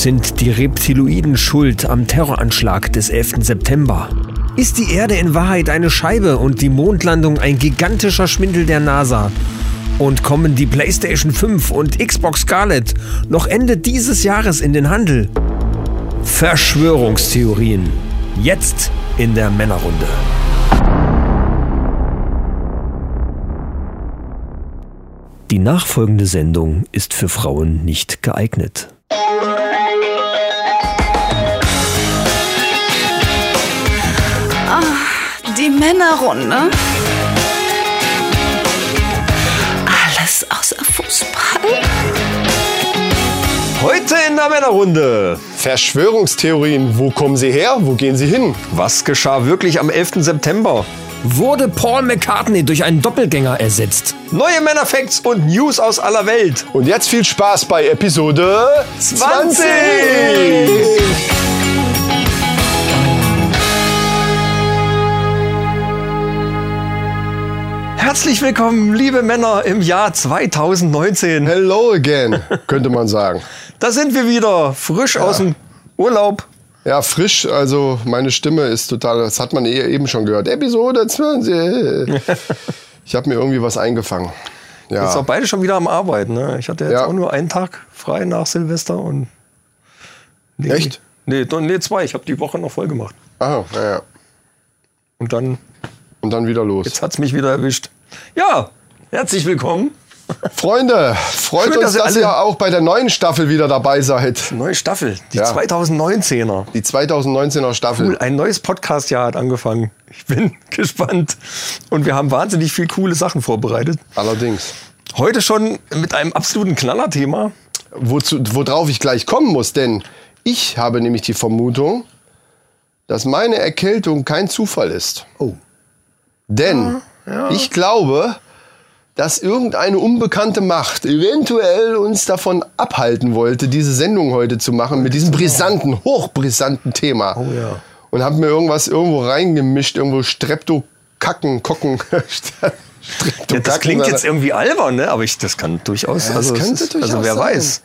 Sind die Reptiloiden schuld am Terroranschlag des 11. September? Ist die Erde in Wahrheit eine Scheibe und die Mondlandung ein gigantischer Schwindel der NASA? Und kommen die PlayStation 5 und Xbox Scarlet noch Ende dieses Jahres in den Handel? Verschwörungstheorien. Jetzt in der Männerrunde. Die nachfolgende Sendung ist für Frauen nicht geeignet. Die Männerrunde. Alles außer Fußball. Heute in der Männerrunde. Verschwörungstheorien, wo kommen sie her? Wo gehen sie hin? Was geschah wirklich am 11. September? Wurde Paul McCartney durch einen Doppelgänger ersetzt? Neue Männerfacts und News aus aller Welt. Und jetzt viel Spaß bei Episode 20. Herzlich willkommen, liebe Männer, im Jahr 2019. Hello again, könnte man sagen. Da sind wir wieder, frisch aus dem Urlaub. Ja, frisch, also meine Stimme ist total, das hat man eh- eben schon gehört. Episode 20. Ich habe mir irgendwie was eingefangen. Jetzt auch Ja, beide schon wieder am Arbeiten. Ne? Ich hatte jetzt Ja. auch nur einen Tag frei nach Silvester und. Nee, Echt? Nee, nee zwei. Ich habe die Woche noch voll gemacht. ah, ja, ja. Und dann, Und dann wieder los. jetzt hat's mich wieder erwischt. Ja, herzlich willkommen. Freunde, freut Schön, uns, dass ihr dass ihr auch bei der neuen Staffel wieder dabei seid. Neue Staffel, die Ja. 2019er. Die 2019er Staffel. Cool, ein neues Podcast-Jahr hat angefangen. Ich bin gespannt. Und wir haben wahnsinnig viel coole Sachen vorbereitet. Allerdings. Heute schon mit einem absoluten Knallerthema. Wozu, worauf ich gleich kommen muss, denn ich habe nämlich die Vermutung, dass meine Erkältung kein Zufall ist. Oh. Denn ich glaube, dass irgendeine unbekannte Macht eventuell uns davon abhalten wollte, diese Sendung heute zu machen mit diesem brisanten, hochbrisanten Thema. Oh ja. Und habe mir irgendwas irgendwo reingemischt, irgendwo Streptokacken, Kocken. Ja, das klingt jetzt irgendwie albern, ne? aber ich, das kann durchaus. Ja, das also, könnte ist, durchaus also wer sein. weiß.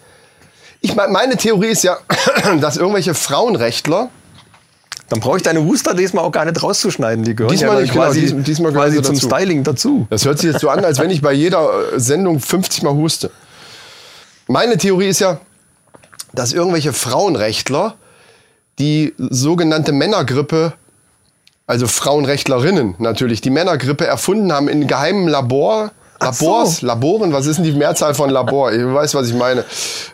Ich meine, meine Theorie ist ja, dass irgendwelche Frauenrechtler Dann brauche ich deine Huster diesmal auch gar nicht rauszuschneiden. Die gehören Diesmal ja nicht, genau, quasi, dies- diesmal quasi zum dazu. Styling dazu. Das hört sich jetzt so an, als wenn ich bei jeder äh, Sendung 50 Mal huste. Meine Theorie ist ja, dass irgendwelche Frauenrechtler die sogenannte Männergrippe, also Frauenrechtlerinnen natürlich, die Männergrippe erfunden haben in geheimen Labor, Ach so. Labors, Laboren, was ist denn die Mehrzahl von Labor? Ich weiß, was ich meine.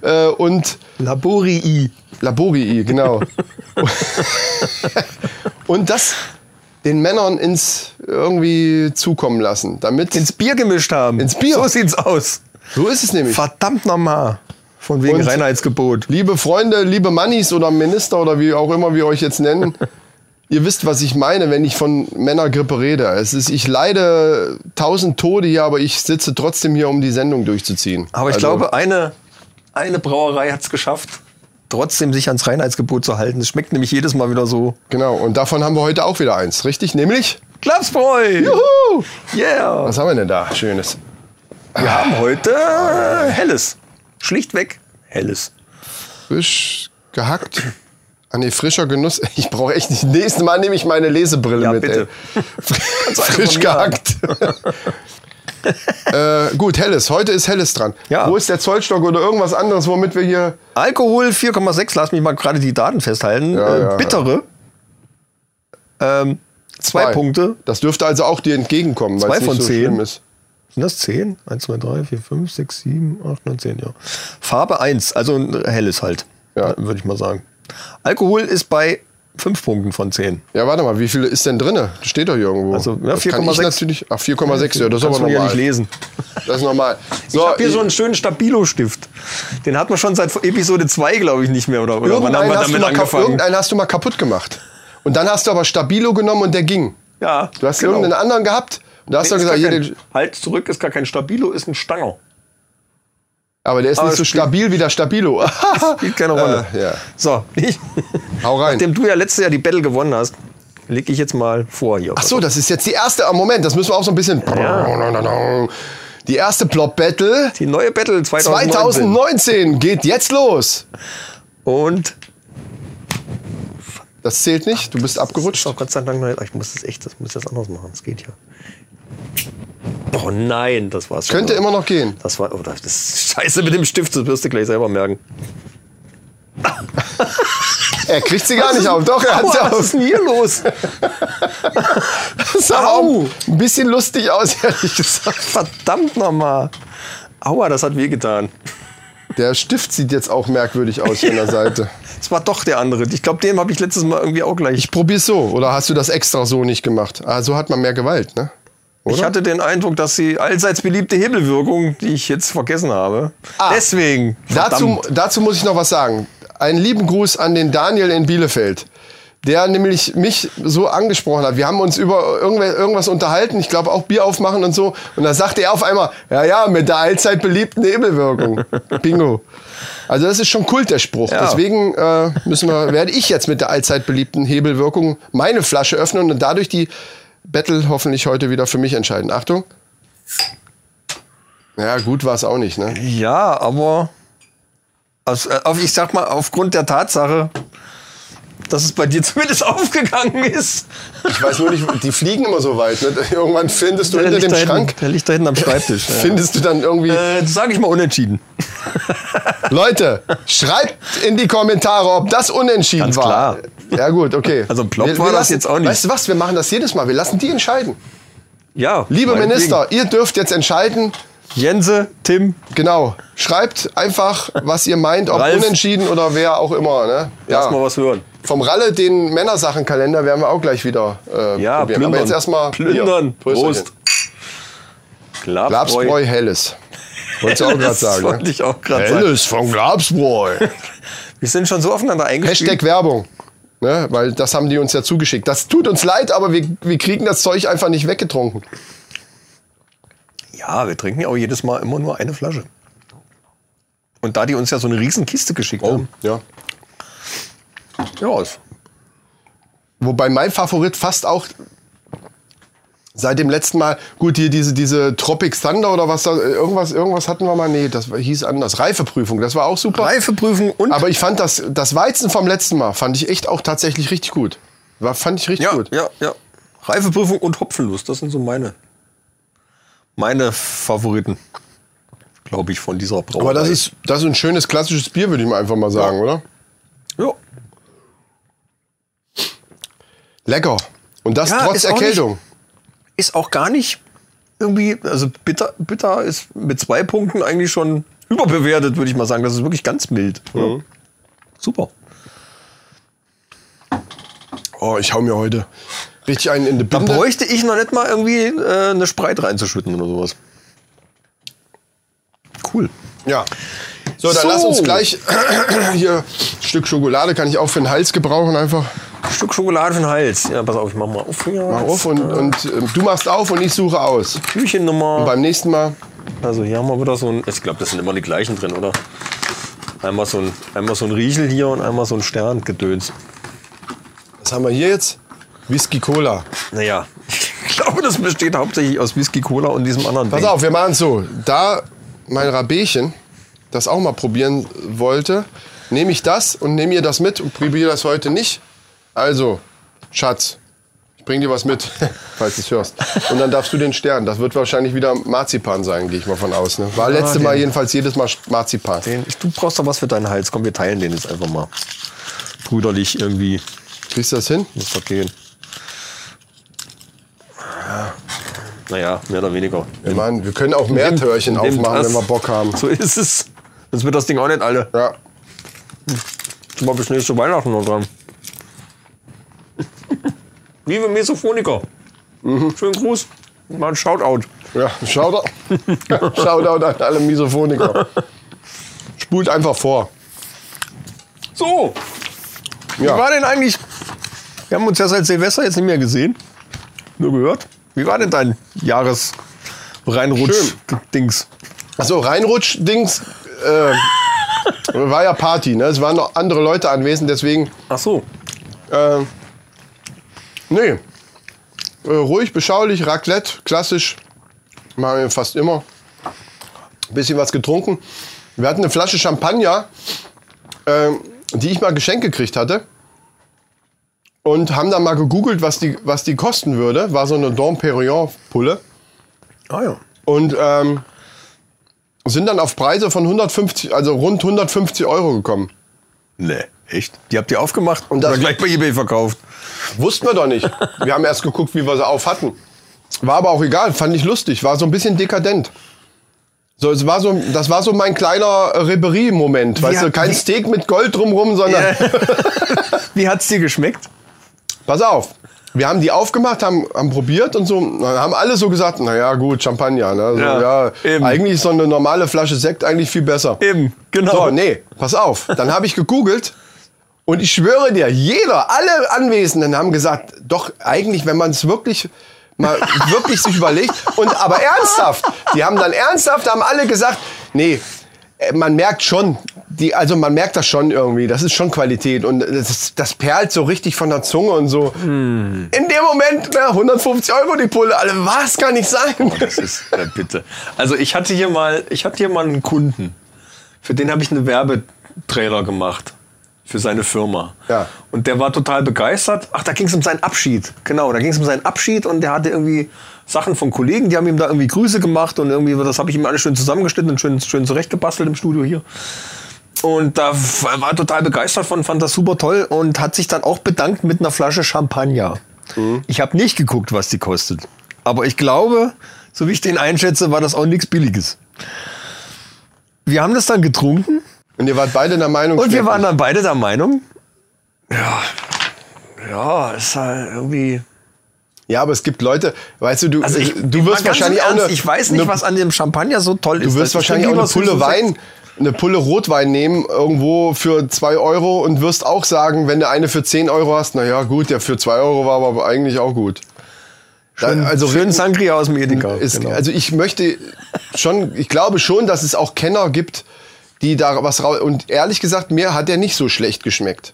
Äh, und Laborii. Laborii, genau. und das den Männern ins irgendwie zukommen lassen, damit Ins Bier gemischt haben. Ins Bier. So sieht's aus. so ist es nämlich. Verdammt nochmal. Von wegen Und- Reinheitsgebot. Liebe Freunde, liebe Mannis oder Minister oder wie auch immer wir euch jetzt nennen, ihr wisst, was ich meine, wenn ich von Männergrippe rede. Es ist, ich leide tausend Tode hier, aber ich sitze trotzdem hier, um die Sendung durchzuziehen. Aber ich Also, glaube, eine, eine Brauerei hat's geschafft, trotzdem sich ans Reinheitsgebot zu halten. Es schmeckt nämlich jedes Mal wieder so. Genau, und davon haben wir heute auch wieder eins, richtig? Nämlich? Klapsbräu! Juhu! Yeah! Was haben wir denn da? Schönes. Wir haben heute Helles. Schlichtweg Helles. Frisch gehackt. Ah nee, frischer Genuss. Ich brauche echt nicht. Nächstes Mal nehme ich meine Lesebrille Ja, mit. bitte. Ey. Frisch gehackt. äh, gut, Helles. Heute ist Helles dran. Ja. Wo ist der Zollstock oder irgendwas anderes, womit wir hier. Alkohol 4,6, lass mich mal gerade die Daten festhalten. Ja, äh, ja. Bittere. Ähm, zwei, Punkte. Das dürfte also auch dir entgegenkommen, weil Zwei es nicht von so zehn. schlimm ist. Sind das 10? 1, 2, 3, 4, 5, 6, 7, 8, 9, 10, ja. Farbe 1, also ein helles halt, Ja. würde ich mal sagen. Alkohol ist bei 5 Punkten von 10. Ja, warte mal, wie viel ist denn drin? Steht doch hier irgendwo. Also, ja, Das kann ich 4,6. natürlich. Ach, 4,6, ja, das ist aber du ja normal. nicht lesen. Das ist normal. So, ich habe hier so einen schönen Stabilo-Stift. Den hat man schon seit Episode 2, glaube ich, nicht mehr. Oder, oder wann haben irgendeinen, wir hast damit angefangen? irgendeinen hast du mal kaputt gemacht. Und dann hast du aber Stabilo genommen und der ging. Ja, Du hast genau. irgendeinen anderen gehabt und da hast Nee, du gesagt, kein, halt zurück, ist gar kein Stabilo, ist ein Stanger. Aber der ist Aber nicht so stabil wie der Stabilo. Spielt keine Rolle. Äh, ja. So, ich, Hau rein. nachdem du ja letztes Jahr die Battle gewonnen hast, lege ich jetzt mal vor hier. Ach so, das ist jetzt die erste. ah, Moment, das müssen wir auch so ein bisschen. Die erste Plop Battle Die neue Battle 2019. 2019 geht jetzt los. Und Das zählt nicht, du bist abgerutscht. Oh, Gott sei Dank, ich muss das echt, das muss ich jetzt anders machen. Das geht ja. Oh nein, das war's schon. Könnte immer noch gehen. Das war, oh, das ist scheiße mit dem Stift, das wirst du gleich selber merken. Er kriegt sie gar nicht auf. Doch, er hat sie was auf. ist denn hier los? Das sah Au. ein bisschen lustig aus, ehrlich gesagt. Verdammt nochmal. Aua, das hat wehgetan. Der Stift sieht jetzt auch merkwürdig aus von der Seite. Es war doch der andere. Ich glaube, den habe ich letztes Mal irgendwie auch gleich. Ich probier's so. Oder hast du das extra so nicht gemacht? Ah, so hat man mehr Gewalt, ne? Ich Oder? hatte den Eindruck, dass die allseits beliebte Hebelwirkung, die ich jetzt vergessen habe. Ah. Deswegen. Dazu, dazu muss ich noch was sagen. Einen lieben Gruß an den Daniel in Bielefeld. Der nämlich mich so angesprochen hat. Wir haben uns über irgendwas unterhalten, ich glaube auch Bier aufmachen und so. Und da sagte er auf einmal, ja, ja, mit der allzeit beliebten Nebelwirkung. Bingo. Also das ist schon Kult, der Spruch. Ja. Deswegen äh, müssen wir, werde ich jetzt mit der allzeit beliebten Hebelwirkung meine Flasche öffnen und dadurch die Battle hoffentlich heute wieder für mich entscheiden. Achtung. Ja, gut war es auch nicht, ne? Ja, aber aus, äh, auf, ich sag mal, aufgrund der Tatsache, dass es bei dir zumindest aufgegangen ist. Ich weiß nur nicht, die fliegen immer so weit. Ne? Irgendwann findest du Der hinter dem da hinten, Schrank, der liegt da hinten am Schreibtisch. ja. findest du dann irgendwie. Äh, sag ich mal unentschieden. Leute, schreibt in die Kommentare, ob das unentschieden Ganz war. klar. Ja gut, okay. Also Plop war das jetzt auch nicht. Weißt du was, wir machen das jedes Mal. Wir lassen die entscheiden. Ja. Liebe. Minister, ihr dürft jetzt entscheiden. Jense, Tim, Genau. Schreibt einfach, was ihr meint, ob Ralf. unentschieden oder wer auch immer. Ne? lass mal was hören. Vom Ralle den Männersachenkalender werden wir auch gleich wieder äh, Ja, probieren. plündern. Aber jetzt erstmal Plündern. Prost. Glabsbräu Helles. Wolltest du auch gerade sagen. wollte Ne? ich auch gerade sagen. Helles von Glabsbräu. Wir sind schon so aufeinander eingespielt. Hashtag Werbung. Ne? Weil das haben die uns ja zugeschickt. Das tut uns leid, aber wir, wir kriegen das Zeug einfach nicht weggetrunken. Ja, wir trinken ja auch jedes Mal immer nur eine Flasche. Und da die uns ja so eine riesen Kiste geschickt haben. Ja. Ja, Wobei mein Favorit fast auch seit dem letzten Mal, gut, hier diese, diese Tropic Thunder oder was da, irgendwas, irgendwas hatten wir mal, nee, das hieß anders. Reifeprüfung, das war auch super. Reifeprüfung und Aber ich fand das, das Weizen vom letzten Mal, fand ich echt auch tatsächlich richtig gut. War, fand ich richtig ja, gut. ja, ja. Reifeprüfung und Hopfenlust, das sind so meine meine Favoriten, glaube ich, von dieser Brauerei. Aber das ist, das ist ein schönes klassisches Bier, würde ich mal einfach mal sagen, oder? ja, Lecker. Und das Ja, trotz ist auch Erkältung. ist auch gar nicht irgendwie, also bitter, bitter ist mit zwei Punkten eigentlich schon überbewertet, würde ich mal sagen. Das ist wirklich ganz mild. Ja. Super. Oh, ich hau mir heute richtig einen in die Da Binde. bräuchte ich noch nicht mal irgendwie äh, eine Spreit reinzuschütten oder sowas. Cool. Ja. So, dann So. lass uns gleich hier ein Stück Schokolade kann ich auch für den Hals gebrauchen einfach. Ein Stück Schokolade für den Hals. Ja, pass auf, ich mach mal auf hier. Mach auf und, und äh, du machst auf und ich suche aus. Küchennummer. Beim nächsten Mal. Also hier haben wir wieder so ein. Ich glaube, das sind immer die gleichen drin, oder? Einmal so ein, einmal so ein Riechel hier und einmal so ein Sterngedöns. Was haben wir hier jetzt? Whisky Cola. Naja, ich glaube, das besteht hauptsächlich aus Whisky Cola und diesem anderen Pass Ding. auf, wir machen so. Da mein Rabächen das auch mal probieren wollte, nehme ich das und nehme ihr das mit und probiere das heute nicht. Also, Schatz, ich bring dir was mit, falls du es hörst. Und dann darfst du den Stern. Das wird wahrscheinlich wieder Marzipan sein, gehe ich mal von aus. Ne? War letzte den- Mal jedenfalls jedes Mal Marzipan. Den, du brauchst doch was für deinen Hals. Komm, wir teilen den jetzt einfach mal. Brüderlich irgendwie. Kriegst du das hin? Muss doch gehen. Naja, mehr oder weniger. Ich meine, wir können auch mehr Törchen Nimm aufmachen, das. wenn wir Bock haben. So ist es. Sonst wird das Ding auch nicht alle. Ja. Schon mal bis nächste Weihnachten noch dran. Liebe Mesophoniker. Schönen Gruß. Mal ein Shoutout. Ja, Shoutout, Shoutout an alle Misophoniker. Spult einfach vor. So, wie Ja. war denn eigentlich? Wir haben uns ja seit Silvester jetzt nicht mehr gesehen. Nur gehört. Wie war denn dein Jahres Reinrutsch-Dings? Achso, Reinrutsch-Dings äh, war ja Party, ne? Es waren noch andere Leute anwesend, deswegen. Ach so. Äh, nee. Äh, ruhig, beschaulich, Raclette, klassisch. Machen wir fast immer. Bisschen was getrunken. Wir hatten eine Flasche Champagner. Ähm, die ich mal geschenkt gekriegt hatte. Und haben dann mal gegoogelt, was die, was die kosten würde. War so eine Dom Perignon Pulle. Ah ja. Und ähm, sind dann auf Preise von 150, also rund 150 Euro gekommen. Nee, echt? Die habt ihr aufgemacht und das- dann gleich bei eBay verkauft. Wussten wir doch nicht. Wir haben erst geguckt, wie wir sie auf hatten. War aber auch egal, fand ich lustig, war so ein bisschen dekadent. So, es war so, das war so mein kleiner Reberie-Moment. Weißt Ja, du, kein Steak mit Gold drumrum, sondern Wie hat's dir geschmeckt? pass auf. Wir haben die aufgemacht, haben, haben probiert und so. Haben alle so gesagt, naja gut, Champagner. Ne? So, Ja, ja, eigentlich ist so eine normale Flasche Sekt eigentlich viel besser. Eben, genau. So, nee, pass auf. Dann habe ich gegoogelt und ich schwöre dir, jeder, alle Anwesenden haben gesagt, doch eigentlich, wenn man es wirklich mal wirklich sich überlegt und aber ernsthaft, die haben dann ernsthaft, haben alle gesagt, nee, äh, man merkt schon, die, also man merkt das schon irgendwie, das ist schon Qualität und das, das perlt so richtig von der Zunge und so. In dem Moment, na, 150 Euro die Pulle, alle, was kann nicht sein? Das ist, äh, bitte. Also ich hatte hier mal, ich hatte hier mal einen Kunden, für den habe ich einen Werbetrailer gemacht. Für seine Firma. Ja. Und der war total begeistert. Ach, da ging es um seinen Abschied. Genau, da ging es um seinen Abschied und der hatte irgendwie Sachen von Kollegen, die haben ihm da irgendwie Grüße gemacht und irgendwie, das habe ich ihm alles schön zusammengeschnitten und schön, schön zurechtgebastelt im Studio hier. Und da war total begeistert von, fand das super toll und hat sich dann auch bedankt mit einer Flasche Champagner. Ich habe nicht geguckt, was die kostet. Aber ich glaube, so wie ich den einschätze, war das auch nichts Billiges. Wir haben das dann getrunken Und ihr wart beide der Meinung, und wir waren dann beide der Meinung, ja, ja, ist halt irgendwie. Ja, aber es gibt Leute, weißt du, du, Also ich, du mal wirst wahrscheinlich im auch Ernst, eine, Ich weiß nicht, eine, was an dem Champagner so toll ist. Du wirst Also ich wahrscheinlich auch eine Pulle Wein, eine Pulle Rotwein nehmen, irgendwo für 2 Euro und wirst auch sagen, wenn du eine für 10 Euro hast, na ja, gut, der für 2 Euro war aber eigentlich auch gut. Sekt. also Schön Sangria aus dem Edeka. ist, genau. Also ich möchte schon, ich glaube schon, dass es auch Kenner gibt, die da was raus. Und ehrlich gesagt, mir hat der nicht so schlecht geschmeckt.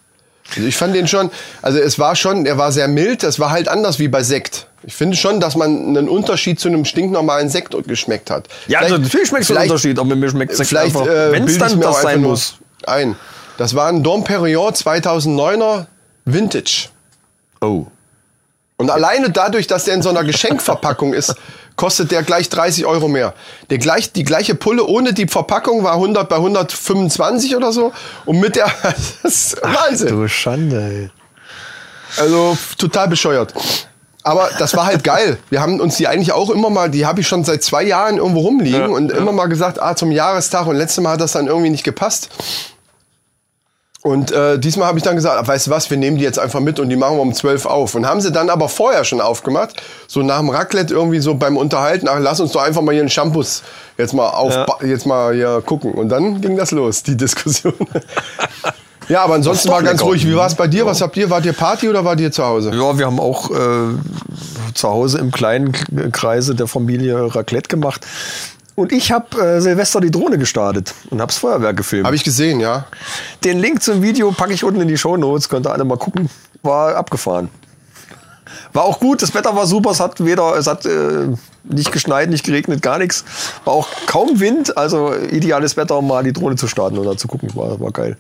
Also ich fand den schon, also es war schon, er war sehr mild, es war halt anders wie bei Sekt. Ich finde schon, dass man einen Unterschied zu einem stinknormalen Sekt geschmeckt hat. ja, also Vielleicht- natürlich schmeckt es einen Unterschied, aber mir schmeckt es Vielleicht einfach, äh, wenn es dann das sein muss. Ein. Das war ein Dom Perignon 2009er Vintage. Oh. Und alleine dadurch, dass der in so einer Geschenkverpackung ist, kostet der gleich 30 Euro mehr. Der gleich, die gleiche Pulle ohne die Verpackung war 100 bei 125 oder so. Und mit der, das ist Wahnsinn. Du Schande, ey. Also total bescheuert. Aber das war halt geil. Wir haben uns die eigentlich auch immer mal, die habe ich schon seit zwei Jahren irgendwo rumliegen Ja, und ja. immer mal gesagt, ah, zum Jahrestag. Und letztes Mal hat das dann irgendwie nicht gepasst. Und äh, diesmal habe ich dann gesagt, weißt du was, wir nehmen die jetzt einfach mit und die machen wir um 12 auf. Und haben sie dann aber vorher schon aufgemacht. So nach dem Raclette irgendwie so beim Unterhalten, ach, lass uns doch einfach mal hier einen Shampoos jetzt mal auf, Ja. jetzt mal hier gucken. Und dann ging das los, die Diskussion. ja, aber ansonsten war ganz ruhig. Wie war es bei dir? Was habt ihr? Wart ihr Party oder wart ihr zu Hause? Ja, wir haben auch äh, zu Hause im kleinen Kreise der Familie Raclette gemacht. Und ich habe äh, Silvester die Drohne gestartet und hab's Feuerwerk gefilmt. Habe ich gesehen, ja. Den Link zum Video packe ich unten in die Shownotes, könnt ihr alle mal gucken. War abgefahren. War auch gut, das Wetter war super, es hat weder, es hat äh, nicht geschneit, nicht geregnet, gar nichts. War auch kaum Wind, also ideales Wetter, um mal die Drohne zu starten oder zu gucken, war, war geil.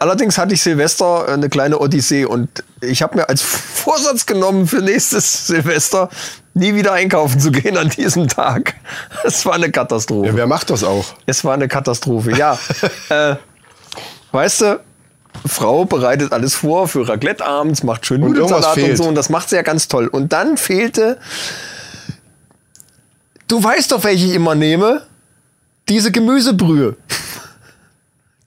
Allerdings hatte ich Silvester eine kleine Odyssee und ich habe mir als Vorsatz genommen für nächstes Silvester nie wieder einkaufen zu gehen an diesem Tag. Es war eine Katastrophe. Ja, wer macht das auch? Es war eine Katastrophe, ja. äh, weißt du, Frau bereitet alles vor für Raclette abends, macht schön Und Nudelsalat und fehlt. so und das macht sie ja ganz toll. Und dann fehlte, du weißt doch, welche ich immer nehme, diese Gemüsebrühe.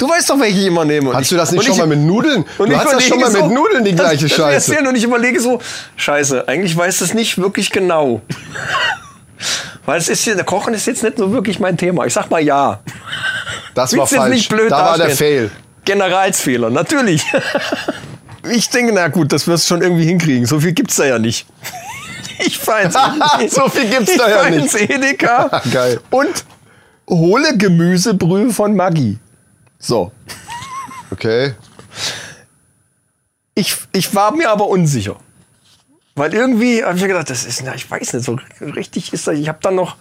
Du weißt doch, welche ich immer nehme. Hast ich- du das nicht schon ich- mal mit Nudeln? und Du ich hast das schon mal überlege mit so, Nudeln die das- gleiche das Scheiße. erzählen Und ich überlege so, scheiße, eigentlich weiß es nicht wirklich genau. Weil es ist hier, Kochen ist jetzt nicht so wirklich mein Thema. Ich sag mal ja. Das war falsch. nicht blöd da war der dastehen. Fail. Generalsfehler, natürlich. Ich denke, na gut, das wirst du schon irgendwie hinkriegen. So viel gibt's da ja nicht. Ich fahr ins So viel gibt's ich da ja nicht. ins Edeka Geil. und hole Gemüsebrühe von Maggi. So. Okay. Ich, ich war mir aber unsicher. Weil irgendwie habe ich mir gedacht, das ist, na, ich weiß nicht, so richtig ist das. Ich habe dann noch,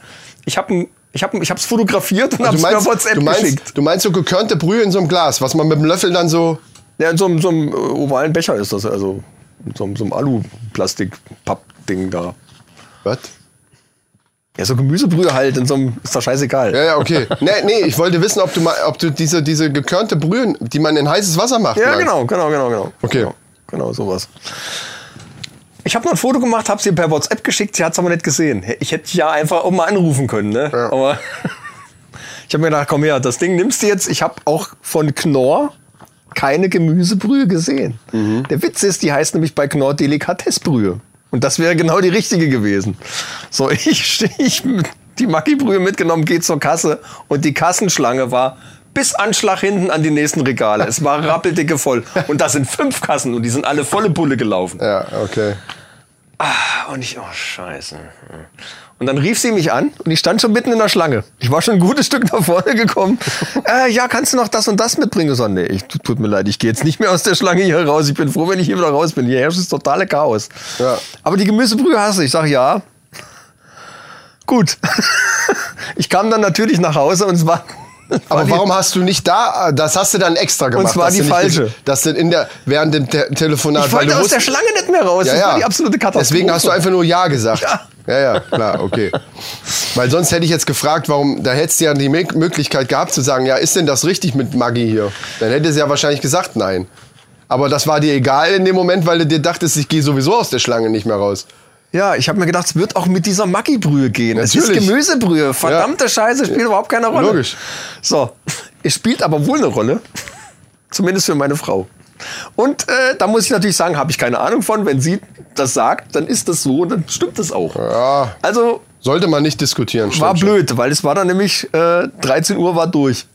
ich habe ich hab, ich hab's fotografiert und Also habe du, es meinst, WhatsApp du, geschickt. meinst, du meinst so gekörnte Brühe in so einem Glas, was man mit dem Löffel dann so. Ja, in so einem, so einem äh, ovalen Becher ist das, also in so so einem Alu-Plastik-Papp-Ding da. Was? Ja, so Gemüsebrühe halt, in so einem, ist doch scheißegal. Ja, ja, okay. Nee, nee, ich wollte wissen, ob du mal, ob du diese, diese gekörnte Brühe, die man in heißes Wasser macht. Ja, meinst. genau, genau, genau, genau. Okay. Genau, genau sowas. Ich habe noch ein Foto gemacht, habe sie per WhatsApp geschickt, sie hat es aber nicht gesehen. Ich hätte ja einfach auch mal anrufen können, ne? Ja. Aber ich habe mir gedacht, komm her, das Ding nimmst du jetzt. Ich habe auch von Knorr keine Gemüsebrühe gesehen. Mhm. Der Witz ist, die heißt nämlich bei Knorr Delikatessbrühe. Und das wäre genau die richtige gewesen. So, ich, ich die Maggi-Brühe mitgenommen, geht zur Kasse und die Kassenschlange war bis Anschlag hinten an die nächsten Regale. Es war rappeldicke voll. Und das sind fünf Kassen und die sind alle volle Pulle gelaufen. Ja, okay. Und ich, oh Scheiße. Und dann rief sie mich an und ich stand schon mitten in der Schlange. Ich war schon ein gutes Stück nach vorne gekommen. äh, ja, kannst du noch das und das mitbringen? So, nee, ich, tut mir leid, ich gehe jetzt nicht mehr aus der Schlange hier raus. Ich bin froh, wenn ich hier wieder raus bin. Hier herrscht das totale Chaos. Ja. Aber die Gemüsebrühe hast du. Ich sag ja. Gut. ich kam dann natürlich nach Hause und es war. Aber die- warum hast du nicht da, das hast du dann extra gemacht. zwar dass die falsche. Dass du in der, während dem Te Telefonat, Ich wollte aus der wusst- Schlange nicht mehr raus. ja, das ja. war die absolute Katastrophe. Deswegen hast du einfach nur Ja gesagt. Ja. Ja, ja, klar, okay. Weil sonst hätte ich jetzt gefragt, warum, da hättest du ja die Mö- Möglichkeit gehabt zu sagen, ja, ist denn das richtig mit Maggi hier? Dann hätte sie ja wahrscheinlich gesagt, nein. Aber das war dir egal in dem Moment, weil du dir dachtest, ich gehe sowieso aus der Schlange nicht mehr raus. Ja, ich habe mir gedacht, es wird auch mit dieser Maggi-Brühe gehen. Es ist Natürlich. Gemüsebrühe. Verdammte Scheiße, spielt überhaupt keine Rolle. Logisch. So, es spielt aber wohl eine Rolle. Zumindest für meine Frau. Und äh, da muss ich natürlich sagen, habe ich keine Ahnung von. Wenn sie das sagt, dann ist das so und dann stimmt das auch. Ja, Also sollte man nicht diskutieren. war schon. blöd, weil es war dann nämlich äh, 13 Uhr war durch.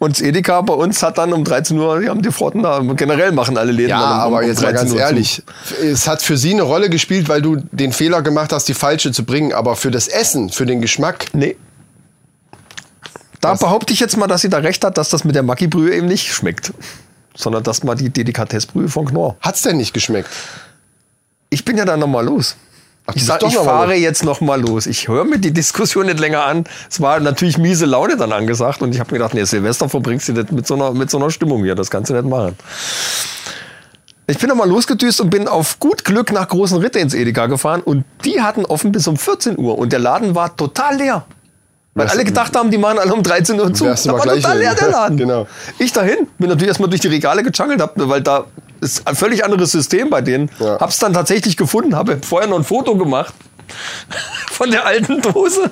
Und Edeka bei uns hat dann um 13 Uhr, die haben die Frotten da, generell machen alle Läden Ja, dann um, aber um jetzt mal 13 ganz Uhr zu. ehrlich, es hat für sie eine Rolle gespielt, weil du den Fehler gemacht hast, die falsche zu bringen. Aber für das Essen, für den Geschmack, Nee. Da behaupte ich jetzt mal, dass sie da recht hat, dass das mit der Maggi-Brühe eben nicht schmeckt. Sondern dass mal die Delikatessbrühe von Knorr. hat's denn nicht geschmeckt? Ich bin ja dann nochmal los. Ach, Ich sag, ich noch mal fahre los. jetzt nochmal los. Ich höre mir die Diskussion nicht länger an. Es war natürlich miese Laune dann angesagt und ich habe mir gedacht, nee, Silvester verbringst du nicht mit so, einer, mit so einer Stimmung hier. Das kannst du nicht machen. Ich bin nochmal losgedüst und bin auf gut Glück nach Großen Ritte ins Edeka gefahren und die hatten offen bis um 14 Uhr und der Laden war total leer. Weil Wärst alle gedacht haben, die machen alle um 13 Uhr zu. Da mal war gleich total leer der Laden. Genau. Ich dahin, bin natürlich erstmal durch die Regale gejungelt, hab, weil da ist ein völlig anderes System bei denen. Ja. Hab's dann tatsächlich gefunden, habe vorher noch ein Foto gemacht von der alten Dose.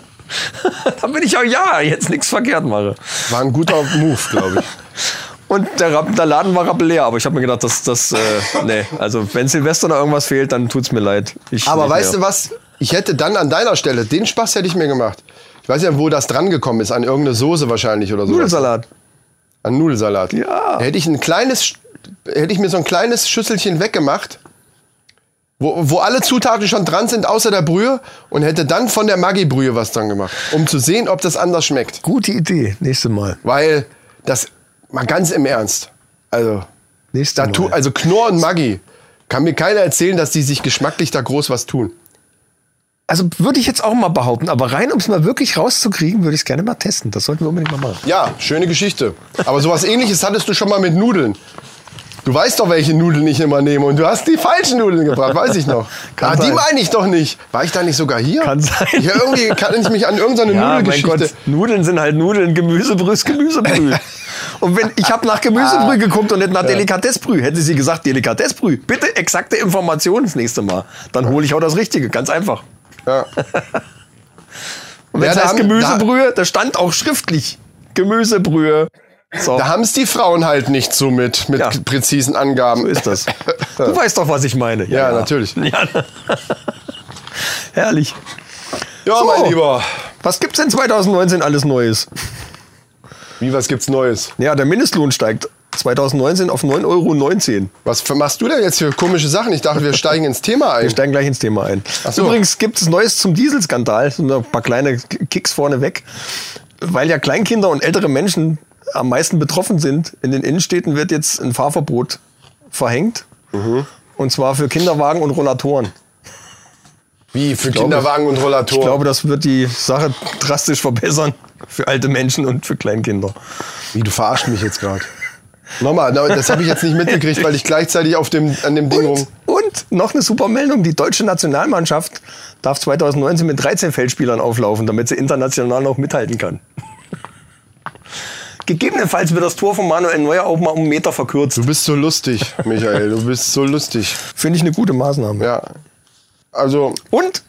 Damit ich auch ja jetzt nichts verkehrt mache. War ein guter Move, glaube ich. Und der, der Laden war rappelleer, aber ich habe mir gedacht, das, das, äh, nee, also wenn Silvester noch irgendwas fehlt, dann tut's mir leid. Ich Aber weißt mehr. du was? Ich hätte dann an deiner Stelle, den Spaß hätte ich mir gemacht. Ich weiß ja, wo das dran gekommen ist. An irgendeine Soße wahrscheinlich oder so. Nudelsalat. An Nudelsalat. Ja. Hätte ich ein kleines, hätte ich mir so ein kleines Schüsselchen weggemacht, wo, wo alle Zutaten schon dran sind, außer der Brühe, und hätte dann von der Maggi-Brühe was dran gemacht, um zu sehen, ob das anders schmeckt. Gute Idee. Nächste Mal. Weil das, mal ganz im Ernst, also, Nächste da tu, Mal. also Knorr und Maggi, kann mir keiner erzählen, dass die sich geschmacklich da groß was tun. Also würde ich jetzt auch mal behaupten, aber rein, um es mal wirklich rauszukriegen, würde ich es gerne mal testen. Das sollten wir unbedingt mal machen. Ja, schöne Geschichte. Aber sowas ähnliches hattest du schon mal mit Nudeln. Du weißt doch, welche Nudeln ich immer nehme. Und du hast die falschen Nudeln gebracht, weiß ich noch. Ah, die meine ich doch nicht. War ich da nicht sogar hier? Kann sein. Ich irgendwie kann ich mich an irgendeine Ja, mein Nudelgeschichte. Gott, Nudeln sind halt Nudeln, Gemüsebrühe ist Gemüsebrühe. Und wenn ich habe nach Gemüsebrühe geguckt und nicht nach Delikatessbrühe, hätte sie gesagt Delikatessbrühe. Bitte exakte Informationen das nächste Mal. Dann hole ich auch das Richtige, ganz einfach. Ja. Und wenn Ja, es da heißt haben- Gemüsebrühe, da stand auch schriftlich Gemüsebrühe. So, Da haben es die Frauen halt nicht so mit, mit Ja. präzisen Angaben. so ist das. Du weißt doch, was ich meine. Ja, natürlich. Ja. Herrlich. Ja, So. mein Lieber. Was gibt's denn 2019 alles Neues? Wie, was gibt's Neues? Ja, der Mindestlohn steigt 2019 auf 9,19 Euro. Was machst du denn jetzt für komische Sachen? Ich dachte, wir steigen ins Thema ein. Wir steigen gleich ins Thema ein. So. Übrigens gibt es Neues zum Dieselskandal. Ein paar kleine Kicks vorneweg. Weil ja Kleinkinder und ältere Menschen am meisten betroffen sind. In den Innenstädten wird jetzt ein Fahrverbot verhängt. Mhm. Und zwar für Kinderwagen und Rollatoren. Wie, für glaube, Kinderwagen und Ich Rollatoren? glaube, das wird die Sache drastisch verbessern. Für alte Menschen und für Kleinkinder. Wie, du verarschst mich jetzt gerade. Nochmal, das habe ich jetzt nicht mitgekriegt, weil ich gleichzeitig auf dem, an dem Ding rum. Und, und noch eine super Meldung. Die deutsche Nationalmannschaft darf 2019 mit 13 Feldspielern auflaufen, damit sie international noch mithalten kann. Gegebenenfalls wird das Tor von Manuel Neuer auch mal um einen Meter verkürzt. Du bist so lustig, Michael. Du bist so lustig. Finde ich eine gute Maßnahme. Ja. Also, Und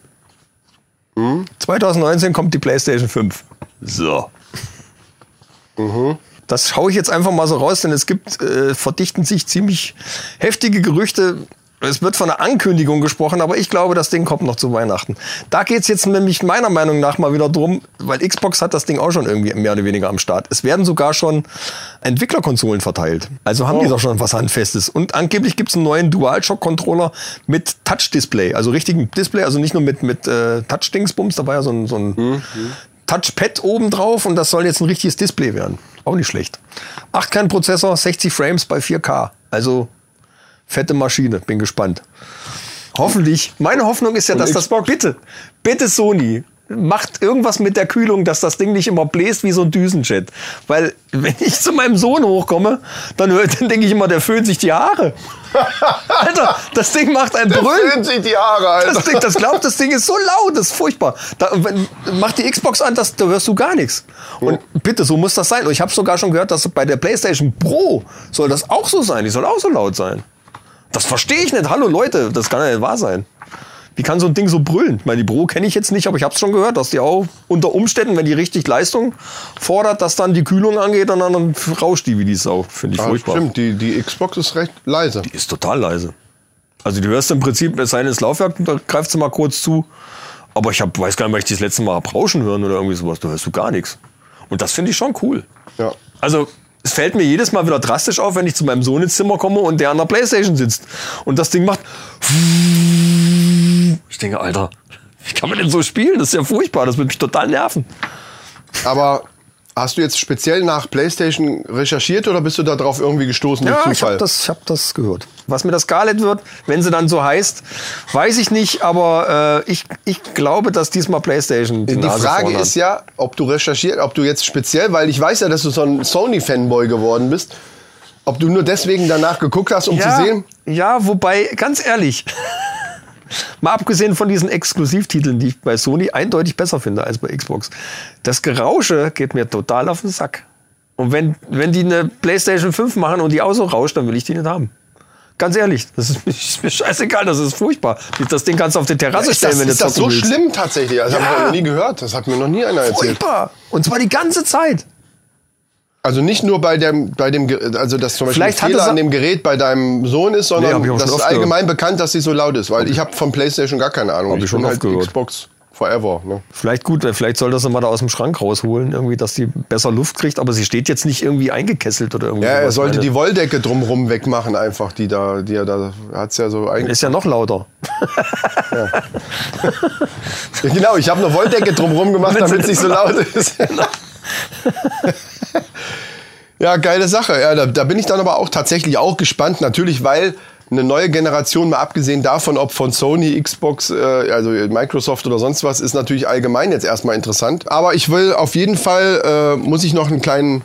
2019 kommt die PlayStation 5. So. Das schaue ich jetzt einfach mal so raus, denn es gibt, äh, verdichten sich ziemlich heftige Gerüchte. Es wird von einer Ankündigung gesprochen, aber ich glaube, das Ding kommt noch zu Weihnachten. Da geht's jetzt nämlich meiner Meinung nach mal wieder drum, weil Xbox hat das Ding auch schon irgendwie mehr oder weniger am Start. Es werden sogar schon Entwicklerkonsolen verteilt. Also haben die doch schon was Handfestes. Und angeblich gibt's einen neuen DualShock-Controller mit Touch-Display, also richtigen Display, also nicht nur mit, mit äh, Touch-Dingsbums, da war ja so ein, so ein Touchpad oben drauf und das soll jetzt ein richtiges Display werden. Auch nicht schlecht. 8-Kern-Prozessor, 60 Frames bei 4K. Also fette Maschine. Bin gespannt. Hoffentlich. Meine Hoffnung ist ja, dass das bitte, bitte Sony macht irgendwas mit der Kühlung, dass das Ding nicht immer bläst wie so ein Düsenjet. Weil wenn ich zu meinem Sohn hochkomme, dann, dann denke ich immer, der föhnt sich die Haare. Alter, das Ding macht ein Brüllen. Föhnt sich die Haare, Alter. Das Ding, das glaubt, das Ding ist so laut, das ist furchtbar. Da, wenn, mach die Xbox an, das, da hörst du gar nichts. Und bitte, so muss das sein. Und ich habe sogar schon gehört, dass bei der PlayStation Pro soll das auch so sein. Die soll auch so laut sein. Das verstehe ich nicht. Hallo Leute, das kann ja nicht wahr sein. Wie kann so ein Ding so brüllen? Ich meine, die Pro kenne ich jetzt nicht, aber ich habe es schon gehört, dass die auch unter Umständen, wenn die richtig Leistung fordert, dass dann die Kühlung angeht und dann, rauscht die wie die Sau. Finde ich Ja, furchtbar. stimmt, die, die Xbox ist recht leise. Die ist total leise. Also du hörst im Prinzip, es sei denn, das Laufwerk, da greift sie mal kurz zu. Aber ich hab, weiß gar nicht, weil ich das letzte Mal rauschen hören oder irgendwie sowas. Da hörst du gar nichts. Und das finde ich schon cool. Ja. Also es fällt mir jedes Mal wieder drastisch auf, wenn ich zu meinem Sohn ins Zimmer komme und der an der Playstation sitzt. Und das Ding macht... Ich denke, Alter, wie kann man denn so spielen? Das ist ja furchtbar. Das wird mich total nerven. Aber hast du jetzt speziell nach PlayStation recherchiert oder bist du da drauf irgendwie gestoßen durch Ja, ich Zufall? habe das, ich hab das gehört. Was mir das Scarlett wird, wenn sie dann so heißt, weiß ich nicht, aber äh, ich, ich glaube, dass diesmal PlayStation die, Die Frage ist ja, ob du recherchiert, ob du jetzt speziell, weil ich weiß ja, dass du so ein Sony-Fanboy geworden bist, ob du nur deswegen danach geguckt hast, um ja, zu sehen. Ja, wobei, ganz ehrlich, mal abgesehen von diesen Exklusivtiteln, die ich bei Sony eindeutig besser finde als bei Xbox, das Gerausche geht mir total auf den Sack. Und wenn, wenn die eine PlayStation 5 machen und die auch so rauscht, dann will ich die nicht haben. Ganz ehrlich, das ist mir, ist mir scheißegal, das ist furchtbar. Das Ding kannst du auf die Terrasse stellen, das, wenn du ist das so willst. schlimm tatsächlich? Das Ja. habe ich noch nie gehört. Das hat mir noch nie einer erzählt. Furchtbar. Und zwar die ganze Zeit. Also nicht nur bei dem, bei dem, also dass zum Beispiel Vielleicht Fehler sie- an dem Gerät bei deinem Sohn ist, Nee, sondern ich auch das ist allgemein bekannt, dass sie so laut ist, weil ich habe von PlayStation gar keine Ahnung. Hab ich schon bin halt gehört. Xbox Forever. Ne? Vielleicht gut, vielleicht soll das mal da aus dem Schrank rausholen, irgendwie, dass die besser Luft kriegt, aber sie steht jetzt nicht irgendwie eingekesselt oder irgendwie. Ja, er sollte Meine- die Wolldecke drumrum wegmachen, einfach, die da, die er da hat's ja so eigentlich. Ist ja noch lauter. Genau, ich habe eine Wolldecke drumrum gemacht, damit es nicht so laut ist. ja, geile Sache. Ja, da, da bin ich dann aber auch tatsächlich auch gespannt, natürlich, weil eine neue Generation, mal abgesehen davon, ob von Sony, Xbox, äh, also Microsoft oder sonst was, ist natürlich allgemein jetzt erstmal interessant. Aber ich will auf jeden Fall, äh, muss ich noch einen kleinen,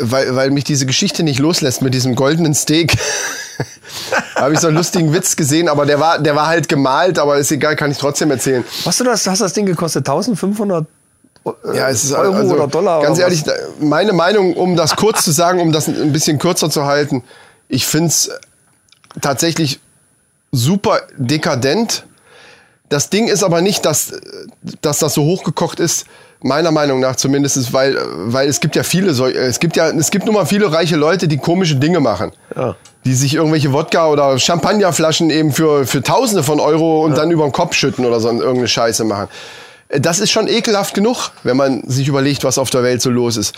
weil, weil mich diese Geschichte nicht loslässt mit diesem goldenen Steak. habe ich so einen lustigen Witz gesehen, aber der war, der war halt gemalt, aber ist egal, kann ich trotzdem erzählen. Was du das, hast das Ding gekostet? 1500 äh, Ja, es ist Euro also, oder Dollar? Ganz oder ehrlich, meine Meinung, um das kurz zu sagen, um das ein bisschen kürzer zu halten, ich finde es tatsächlich super dekadent. Das Ding ist aber nicht, dass, dass das so hochgekocht ist, meiner Meinung nach zumindest, weil, weil es gibt ja viele, es gibt ja, es gibt nun mal viele reiche Leute, die komische Dinge machen. Ja. Die sich irgendwelche Wodka oder Champagnerflaschen eben für, für Tausende von Euro und dann über den Kopf schütten oder so irgendeine Scheiße machen. Das ist schon ekelhaft genug, wenn man sich überlegt, was auf der Welt so los ist.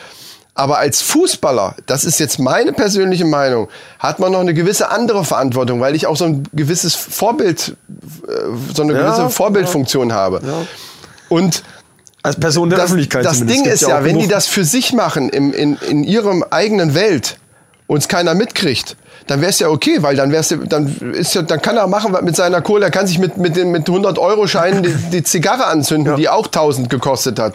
Aber als Fußballer, das ist jetzt meine persönliche Meinung, hat man noch eine gewisse andere Verantwortung, weil ich auch so ein gewisses Vorbild, äh, so eine Ja, gewisse Vorbildfunktion habe. Und Als Person der das, Öffentlichkeit das zumindest. Ding ist ja, wenn die das für sich machen, im, in, in ihrem eigenen Welt, und es keiner mitkriegt, dann wäre es ja okay, weil dann wär's, ja- dann ist ja, dann kann er machen mit seiner Kohle, er kann sich mit, mit, den, mit 100 Euro Scheinen die, die Zigarre anzünden, die auch 1000 gekostet hat.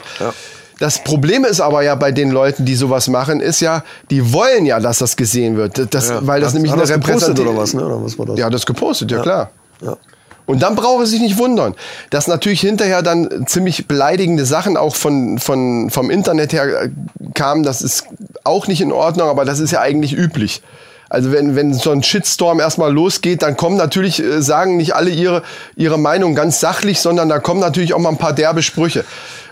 Das Problem ist aber ja bei den Leuten, die sowas machen, ist ja, die wollen ja, dass das gesehen wird. Das, weil das Hat- nämlich hat eine Repräsentation oder was, ne? Oder was war das? Ja, das gepostet, ja, klar. Ja. Und dann braucht es sich nicht wundern, dass natürlich hinterher dann ziemlich beleidigende Sachen auch von, von, vom Internet her kamen. Das ist auch nicht in Ordnung, aber das ist ja eigentlich üblich. Also wenn, wenn so ein Shitstorm erstmal losgeht, dann kommen natürlich, äh, sagen nicht alle ihre, ihre Meinung ganz sachlich, sondern da kommen natürlich auch mal ein paar derbe Sprüche.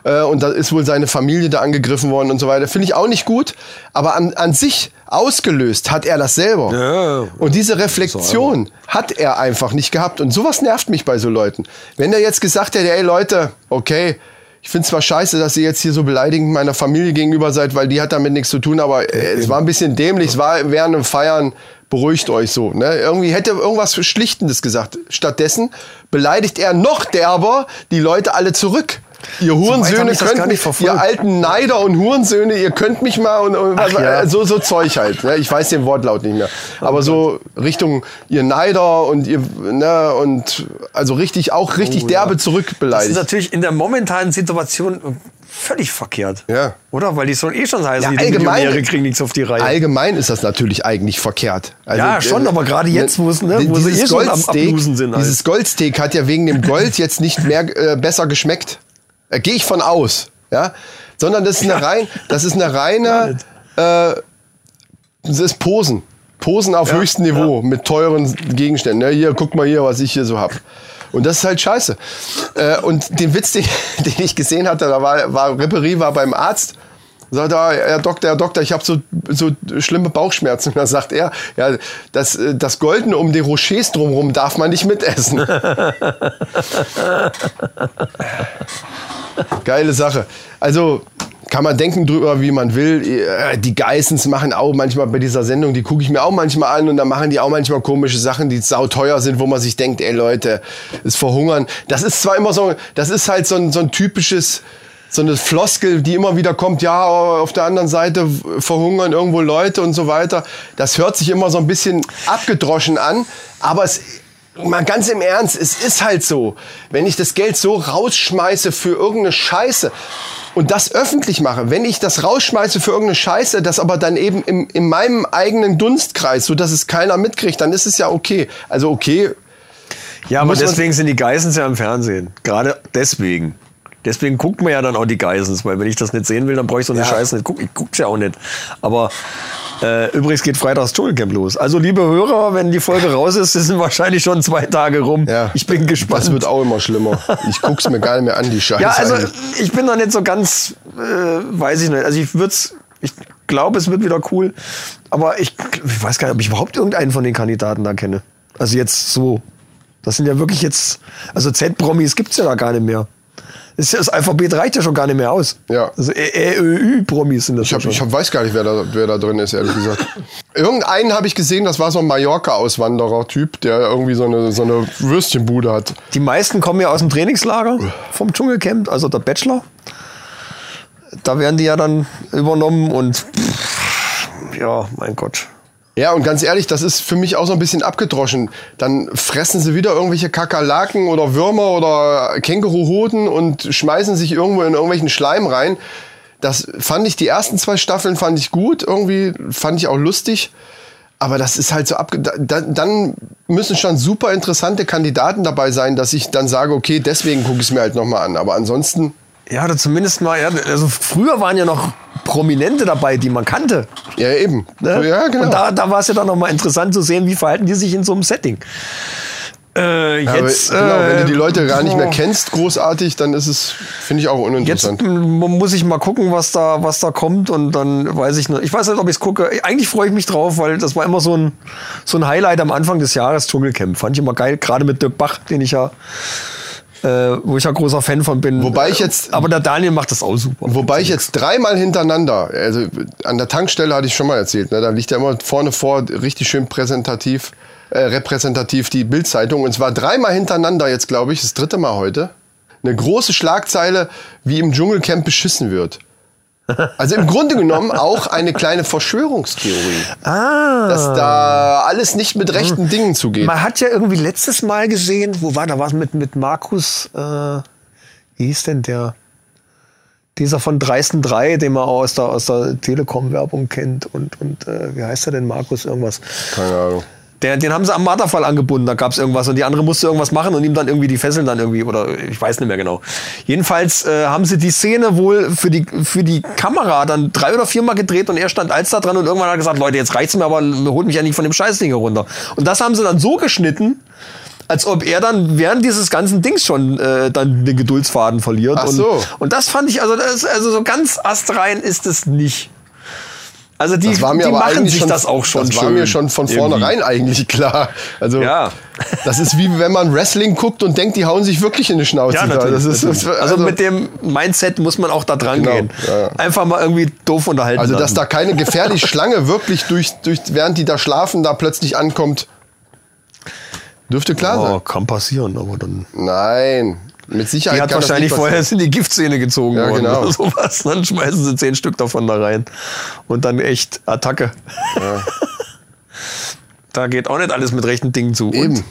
Äh, und da ist wohl seine Familie da angegriffen worden und so weiter. Finde ich auch nicht gut. Aber an, an sich ausgelöst hat er das selber. Ja. Und diese Reflexion hat er einfach nicht gehabt. Und sowas nervt mich bei so Leuten. Wenn er jetzt gesagt hätte, ey Leute, okay, ich finde zwar scheiße, dass ihr jetzt hier so beleidigend meiner Familie gegenüber seid, weil die hat damit nichts zu tun, aber äh, es war ein bisschen dämlich, es war während dem Feiern, beruhigt euch so. Ne? Irgendwie hätte er irgendwas Schlichtendes gesagt. Stattdessen beleidigt er noch derber die Leute alle zurück. Ihr Hurensöhne das könnt ihr alten Neider und Hurensöhne, ihr könnt mich mal und, und was, ja. äh, so, so Zeug halt. Ne? Ich weiß den Wortlaut nicht mehr. Aber so Richtung ihr Neider und ihr, ne, und also richtig, auch richtig derbe Das ist zurückbeleidigt. natürlich in der momentanen Situation äh, völlig verkehrt. Ja. Oder? Weil die sollen eh schon heißen, Ja, die Millionäre kriegen nichts auf die Reihe. Allgemein ist das natürlich eigentlich verkehrt. Also, Ja, schon, äh, aber gerade jetzt, wo es, ne, wo sie eh schon am Goldsteak- Ablosen sind halt. Dieses Goldsteak hat ja wegen dem Gold jetzt nicht mehr äh, besser geschmeckt. Äh, Gehe ich von aus. Ja? Sondern das ist eine rein, das ist eine reine, äh, das ist Posen. Posen auf höchstem Niveau mit teuren Gegenständen. Ja, hier, guck mal hier, was ich hier so hab. Und das ist halt scheiße. Äh, und den Witz, den, den ich gesehen hatte, da war, war Ripperie war beim Arzt. Sagt er, Herr Doktor, Herr Doktor, ich habe so, so schlimme Bauchschmerzen. Und dann sagt er, ja, das, äh, das Goldene um die Rochers drumherum darf man nicht mitessen. Geile Sache. Also kann man denken drüber, wie man will. Äh, Die Geissens machen auch manchmal bei dieser Sendung, die gucke ich mir auch manchmal an und dann machen die auch manchmal komische Sachen, die sauteuer sind, wo man sich denkt, ey Leute, ist verhungern. Das ist zwar immer so, das ist halt so ein, so ein typisches, so eine Floskel, die immer wieder kommt, ja, auf der anderen Seite verhungern irgendwo Leute und so weiter. Das hört sich immer so ein bisschen abgedroschen an, aber es Mal ganz im Ernst, es ist halt so. Wenn ich das Geld so rausschmeiße für irgendeine Scheiße und das öffentlich mache, wenn ich das rausschmeiße für irgendeine Scheiße, das aber dann eben im, in meinem eigenen Dunstkreis, so dass es keiner mitkriegt, dann ist es ja okay. Also okay, Ja, aber deswegen sind die Geissens ja im Fernsehen. Gerade deswegen. Deswegen guckt man ja dann auch die Geissens, weil wenn ich das nicht sehen will, dann brauche ich so eine Ja. Scheiße nicht gucken. Ich guck's ja auch nicht. Aber äh, übrigens geht Freitags Dschungelcamp los. Also liebe Hörer, wenn die Folge raus ist, sind wahrscheinlich schon zwei Tage rum. ja. Ich bin gespannt. Das wird auch immer schlimmer. Ich guck's mir gar nicht mehr an, die Scheiße. ja, also eigentlich. ich bin noch nicht so ganz, äh, weiß ich nicht. Also ich würde ich glaube, es wird wieder cool. Aber ich, ich weiß gar nicht, ob ich überhaupt irgendeinen von den Kandidaten da kenne. Also jetzt so. Das sind ja wirklich jetzt, also Z-Promis gibt's ja da gar nicht mehr. Das, Alphabet reicht ja schon gar nicht mehr aus. Ja. Also ÖÜ-Promis sind das Ich, hab, schon. ich hab, weiß gar nicht, wer da, wer da drin ist, ehrlich gesagt. Irgendeinen habe ich gesehen, das war so ein Mallorca-Auswanderer-Typ, der irgendwie so eine, so eine Würstchenbude hat. Die meisten kommen ja aus dem Trainingslager vom Dschungelcamp, also der Bachelor. Da werden die ja dann übernommen und pff, ja, mein Gott. Ja, und ganz ehrlich, das ist für mich auch so ein bisschen abgedroschen. Dann fressen sie wieder irgendwelche Kakerlaken oder Würmer oder Känguruhoden und schmeißen sich irgendwo in irgendwelchen Schleim rein. Das fand ich, die ersten zwei Staffeln fand ich gut, irgendwie fand ich auch lustig. Aber das ist halt so abge... Da, da- dann müssen schon super interessante Kandidaten dabei sein, dass ich dann sage, okay, deswegen gucke ich es mir halt nochmal an. Aber ansonsten, Ja, oder zumindest mal, ja, also früher waren ja noch Prominente dabei, die man kannte. ja eben. Ne? Ja, genau. Und da, da war es ja dann nochmal interessant zu sehen, wie verhalten die sich in so einem Setting. Äh, Ja, aber jetzt, genau, wenn du die äh, Leute gar nicht mehr kennst, großartig, dann ist es, finde ich auch Jetzt uninteressant. m- muss ich mal gucken, was da, was da kommt und dann weiß ich nicht. Ich weiß nicht, ob ich es gucke. Eigentlich freue ich mich drauf, weil das war immer so ein, so ein Highlight am Anfang des Jahres, Dschungelcamp. Fand ich immer geil, gerade mit Dirk Bach, den ich ja, äh, wo ich ja großer Fan von bin. Wobei ich jetzt- Aber der Daniel macht das auch super. Wobei ich jetzt dreimal hintereinander, also an der Tankstelle hatte ich schon mal erzählt, ne, da liegt ja immer vorne vor richtig schön präsentativ, äh, repräsentativ die Bildzeitung. Und zwar dreimal hintereinander jetzt, glaube ich, das dritte Mal heute, eine große Schlagzeile, wie im Dschungelcamp beschissen wird. Also im Grunde genommen auch eine kleine Verschwörungstheorie, Ah. dass da alles nicht mit rechten Dingen zugeht. Man hat ja irgendwie letztes Mal gesehen, wo war da was mit, mit Markus, äh, wie hieß denn der? Dieser von Dreisten 3, den man auch aus der, aus der Telekom-Werbung kennt. Und, und äh, wie heißt er denn? Markus irgendwas. Keine Ahnung. Der, den haben sie am Marterfall angebunden, da gab es irgendwas und die andere musste irgendwas machen und ihm dann irgendwie die Fesseln dann irgendwie, oder ich weiß nicht mehr genau. Jedenfalls äh, haben sie die Szene wohl für die, für die Kamera dann drei oder viermal gedreht und er stand als da dran und irgendwann hat er gesagt, Leute, jetzt reicht's mir, aber holt mich ja nicht von dem Scheißding hier runter. Und das haben sie dann so geschnitten, als ob er dann während dieses ganzen Dings schon äh, dann den Geduldsfaden verliert. Ach und, so. und das fand ich, also, das, also so ganz astrein ist es nicht. Also die, Das war mir die aber machen eigentlich sich schon, das auch schon Das war mir schon von irgendwie. vornherein eigentlich klar. Also Ja. das ist wie wenn man Wrestling guckt und denkt, die hauen sich wirklich in die Schnauze. Ja, natürlich. Ist, natürlich. also, mit dem Mindset muss man auch da dran Genau, gehen. ja. Einfach mal irgendwie doof unterhalten. also dass lassen. da keine gefährliche Schlange wirklich durch, durch, während die da schlafen, da plötzlich ankommt, dürfte klar oh, sein. kann passieren, aber dann. Nein, mit Sicherheit Die hat wahrscheinlich vorher in die Giftzähne gezogen Ja, worden genau. oder sowas. Dann schmeißen sie zehn Stück davon da rein. Und dann echt Attacke. da geht auch nicht alles mit rechten Dingen zu. Eben. Und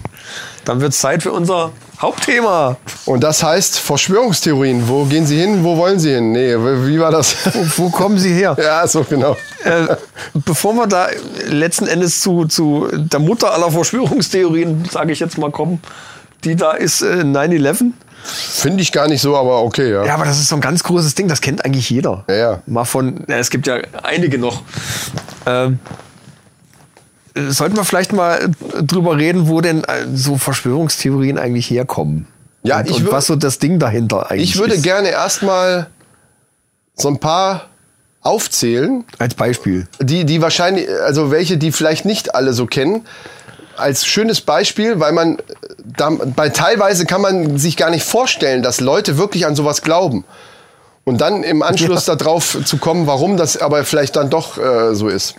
dann wird es Zeit für unser Hauptthema. Und das heißt Verschwörungstheorien. Wo gehen sie hin? Wo wollen sie hin? Nee, wie war das? Wo kommen sie her? ja, so genau. äh, bevor wir da letzten Endes zu, zu der Mutter aller Verschwörungstheorien, sage ich jetzt mal, kommen, die da ist äh, 9-11. Finde ich gar nicht so, aber okay, ja. Ja, aber das ist so ein ganz großes Ding, das kennt eigentlich jeder. Ja, ja. Mal von, ja, es gibt ja einige noch. Ähm, äh, sollten wir vielleicht mal drüber reden, wo denn äh, so Verschwörungstheorien eigentlich herkommen? Ja, und, ich und was so das Ding dahinter eigentlich Ich würde ist. gerne erstmal so ein paar aufzählen, Als Beispiel. die, die wahrscheinlich, also welche, die vielleicht nicht alle so kennen, als schönes Beispiel, weil man, da, bei teilweise kann man sich gar nicht vorstellen, dass Leute wirklich an sowas glauben. Und dann im Anschluss darauf zu kommen, warum das aber vielleicht dann doch äh, so ist.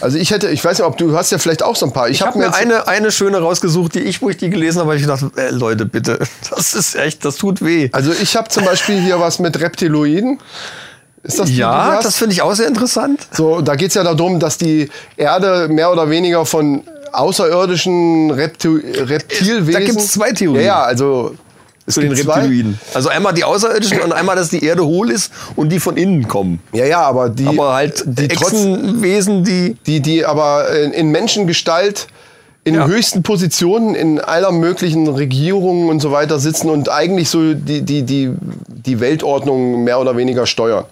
Also ich hätte, ich weiß nicht, ob du, hast ja vielleicht auch so ein paar. Ich, Ich habe hab mir eine, eine schöne rausgesucht, die ich, wo ich die gelesen habe, habe ich gedacht, äh, Leute, bitte, das ist echt, das tut weh. Also ich habe zum Beispiel hier was mit Reptiloiden. Ist das die, die ja, hast? das finde ich auch sehr interessant. So, da geht's ja darum, dass die Erde mehr oder weniger von außerirdischen Reptil Reptilwesen. Da gibt's zwei Theorien. Ja, ja, also es Zu den gibt zwei. Reptiloiden. Also einmal die Außerirdischen und einmal, dass die Erde hohl ist und die von innen kommen. Ja, ja, aber die, Aber halt die Echsenwesen, die. die, die aber in, in Menschengestalt in Ja. höchsten Positionen in aller möglichen Regierungen und so weiter sitzen und eigentlich so die, die, die, die Weltordnung mehr oder weniger steuern.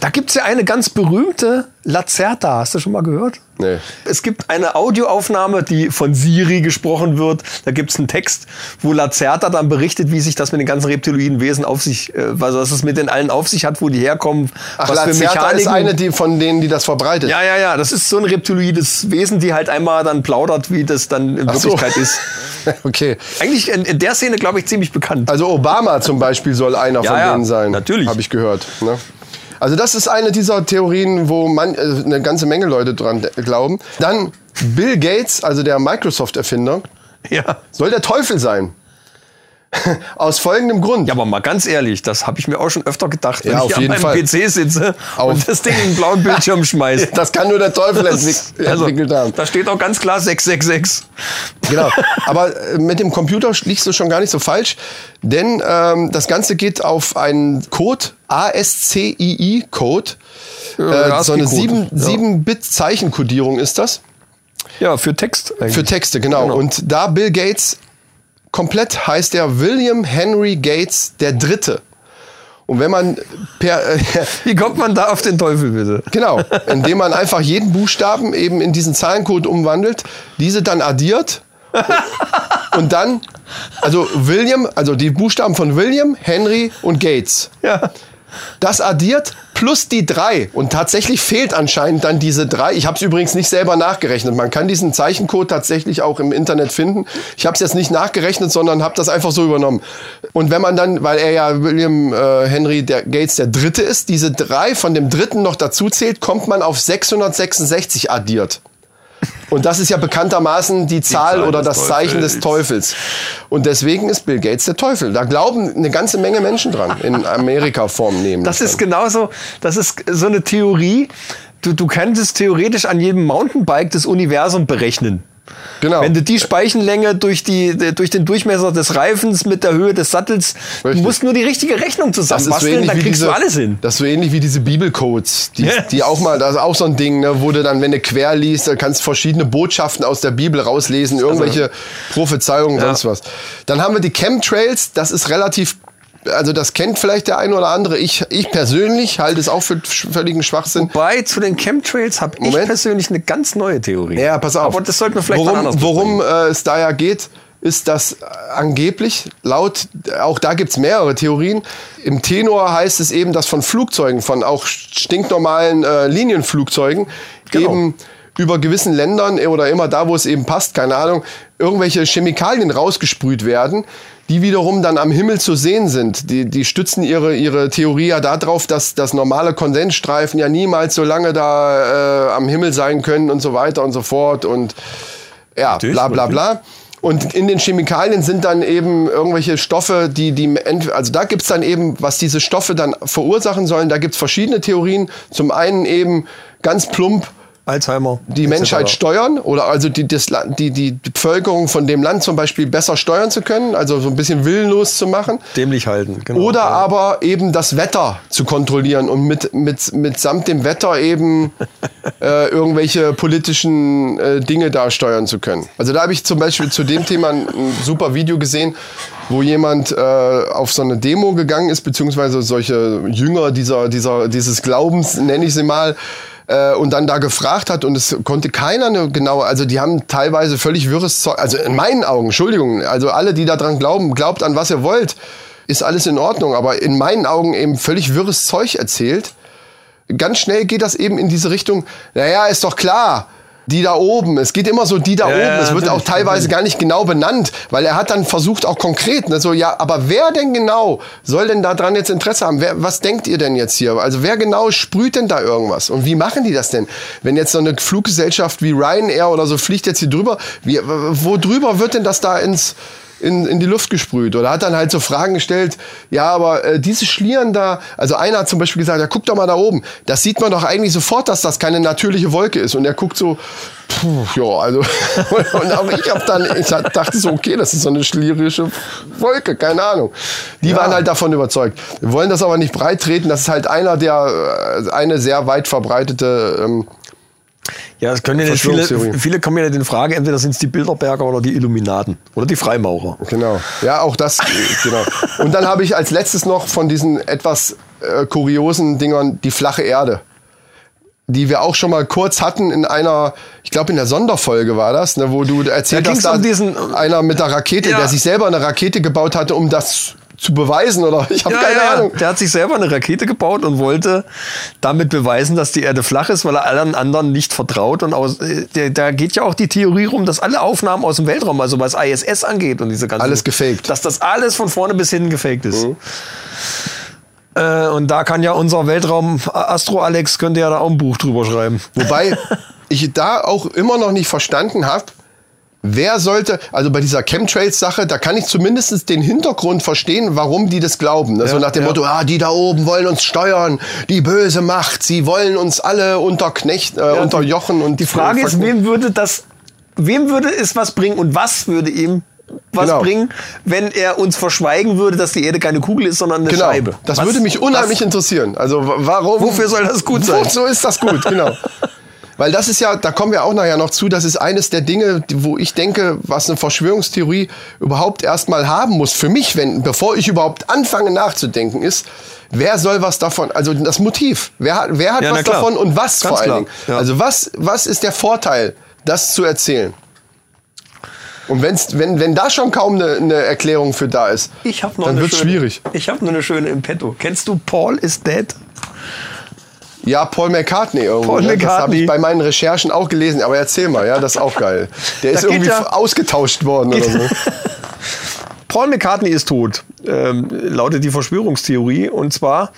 Da gibt's ja eine ganz berühmte Lacerta. Hast du schon mal gehört? Nee. Es gibt eine Audioaufnahme, die von Siri gesprochen wird. Da gibt's einen Text, wo Lacerta dann berichtet, wie sich das mit den ganzen reptiloiden Wesen auf sich, äh, also was es mit den allen auf sich hat, wo die herkommen, Ach, was für Lacerta Mechaniken. ist eine die, von denen, die das verbreitet. Ja, ja, ja. Das ist so ein reptiloides Wesen, die halt einmal dann plaudert, wie das dann in Ach so. Wirklichkeit ist. okay. Eigentlich in, in der Szene, glaube ich, ziemlich bekannt. Also Obama zum Beispiel soll einer Ja, von ja, denen sein. natürlich. Habe ich gehört. Ne? Also das ist eine dieser Theorien, wo man, äh, eine ganze Menge Leute dran glauben. Dann Bill Gates, also der Microsoft-Erfinder, Ja. soll der Teufel sein. Aus folgendem Grund. Ja, aber mal ganz ehrlich, das habe ich mir auch schon öfter gedacht, wenn Ja, ich auf an jeden meinem Fall. PC sitze Auf- und das Ding in den blauen Bildschirm schmeiße. Das kann nur der Teufel entwick Also, entwickelt haben. da steht auch ganz klar 666. Genau. Aber äh, mit dem Computer liegst du schon gar nicht so falsch, denn ähm, das Ganze geht auf einen Code, ASCII-Code. Ja, Äh, so eine ASCII-Code, 7 ja.7-Bit-Zeichenkodierung ist das. Ja, für Text eigentlich. Für Texte, genau. Genau. Und da Bill Gates komplett heißt er William Henry Gates der Dritte. Und wenn man per äh, Wie kommt man da auf den Teufel, bitte? genau, indem man einfach jeden Buchstaben eben in diesen Zahlencode umwandelt, diese dann addiert und dann also William, also die Buchstaben von William, Henry und Gates. Ja. Das addiert plus die drei. Und tatsächlich fehlt anscheinend dann diese drei. Ich habe es übrigens nicht selber nachgerechnet. Man kann diesen Zeichencode tatsächlich auch im Internet finden. Ich habe es jetzt nicht nachgerechnet, sondern habe das einfach so übernommen. Und wenn man dann, weil er ja William äh, Henry der Gates der Dritte ist, diese drei von dem Dritten noch dazu zählt, kommt man auf 666 addiert. Und das ist ja bekanntermaßen die Zahl, Zahl oder das Zeichen des Teufels. Teufels. Und deswegen ist Bill Gates der Teufel. Da glauben eine ganze Menge Menschen dran. In Amerika Form nehmen. Das ist genauso, das ist so eine Theorie. Du, du könntest theoretisch an jedem Mountainbike das Universum berechnen. Genau. Wenn du die Speichenlänge durch, die, durch den Durchmesser des Reifens mit der Höhe des Sattels, du Richtig. musst nur die richtige Rechnung so zusammenbasteln, ähnlich dann kriegst diese, du alles hin. Das ist so ähnlich wie diese Bibelcodes, die, Ja. die auch mal, das ist auch so ein Ding, ne, wo du dann, wenn du quer liest, da kannst verschiedene Botschaften aus der Bibel rauslesen, irgendwelche Prophezeiungen, Ja. sonst was. Dann haben wir die Chemtrails, das ist relativ, also das kennt vielleicht der eine oder andere. Ich, ich persönlich halte es auch für völligen Schwachsinn. Wobei, zu den Chemtrails habe ich persönlich eine ganz neue Theorie. Ja, pass auf. Aber das sollten wir vielleicht mal worum, anders Worum äh, es da ja geht, ist, dass äh, angeblich, laut, auch da gibt's mehrere Theorien, im Tenor heißt es eben, dass von Flugzeugen, von auch stinknormalen äh, Linienflugzeugen, Genau. eben über gewissen Ländern oder immer da, wo es eben passt, keine Ahnung, irgendwelche Chemikalien rausgesprüht werden, die wiederum dann am Himmel zu sehen sind. Die, die stützen ihre, ihre Theorie ja darauf, dass, dass normale Kondensstreifen ja niemals so lange da äh, am Himmel sein können und so weiter und so fort und ja, Natürlich, bla bla bla. Und in den Chemikalien sind dann eben irgendwelche Stoffe, die, die, also da gibt's dann eben, was diese Stoffe dann verursachen sollen, da gibt's verschiedene Theorien. Zum einen eben ganz plump, Alzheimer. die. Menschheit steuern oder also die, das, die, die Bevölkerung von dem Land zum Beispiel besser steuern zu können, also so ein bisschen willenlos zu machen. dämlich halten. Genau. Oder Ja. aber eben das Wetter zu kontrollieren und mit, mit, mitsamt dem Wetter eben äh, irgendwelche politischen äh, Dinge da steuern zu können. Also da habe ich zum Beispiel zu dem Thema ein, ein super Video gesehen, wo jemand äh, auf so eine Demo gegangen ist, beziehungsweise solche Jünger dieser, dieser, dieses Glaubens, nenne ich sie mal, äh, und dann da gefragt hat und es konnte keiner eine genaue, also die haben teilweise völlig wirres Zeug, also in meinen Augen, Entschuldigung, also alle, die daran glauben, glaubt an was ihr wollt, ist alles in Ordnung, aber in meinen Augen eben völlig wirres Zeug erzählt. Ganz schnell geht das eben in diese Richtung, naja, ist doch klar, die da oben, es geht immer so die da Ja, oben, es wird auch teilweise gar nicht genau benannt, weil er hat dann versucht auch konkret, ne, so ja, aber wer denn genau soll denn da dran jetzt Interesse haben? Wer, was denkt ihr denn jetzt hier? Also wer genau sprüht denn da irgendwas? Und wie machen die das denn? Wenn jetzt so eine Fluggesellschaft wie Ryanair oder so fliegt jetzt hier drüber, wie, wo drüber wird denn das da ins in, in die Luft gesprüht oder hat dann halt so Fragen gestellt, ja, aber äh, diese Schlieren da, also einer hat zum Beispiel gesagt, ja, guck doch mal da oben, das sieht man doch eigentlich sofort, dass das keine natürliche Wolke ist und er guckt so, puh, ja, also und auch ich hab dann, ich dachte so, okay, das ist so eine schlierische Wolke, keine Ahnung. Die waren halt davon überzeugt. Wir wollen das aber nicht breit treten, das ist halt einer der, äh, eine sehr weit verbreitete ähm, Ja, es können ja nicht viele, viele kommen ja in Frage, entweder sind es die Bilderberger oder die Illuminaten oder die Freimaurer. Genau. Ja, auch das, äh, genau. Und dann habe ich als letztes noch von diesen etwas äh, kuriosen Dingern die flache Erde. Die wir auch schon mal kurz hatten in einer, ich glaube in der Sonderfolge war das, ne, wo du erzählt Da hast, da um diesen- einer mit der Rakete, Ja. der sich selber eine Rakete gebaut hatte, um das zu beweisen oder ich habe keine Ahnung. Der hat sich selber eine Rakete gebaut und wollte damit beweisen, dass die Erde flach ist, weil er allen anderen nicht vertraut. Und aus, äh, der, da geht ja auch die Theorie rum, dass alle Aufnahmen aus dem Weltraum, also was ISS angeht und diese ganzen. Alles gefaked. Dass das alles von vorne bis hinten gefaked ist. Äh, und da kann ja unser Weltraum Astro Alex könnte ja da auch ein Buch drüber schreiben. Wobei ich da auch immer noch nicht verstanden habe, wer sollte, also bei dieser Chemtrails-Sache, da kann ich zumindest den Hintergrund verstehen, warum die das glauben. Ne? so Ja, nach dem ja. Motto, ah, die da oben wollen uns steuern, die böse Macht, sie wollen uns alle unterknechten, äh, unterjochen. Und Die Frage ist, wem würde das, wem würde es was bringen und was würde ihm was Genau. bringen, wenn er uns verschweigen würde, dass die Erde keine Kugel ist, sondern eine Genau, Scheibe? das Was- würde mich unheimlich was- interessieren. Also warum? Wofür soll das gut sein? So ist das gut, genau. Weil das ist ja, da kommen wir auch nachher noch zu, das ist eines der Dinge, wo ich denke, was eine Verschwörungstheorie überhaupt erstmal haben muss, für mich, wenn, bevor ich überhaupt anfange nachzudenken, ist, wer soll was davon, also das Motiv, wer hat, wer hat Ja, was davon und was Ganz vor allen klar, Dingen. ja. Also was, was ist der Vorteil, das zu erzählen? Und wenn's, wenn, wenn da schon kaum eine, eine Erklärung für da ist, Ich habe noch dann wird es schöne- schwierig. Ich habe noch eine schöne im Petto. Kennst du Paul is Dead? Ja, Paul McCartney irgendwo. Paul ne? Das habe McCartney. ich bei meinen Recherchen auch gelesen. Aber erzähl mal, ja, das ist auch geil. Der ist irgendwie ja- ausgetauscht worden oder so. Paul McCartney ist tot, ähm, lautet die Verschwörungstheorie. Und zwar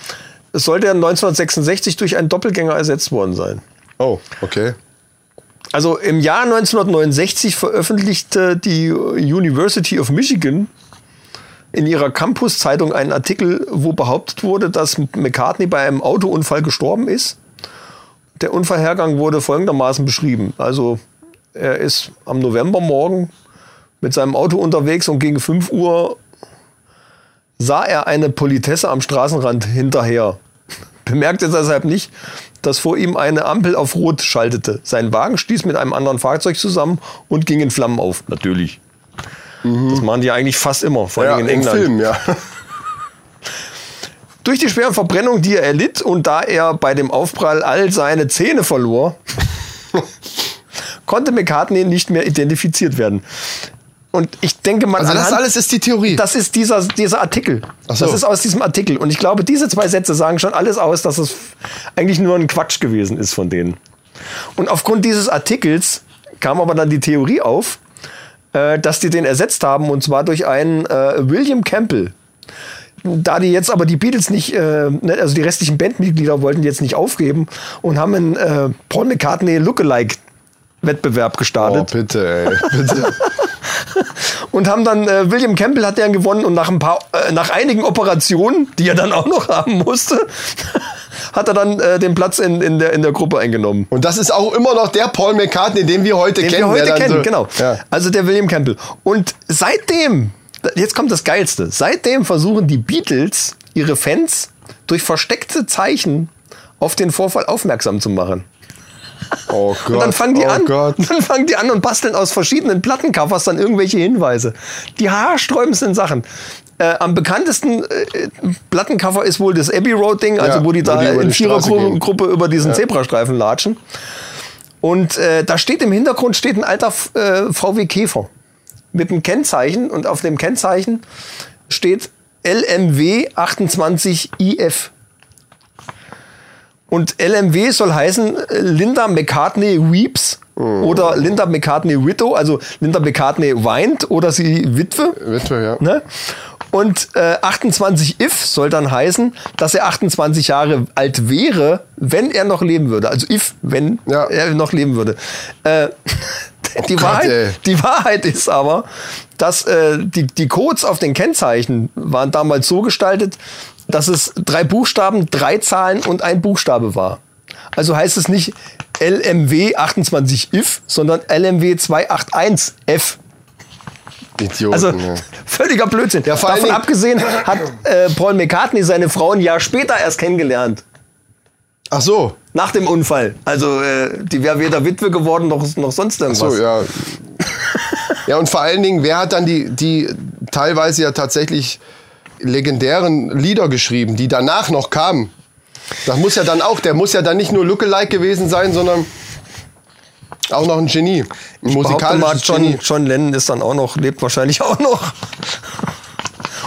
sollte er 1966 durch einen Doppelgänger ersetzt worden sein. Oh, okay. Also im Jahr 1969 veröffentlichte die University of Michigan in ihrer Campus-Zeitung einen Artikel, wo behauptet wurde, dass McCartney bei einem Autounfall gestorben ist. Der Unfallhergang wurde folgendermaßen beschrieben. Also er ist am Novembermorgen mit seinem Auto unterwegs und gegen 5 Uhr sah er eine Politesse am Straßenrand hinterher. Bemerkte deshalb nicht, dass vor ihm eine Ampel auf Rot schaltete. Sein Wagen stieß mit einem anderen Fahrzeug zusammen und ging in Flammen auf. Natürlich. Das machen die eigentlich fast immer, vor Ja, allem in im England. Film, ja. Durch die schweren Verbrennungen, die er erlitt und da er bei dem Aufprall all seine Zähne verlor, konnte McCartney nicht mehr identifiziert werden. Und ich denke mal, Also das anhand- alles ist die Theorie. das ist dieser, dieser Artikel. So. Das ist aus diesem Artikel. Und ich glaube, diese zwei Sätze sagen schon alles aus, dass es eigentlich nur ein Quatsch gewesen ist von denen. Und aufgrund dieses Artikels kam aber dann die Theorie auf, äh, dass die den ersetzt haben und zwar durch einen äh, William Campbell. Da die jetzt aber die Beatles nicht, äh, ne, also die restlichen Bandmitglieder wollten jetzt nicht aufgeben und haben einen äh, Paul McCartney Lookalike Wettbewerb oh, gestartet bitte, ey. Bitte. und haben dann äh, William Campbell hat der gewonnen und nach ein paar äh, nach einigen Operationen, die er dann auch noch haben musste, hat er dann äh, den Platz in, in der in der Gruppe eingenommen. Und das ist auch immer noch der Paul McCartney, den wir heute Den kennen. wir heute kennen, so, genau. Ja. Also der William Campbell. Und seitdem, jetzt kommt das Geilste, seitdem versuchen die Beatles ihre Fans durch versteckte Zeichen auf den Vorfall aufmerksam zu machen. Oh Gott. Und dann fangen die oh an, Gott. dann fangen die an und basteln aus verschiedenen Plattencovers dann irgendwelche Hinweise. Die haarsträubendsten Sachen. Äh, am bekanntesten äh, Plattencover ist wohl das Abbey Road Ding, also Ja, wo die wo da die in die gehen. Vierergruppe über diesen Zebrastreifen latschen. Und äh, da steht im Hintergrund steht ein alter äh, VW Käfer mit einem Kennzeichen und auf dem Kennzeichen steht LMW 28 IF. Und LMW soll heißen äh, Linda McCartney Weeps oder Linda McCartney Widow, also Linda McCartney weint oder sie Witwe. Witwe, ja. Ne? Und äh, 28 if soll dann heißen, dass er 28 Jahre alt wäre, wenn er noch leben würde. Also if, wenn Ja. er noch leben würde. Äh, die, Gott, Wahrheit, ey. die Wahrheit ist aber, dass äh, die, die Codes auf den Kennzeichen waren damals so gestaltet, dass es drei Buchstaben, drei Zahlen und ein Buchstabe war. Also heißt es nicht LMW 28 if, sondern LMW 281 F. Idioten. Also ja. völliger Blödsinn. Ja, Davon Dingen- abgesehen hat äh, Paul McCartney seine Frau ein Jahr später erst kennengelernt. Ach so. Nach dem Unfall. Also äh, die wäre weder Witwe geworden noch, noch sonst irgendwas. So, ja. ja, und vor allen Dingen, wer hat dann die, die teilweise ja tatsächlich legendären Lieder geschrieben, die danach noch kamen? Das muss ja dann auch, der muss ja dann nicht nur Lookalike gewesen sein, sondern auch noch ein Genie. Ein musikalisches John, Genie. John Lennon ist dann auch noch, lebt wahrscheinlich auch noch.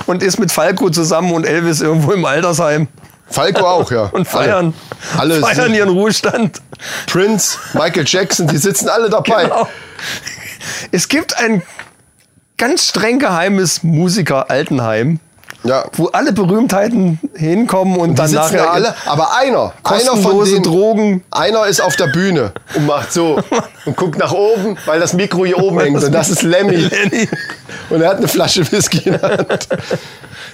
Und ist mit Falco zusammen und Elvis irgendwo im Altersheim. Falco auch, ja. Und feiern. Alle, alle feiern ihren Ruhestand. Prince, Michael Jackson, die sitzen alle dabei. Genau. Es gibt ein ganz streng geheimes Musiker-Altenheim, Ja. wo alle Berühmtheiten hinkommen und Die dann nachher alle, aber einer, einer von denen, Drogen. einer ist auf der Bühne und macht so und guckt nach oben, weil das Mikro hier oben hängt und das ist Lemmy. Lenny. Und er hat eine Flasche Whisky in der Hand.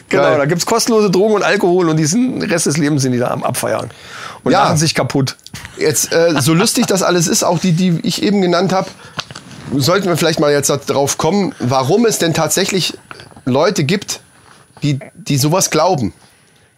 Genau, Geil. da gibt's kostenlose Drogen und Alkohol und diesen Rest des Lebens sind die da am Abfeiern. Und Ja. lachen sich kaputt. Jetzt, äh, so lustig das alles ist, auch die, die ich eben genannt habe, sollten wir vielleicht mal jetzt darauf kommen, warum es denn tatsächlich Leute gibt, die, die sowas glauben.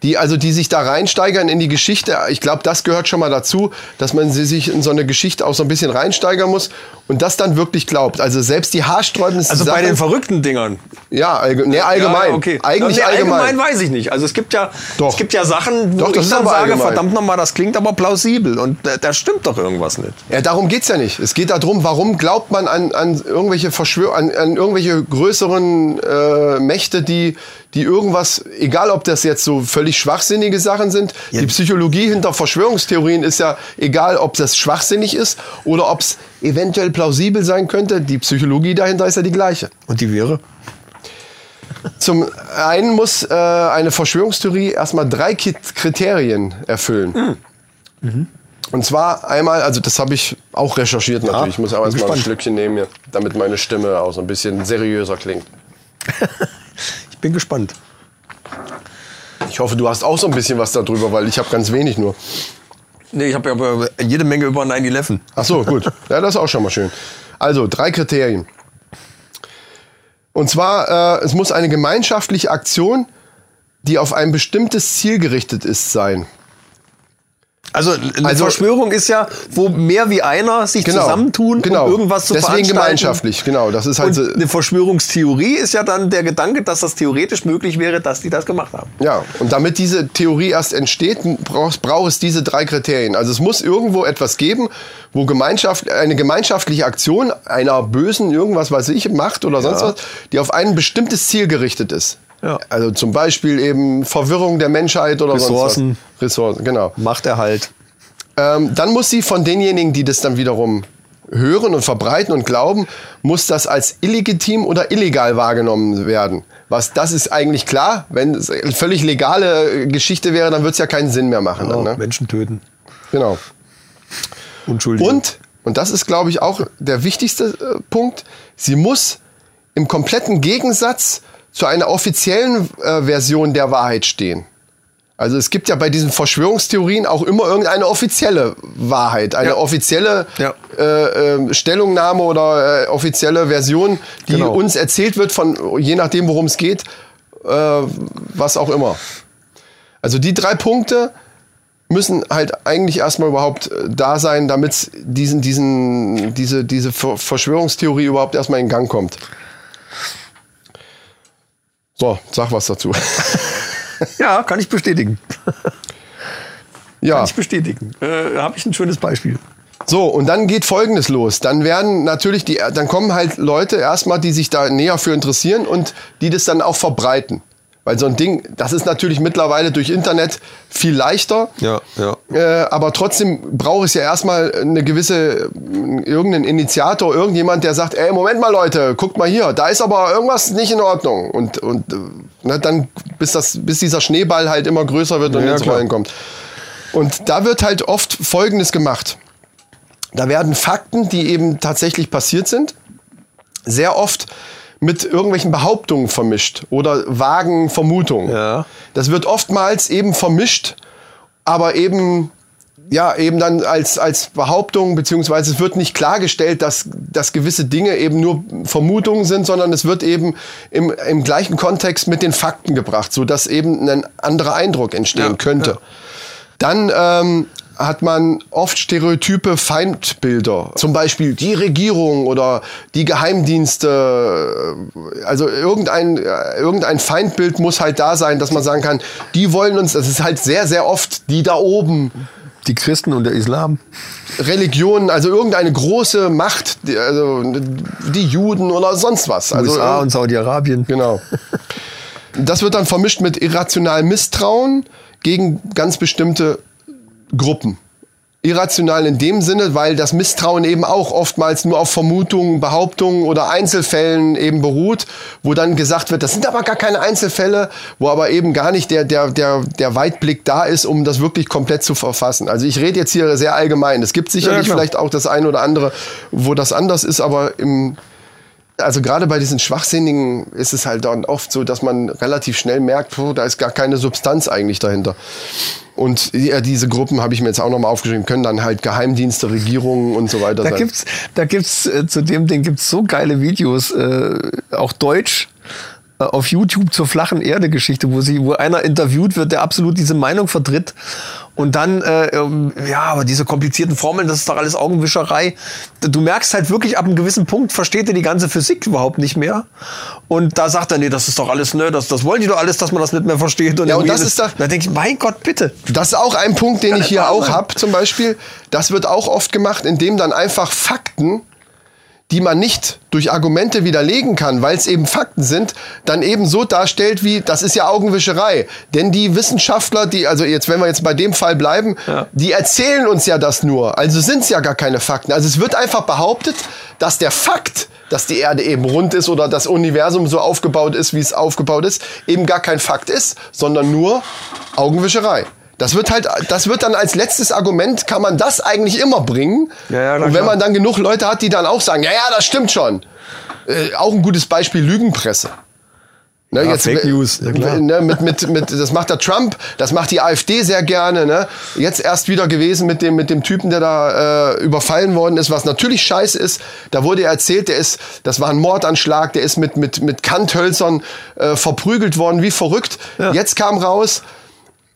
Die, also, die sich da reinsteigern in die Geschichte. Ich glaube, das gehört schon mal dazu, dass man sie sich in so eine Geschichte auch so ein bisschen reinsteigern muss und das dann wirklich glaubt. Also selbst die haarsträubendsten Also bei Sachen. den verrückten Dingern. ja, allge nee, allgemein. Ja, okay. Eigentlich nee, allgemein. allgemein weiß ich nicht. Also es gibt ja, Doch. es gibt ja Sachen, wo Doch, das ich ist dann aber sage, allgemein. verdammt nochmal, das klingt aber plausibel. Und äh, da stimmt doch irgendwas nicht. Ja, darum geht's ja nicht. Es geht darum, warum glaubt man an, an irgendwelche Verschwör an, an irgendwelche größeren äh, Mächte, die, die irgendwas, egal ob das jetzt so völlig schwachsinnige Sachen sind. Die Psychologie hinter Verschwörungstheorien ist ja egal, ob das schwachsinnig ist oder ob es eventuell plausibel sein könnte. Die Psychologie dahinter ist ja die gleiche. Und die wäre? Zum einen muss äh, eine Verschwörungstheorie erstmal drei Kriterien erfüllen. Und zwar einmal, also das habe ich auch recherchiert natürlich. ich muss aber erstmal ein. Schlückchen nehmen hier, damit meine Stimme auch so ein bisschen seriöser klingt. Ich bin gespannt. Ich hoffe, du hast auch so ein bisschen was darüber, weil ich habe ganz wenig nur. Nee, ich habe ja aber jede Menge über 9-11. Ach so, gut. Ja, das ist auch schon mal schön. Also, drei Kriterien. Und zwar, äh, es muss eine gemeinschaftliche Aktion, die auf ein bestimmtes Ziel gerichtet ist, sein. Also eine Also- Verschwörung ist ja, wo mehr wie einer sich zusammentun, genau. um irgendwas zu Deswegen veranstalten. gemeinschaftlich, genau. Das ist halt so, eine Verschwörungstheorie ist ja dann der Gedanke, dass das theoretisch möglich wäre, dass die das gemacht haben. Ja, und damit diese Theorie erst entsteht, braucht, braucht es diese drei Kriterien. Also es muss irgendwo etwas geben, wo Gemeinschaft, eine gemeinschaftliche Aktion einer bösen irgendwas weiß ich Macht oder sonst Ja. was, die auf ein bestimmtes Ziel gerichtet ist. Ja. Also zum Beispiel eben Verwirrung der Menschheit oder Ressourcen. sonst was. Ressourcen, genau. Machterhalt. Ähm, dann muss sie von denjenigen, die das dann wiederum hören und verbreiten und glauben, muss das als illegitim oder illegal wahrgenommen werden. Was das ist eigentlich klar. Wenn es eine völlig legale Geschichte wäre, dann würde es ja keinen Sinn mehr machen. Dann, ne? Menschen töten. Genau. Unschuldige. Und, und das ist, glaube ich, auch der wichtigste äh, Punkt, sie muss im kompletten Gegensatz zu einer offiziellen äh, Version der Wahrheit stehen. Also es gibt ja bei diesen Verschwörungstheorien auch immer irgendeine offizielle Wahrheit, eine Ja. offizielle Ja. äh, äh, Stellungnahme oder äh, offizielle Version, die Genau. uns erzählt wird von, je nachdem worum es geht, äh, was auch immer. Also die drei Punkte müssen halt eigentlich erstmal überhaupt äh, da sein, damit diesen, diesen, diese, diese Ver- Verschwörungstheorie überhaupt erstmal in Gang kommt. So, sag was dazu. ja, kann ich bestätigen. ja. Kann ich bestätigen. Äh, Habe ich ein schönes Beispiel. So, und dann geht Folgendes los. Dann werden natürlich die, dann kommen halt Leute erstmal, die sich da näher für interessieren und die das dann auch verbreiten. Weil so ein Ding, das ist natürlich mittlerweile durch Internet viel leichter. Ja, ja. Äh, aber trotzdem braucht es ja erstmal eine gewisse, irgendeinen Initiator, irgendjemand, der sagt, ey, Moment mal Leute, guckt mal hier, da ist aber irgendwas nicht in Ordnung. Und, und äh, na, dann, bis, das, bis dieser Schneeball halt immer größer wird und Ja, ins. Rollen kommt. Und da wird halt oft Folgendes gemacht. Da werden Fakten, die eben tatsächlich passiert sind, sehr oft mit irgendwelchen Behauptungen vermischt oder vagen Vermutungen. Ja. Das wird oftmals eben vermischt, aber eben ja eben dann als als Behauptung beziehungsweise es wird nicht klargestellt, dass dass gewisse Dinge eben nur Vermutungen sind, sondern es wird eben im, im gleichen Kontext mit den Fakten gebracht, so dass eben ein anderer Eindruck entstehen Ja, könnte. ja. Dann ähm, hat man oft stereotype Feindbilder. Zum Beispiel die Regierung oder die Geheimdienste. Also irgendein, äh, irgendein Feindbild muss halt da sein, dass man sagen kann, die wollen uns, das ist halt sehr, sehr oft die da oben. Die Christen und der Islam. Religionen, also irgendeine große Macht, die, also die Juden oder sonst was. Also USA und Saudi-Arabien. Genau. Das wird dann vermischt mit irrationalem Misstrauen gegen ganz bestimmte Gruppen. Irrational in dem Sinne, weil das Misstrauen eben auch oftmals nur auf Vermutungen, Behauptungen oder Einzelfällen eben beruht, wo dann gesagt wird, das sind aber gar keine Einzelfälle, wo aber eben gar nicht der, der, der, der Weitblick da ist, um das wirklich komplett zu verfassen. Also ich rede jetzt hier sehr allgemein. Es gibt sicherlich klar. vielleicht auch das eine oder andere, wo das anders ist, aber im, also gerade bei diesen Schwachsinnigen ist es halt dann oft so, dass man relativ schnell merkt, puh, da ist gar keine Substanz eigentlich dahinter. Und ja, diese Gruppen habe ich mir jetzt auch nochmal aufgeschrieben, können dann halt Geheimdienste, Regierungen und so weiter Da sein. gibt's, da gibt's äh, zu dem Ding gibt's so geile Videos, äh, auch Deutsch auf YouTube zur flachen Erde-Geschichte, wo sie, wo einer interviewt wird, der absolut diese Meinung vertritt. Und dann, äh, ähm, ja, aber diese komplizierten Formeln, das ist doch alles Augenwischerei. Du merkst halt wirklich, ab einem gewissen Punkt versteht er die ganze Physik überhaupt nicht mehr. Und da sagt er, nee, das ist doch alles, ne, das, das wollen die doch alles, dass man das nicht mehr versteht. Ja, und das ist da- Da denke ich, mein Gott, bitte. Das ist auch ein Punkt, den ich hier auch habe, zum Beispiel. Das wird auch oft gemacht, indem dann einfach Fakten, die man nicht durch Argumente widerlegen kann, weil es eben Fakten sind, dann eben so darstellt wie, das ist ja Augenwischerei. Denn die Wissenschaftler, die, also jetzt, wenn wir jetzt bei dem Fall bleiben, Ja. die erzählen uns ja das nur. Also sind es ja gar keine Fakten. Also es wird einfach behauptet, dass der Fakt, dass die Erde eben rund ist oder das Universum so aufgebaut ist, wie es aufgebaut ist, eben gar kein Fakt ist, sondern nur Augenwischerei. Das wird halt, das wird dann als letztes Argument, kann man das eigentlich immer bringen. Ja, ja, Und wenn man dann genug Leute hat, die dann auch sagen, ja, ja, das stimmt schon. Äh, auch ein gutes Beispiel Lügenpresse. Ne, Ja, Fake News, ja klar. ne, mit, mit, mit, das macht der Trump, das macht die AfD sehr gerne. Ne? Jetzt erst wieder gewesen mit dem, mit dem Typen, der da äh, überfallen worden ist, was natürlich scheiße ist. Da wurde er erzählt, der ist, das war ein Mordanschlag, der ist mit, mit, mit Kanthölzern äh, verprügelt worden, wie verrückt. Ja. Jetzt kam raus,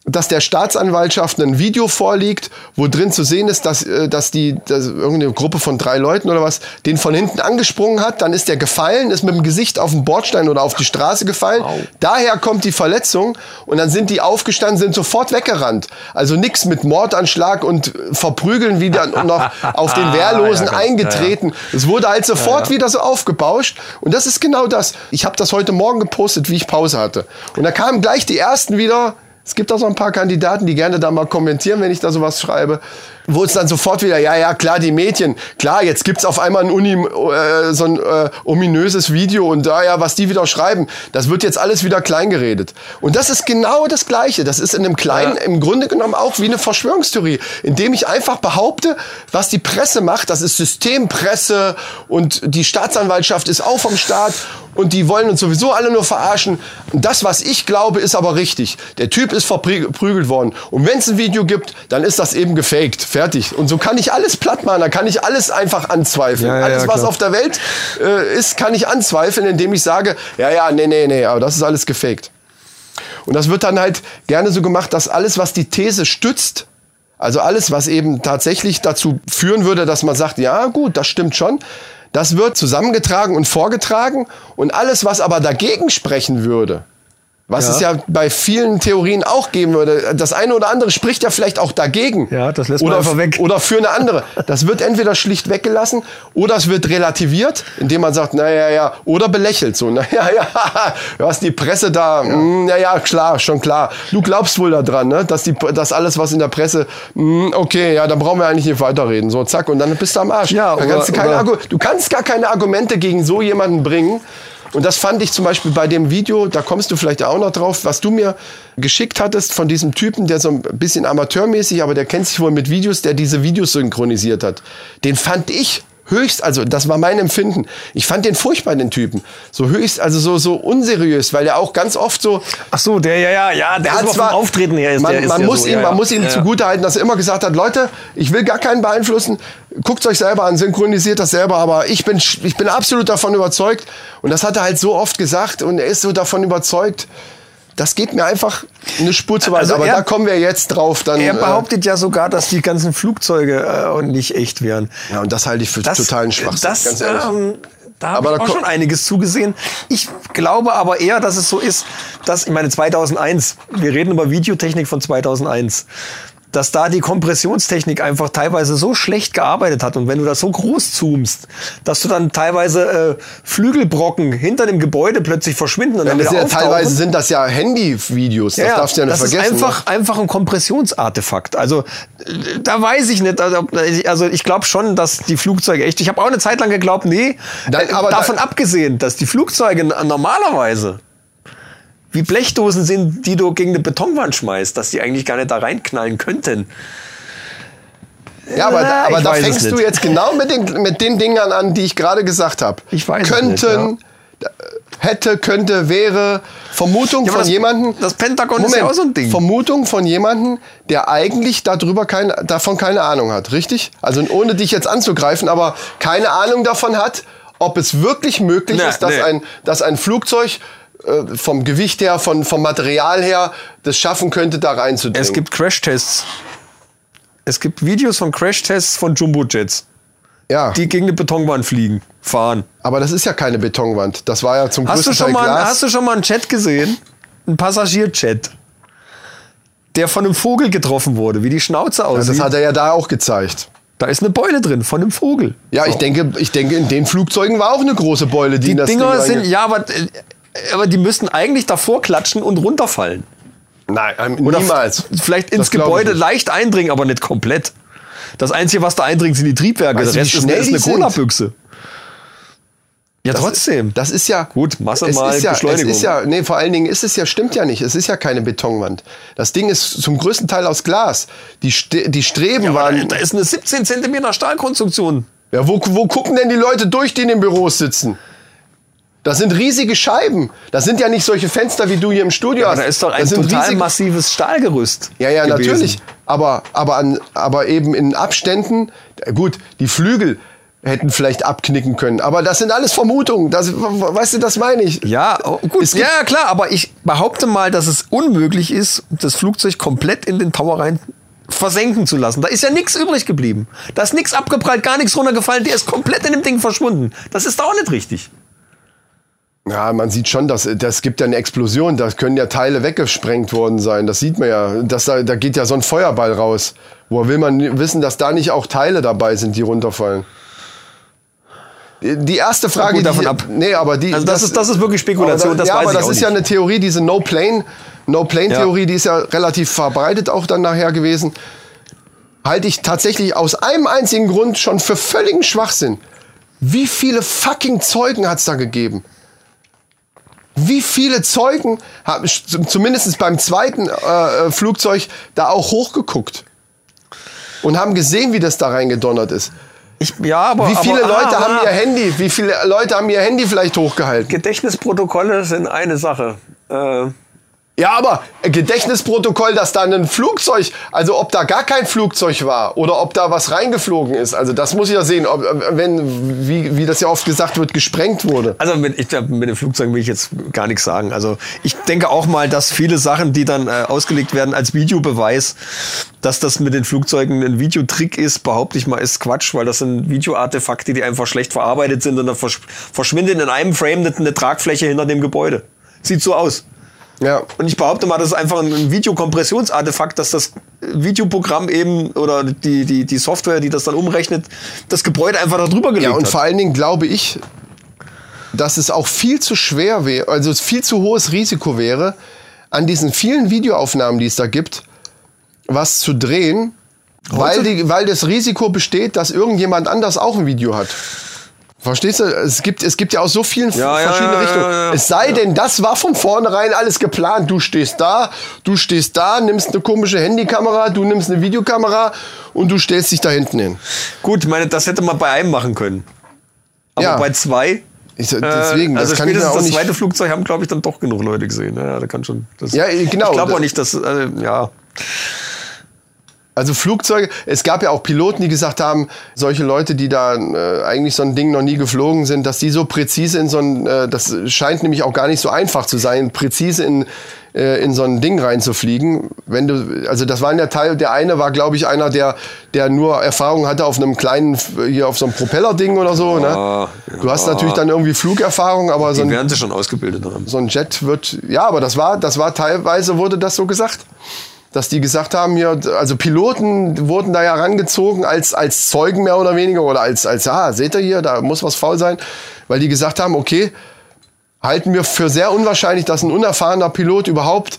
dass der Staatsanwaltschaft ein Video vorliegt, wo drin zu sehen ist, dass, äh, dass die dass irgendeine Gruppe von drei Leuten oder was den von hinten angesprungen hat, dann ist der gefallen, ist mit dem Gesicht auf den Bordstein oder auf die Straße gefallen. Daher kommt die Verletzung und dann sind die aufgestanden, sind sofort weggerannt. Also nix mit Mordanschlag und verprügeln wieder und noch auf den Wehrlosen Ja, ganz- eingetreten. Es wurde halt sofort wieder so aufgebauscht und das ist genau das. Ich habe das heute Morgen gepostet, wie ich Pause hatte. Und da kamen gleich die ersten wieder es gibt auch so ein paar Kandidaten, die gerne da mal kommentieren, wenn ich da sowas schreibe. Wo es dann sofort wieder, ja, ja, klar, die Mädchen, klar, jetzt gibt's auf einmal ein, Uni, äh, so ein äh, ominöses Video und da, ja, was die wieder schreiben, das wird jetzt alles wieder klein geredet. Und das ist genau das Gleiche. Das ist in einem kleinen, im Grunde genommen auch wie eine Verschwörungstheorie, indem ich einfach behaupte, was die Presse macht, das ist Systempresse und die Staatsanwaltschaft ist auch vom Staat und die wollen uns sowieso alle nur verarschen. Und das, was ich glaube, ist aber richtig. Der Typ ist verprügelt worden. Und wenn es ein Video gibt, dann ist das eben gefaked. Fertig. Und so kann ich alles platt machen. Da kann ich alles einfach anzweifeln. Ja, ja, alles, was klar. auf der Welt äh, ist, kann ich anzweifeln, indem ich sage, ja, ja, nee, nee, nee, aber das ist alles gefaked. Und das wird dann halt gerne so gemacht, dass alles, was die These stützt, also alles, was eben tatsächlich dazu führen würde, dass man sagt, ja gut, das stimmt schon, das wird zusammengetragen und vorgetragen und alles, was aber dagegen sprechen würde, was Ja. es ja bei vielen Theorien auch geben würde. Das eine oder andere spricht ja vielleicht auch dagegen. Ja, das lässt man oder, einfach weg. Oder für eine andere. Das wird entweder schlicht weggelassen oder es wird relativiert, indem man sagt, naja, ja, oder belächelt so. Naja, ja, was die Presse da, ja. naja, klar, schon klar. Du glaubst wohl daran, ne? dass, die, dass alles, was in der Presse, mh, okay, ja, dann brauchen wir eigentlich nicht weiterreden. So, zack, und dann bist du am Arsch. Ja, oder- kannst du, keine du kannst gar keine Argumente gegen so jemanden bringen. Und das fand ich zum Beispiel bei dem Video, da kommst du vielleicht auch noch drauf, was du mir geschickt hattest von diesem Typen, der so ein bisschen amateurmäßig, aber der kennt sich wohl mit Videos, der diese Videos synchronisiert hat. Den fand ich höchst, also das war mein Empfinden. Ich fand den furchtbar, den Typen. So höchst, also so, so unseriös, weil der auch ganz oft so, Ach so, der, ja, ja, ja, der er hat vom Auftreten her ist man, der, ist man der muss so, ihm, ja, man ja. muss ihm ja. zugutehalten, dass er immer gesagt hat, Leute, ich will gar keinen beeinflussen, guckt euch selber an, synchronisiert das selber, aber ich bin, ich bin absolut davon überzeugt und das hat er halt so oft gesagt und er ist so davon überzeugt, das geht mir einfach eine Spur zu weit, Also aber er- da kommen wir jetzt drauf. Dann, Er äh, behauptet ja sogar, dass die ganzen Flugzeuge äh, nicht echt wären. ja, und das halte ich für totalen Schwachsinn, Das, ganz ehrlich. ähm, da habe ich da auch schon einiges zugesehen. Ich glaube aber eher, dass es so ist, dass, ich meine, 2001, wir reden über Videotechnik von 2001, dass da die Kompressionstechnik einfach teilweise so schlecht gearbeitet hat und wenn du das so groß zoomst, dass du dann teilweise äh, Flügelbrocken hinter dem Gebäude plötzlich verschwinden und dann das wieder ja, teilweise sind das ja Handyvideos, das darfst du ja nicht das vergessen. ist einfach, einfach ein Kompressionsartefakt. Also äh, da weiß ich nicht. Also, also ich glaube schon, dass die Flugzeuge echt. Ich habe auch eine Zeit lang geglaubt, nee. Nein, äh, aber da- davon abgesehen, dass die Flugzeuge normalerweise wie Blechdosen sind, die du gegen eine Betonwand schmeißt, dass die eigentlich gar nicht da reinknallen könnten. Ja, aber, Ja, aber ich da fängst du jetzt genau mit den, mit den Dingern an, die ich gerade gesagt habe. Ich weiß es Könnten, nicht, hätte, könnte, wäre. Vermutung Ja, aber von das- jemandem. das Pentagon ist ja auch so ein Ding. Vermutung von jemandem, der eigentlich darüber keine, davon keine Ahnung hat, richtig? Also ohne dich jetzt anzugreifen, aber keine Ahnung davon hat, ob es wirklich möglich Nee, ist, dass, nee. ein, dass ein Flugzeug äh, vom Gewicht her, von, vom Material her, das schaffen könnte, da reinzudringen. Es gibt Crashtests. Es gibt Videos von Crashtests von Jumbojets, ja. die gegen eine Betonwand fliegen, fahren. Aber das ist ja keine Betonwand. Das war ja zum Hast du, größten schon Teil mal, Glas. hast du schon mal einen Chat gesehen? Einen Passagierchat, der von einem Vogel getroffen wurde, wie die Schnauze ja, aussieht. das hat er ja da auch gezeigt. da ist eine Beule drin von einem Vogel. Ja, ich denke, ich denke, in den Flugzeugen war auch eine große Beule, die, Die in das Dinger Ding sind, ja, aber, äh, aber die müssten eigentlich davor klatschen und runterfallen. Nein, ähm, Oder niemals. vielleicht Das ins Gebäude leicht eindringen, aber nicht komplett. Das Einzige, was da eindringt, sind die Triebwerke. Weißt wie Rest ist, schnell ist eine? Cola-Büchse. Ja, Das- trotzdem. Das ist ja Gut, Masse es mal ist ja, es Beschleunigung. ist ja, nee, vor allen Dingen ist es ja, stimmt ja nicht. Es ist ja keine Betonwand. Das Ding ist zum größten Teil aus Glas. Die, die Streben aber waren. da, da ist eine 17 Zentimeter Stahlkonstruktion. Ja, wo, wo gucken denn die Leute durch, die in den Büros sitzen? Das sind riesige Scheiben. Das sind ja nicht solche Fenster, wie du hier im Studio hast. Da ist doch ein das total riesige- massives Stahlgerüst. Ja, ja, gewesen. natürlich. Aber, aber, an, aber eben in Abständen, gut, die Flügel hätten vielleicht abknicken können. Aber das sind alles Vermutungen. Das, weißt du, das meine ich. Ja, oh, gut. Ja, ja, klar, aber ich behaupte mal, dass es unmöglich ist, das Flugzeug komplett in den Tower rein versenken zu lassen. Da ist ja nichts übrig geblieben. Da ist nichts abgeprallt, gar nichts runtergefallen. Der ist komplett in dem Ding verschwunden. Das ist doch auch nicht richtig. Ja, man sieht schon, dass das gibt ja eine Explosion. Da können ja Teile weggesprengt worden sein. Das sieht man ja. Das, da, da geht ja so ein Feuerball raus. Woher will man wissen, dass da nicht auch Teile dabei sind, die runterfallen? Die erste Frage, gut, davon die, ab. nee, aber die, Also das ist- das ist wirklich Spekulation, Aber da, das ja, aber das ist ja nicht. eine Theorie, diese No-Plane, No-Plane-Theorie, die ist ja relativ verbreitet auch dann nachher gewesen. Halte ich tatsächlich aus einem einzigen Grund schon für völligen Schwachsinn. Wie viele fucking Zeugen hat's da gegeben? Wie viele Zeugen haben zumindest beim zweiten äh, äh, Flugzeug da auch hochgeguckt und haben gesehen, wie das da reingedonnert ist? Ich, ja, aber, Wie viele aber, Leute ah, haben ah, ihr Handy? Wie viele Leute haben ihr Handy vielleicht hochgehalten? Gedächtnisprotokolle sind eine Sache. Äh, Ja, aber Gedächtnisprotokoll, dass da ein Flugzeug, also ob da gar kein Flugzeug war oder ob da was reingeflogen ist, also das muss ich ja sehen, ob, wenn, wie, wie das ja oft gesagt wird, gesprengt wurde. Also mit, ich, mit den Flugzeugen will ich jetzt gar nichts sagen. Also ich denke auch mal, dass viele Sachen, die dann äh, ausgelegt werden als Videobeweis, dass das mit den Flugzeugen ein Videotrick ist, behaupte ich mal, ist Quatsch, weil das sind Videoartefakte, die einfach schlecht verarbeitet sind und dann versch verschwindet in einem Frame eine Tragfläche hinter dem Gebäude. Sieht so aus. Ja. Und ich behaupte mal, das ist einfach ein Videokompressionsartefakt, dass das Videoprogramm eben oder die, die, die Software, die das dann umrechnet, das Gebäude einfach da drüber gelegt Ja, und hat. vor allen Dingen glaube ich, dass es auch viel zu schwer wäre, also viel zu hohes Risiko wäre, an diesen vielen Videoaufnahmen, die es da gibt, was zu drehen, weil, die, weil das Risiko besteht, dass irgendjemand anders auch ein Video hat. Verstehst du? Es gibt, es gibt ja aus so vielen Ja, ja, verschiedene ja, Richtungen. ja. Es sei denn, das war von vornherein alles geplant. Du stehst da, du stehst da, nimmst eine komische Handykamera, du nimmst eine Videokamera und du stellst dich da hinten hin. Gut, meine, das hätte man bei einem machen können. Aber bei zwei. Ich, deswegen, äh, also das kann ich mir auch das zweite Flugzeug haben, glaube ich, dann doch genug Leute gesehen. Ja, da kann schon. Das, Ja, genau. Ich glaube auch nicht, dass. Äh, ja. Also Flugzeuge, es gab ja auch Piloten, die gesagt haben, solche Leute, die da äh, eigentlich so ein Ding noch nie geflogen sind, dass die so präzise in so ein, äh, das scheint nämlich auch gar nicht so einfach zu sein, präzise in, äh, in so ein Ding reinzufliegen. Wenn du, also das waren ja Teil, der eine war, glaube ich, einer, der, der nur Erfahrung hatte auf einem kleinen, hier auf so einem Propellerding oder so. ne? Du hast natürlich dann irgendwie Flugerfahrung, aber so Die ein, werden sie schon ausgebildet haben. so ein Jet wird, ja, aber das war, das war teilweise wurde das so gesagt. Dass die gesagt haben, hier, also Piloten wurden da ja rangezogen als, als Zeugen mehr oder weniger oder als, als, ah, seht ihr hier, da muss was faul sein, weil die gesagt haben, okay, halten wir für sehr unwahrscheinlich, dass ein unerfahrener Pilot überhaupt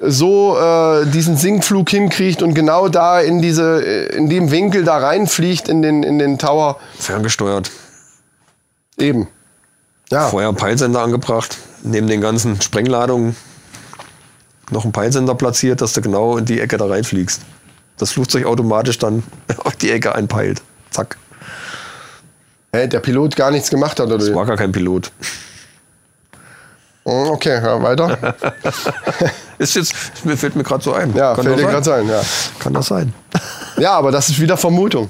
so äh, diesen Sinkflug hinkriegt und genau da in diese, in dem Winkel da reinfliegt in den, in den Tower. Ferngesteuert. Eben. Ja. Vorher Peilsender angebracht. Neben den ganzen Sprengladungen noch einen Peilsender platziert, dass du genau in die Ecke da reinfliegst. Das Flugzeug automatisch dann auf die Ecke einpeilt. Zack. Hä, der Pilot gar nichts gemacht hat, oder? Das war gar kein Pilot. Hm, Okay, ja, weiter. Ist jetzt, mir fällt mir gerade so ein. Ja, fällt das dir gerade sein, ja. Kann das sein? Ja, aber das ist wieder Vermutung.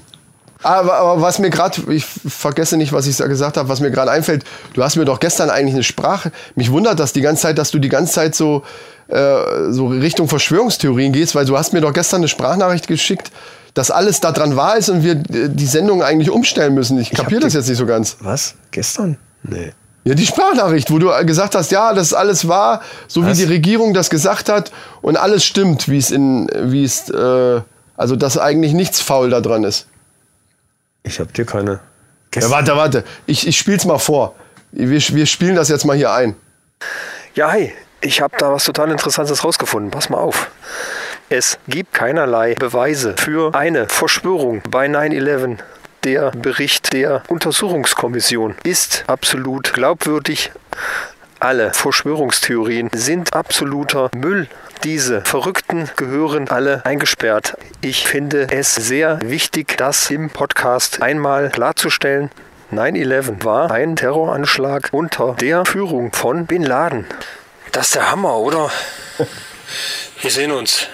Aber, aber was mir gerade, ich vergesse nicht, was ich da gesagt habe, was mir gerade einfällt, du hast mir doch gestern eigentlich eine Sprache, mich wundert das die ganze Zeit, dass du die ganze Zeit so, äh, so Richtung Verschwörungstheorien gehst, weil du hast mir doch gestern eine Sprachnachricht geschickt, dass alles da dran wahr ist und wir äh, die Sendung eigentlich umstellen müssen. Ich kapiere das jetzt nicht so ganz. Was? Gestern? Nee. Ja, die Sprachnachricht, wo du gesagt hast, ja, das ist alles wahr, so Was? wie die Regierung das gesagt hat und alles stimmt, wie es in, wie es, äh, also dass eigentlich nichts faul da dran ist. Ich hab dir keine. Ja, warte, warte. Ich, ich spiel's mal vor. Wir, wir spielen das jetzt mal hier ein. Ja, hi. Ich habe da was total Interessantes rausgefunden. Pass mal auf. Es gibt keinerlei Beweise für eine Verschwörung bei 9-11. Der Bericht der Untersuchungskommission ist absolut glaubwürdig. Alle Verschwörungstheorien sind absoluter Müll. Diese Verrückten gehören alle eingesperrt. Ich finde es sehr wichtig, das im Podcast einmal klarzustellen. 9-11 war ein Terroranschlag unter der Führung von Bin Laden. Das ist der Hammer, oder? Wir sehen uns.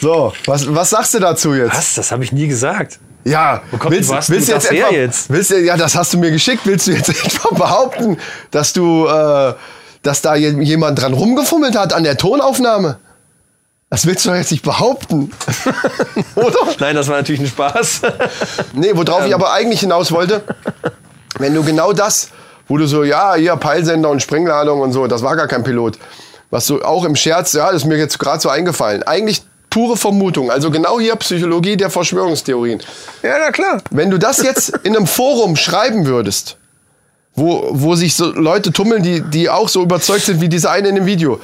So, was, was sagst du dazu jetzt? Was? Das habe ich nie gesagt. Ja, kommt- willst, wo hast willst du jetzt her etwa, jetzt? Willst du, ja, das hast du mir geschickt. Willst du jetzt etwa behaupten, dass du, äh, dass da je- jemand dran rumgefummelt hat an der Tonaufnahme? Das willst du doch jetzt nicht behaupten. Oder? Nein, das war natürlich ein Spaß. Nee, worauf Ähm. ich aber eigentlich hinaus wollte, wenn du genau das, wo du so, ja, hier Peilsender und Sprengladung und so, das war gar kein Pilot. Was du auch im Scherz, ja, das ist mir jetzt gerade so eingefallen. Eigentlich pure Vermutung. Also genau hier Psychologie der Verschwörungstheorien. ja, na klar. Wenn du das jetzt in einem Forum schreiben würdest, wo, wo sich so Leute tummeln, die, die auch so überzeugt sind wie diese eine in dem Video,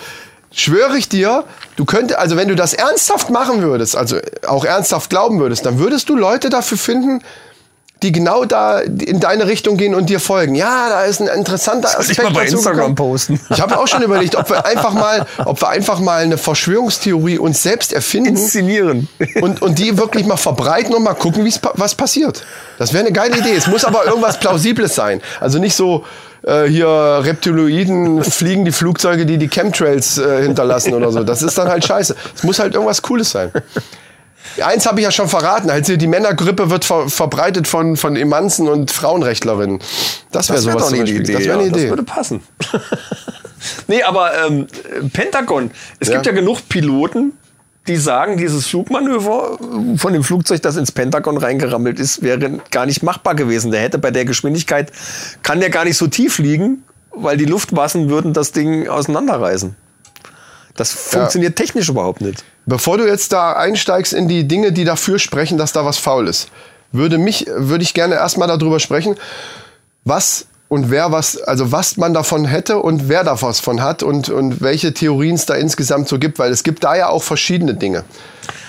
schwöre ich dir, du könntest, also wenn du das ernsthaft machen würdest, also auch ernsthaft glauben würdest, dann würdest du Leute dafür finden, die genau da in deine Richtung gehen und dir folgen. Ja, da ist ein interessanter Soll Aspekt ich mal bei Instagram gekommen. posten? Ich habe auch schon überlegt, ob wir einfach mal, ob wir einfach mal eine Verschwörungstheorie uns selbst erfinden Inszenieren. und, und die wirklich mal verbreiten und mal gucken, wie's, was passiert. Das wäre eine geile Idee. Es muss aber irgendwas Plausibles sein. Also nicht so äh, hier Reptiloiden fliegen die Flugzeuge, die die Chemtrails äh, hinterlassen oder so. Das ist dann halt scheiße. Es muss halt irgendwas Cooles sein. Eins habe ich ja schon verraten. Also die Männergrippe wird ver verbreitet von, von Emanzen und Frauenrechtlerinnen. Das wäre wäre sowas zum eine. Idee. Das wäre ja, eine Idee. Das würde passen. nee, aber ähm, Pentagon. Es Ja. gibt ja genug Piloten, die sagen, dieses Flugmanöver von dem Flugzeug, das ins Pentagon reingerammelt ist, wäre gar nicht machbar gewesen. Der hätte bei der Geschwindigkeit, kann der gar nicht so tief fliegen, weil die Luftmassen würden das Ding auseinanderreißen. Das funktioniert technisch überhaupt nicht. Bevor du jetzt da einsteigst in die Dinge, die dafür sprechen, dass da was faul ist, würde mich, würde ich gerne erstmal darüber sprechen, was und wer was, also was man davon hätte und wer da was von hat und, und welche Theorien es da insgesamt so gibt, weil es gibt da ja auch verschiedene Dinge.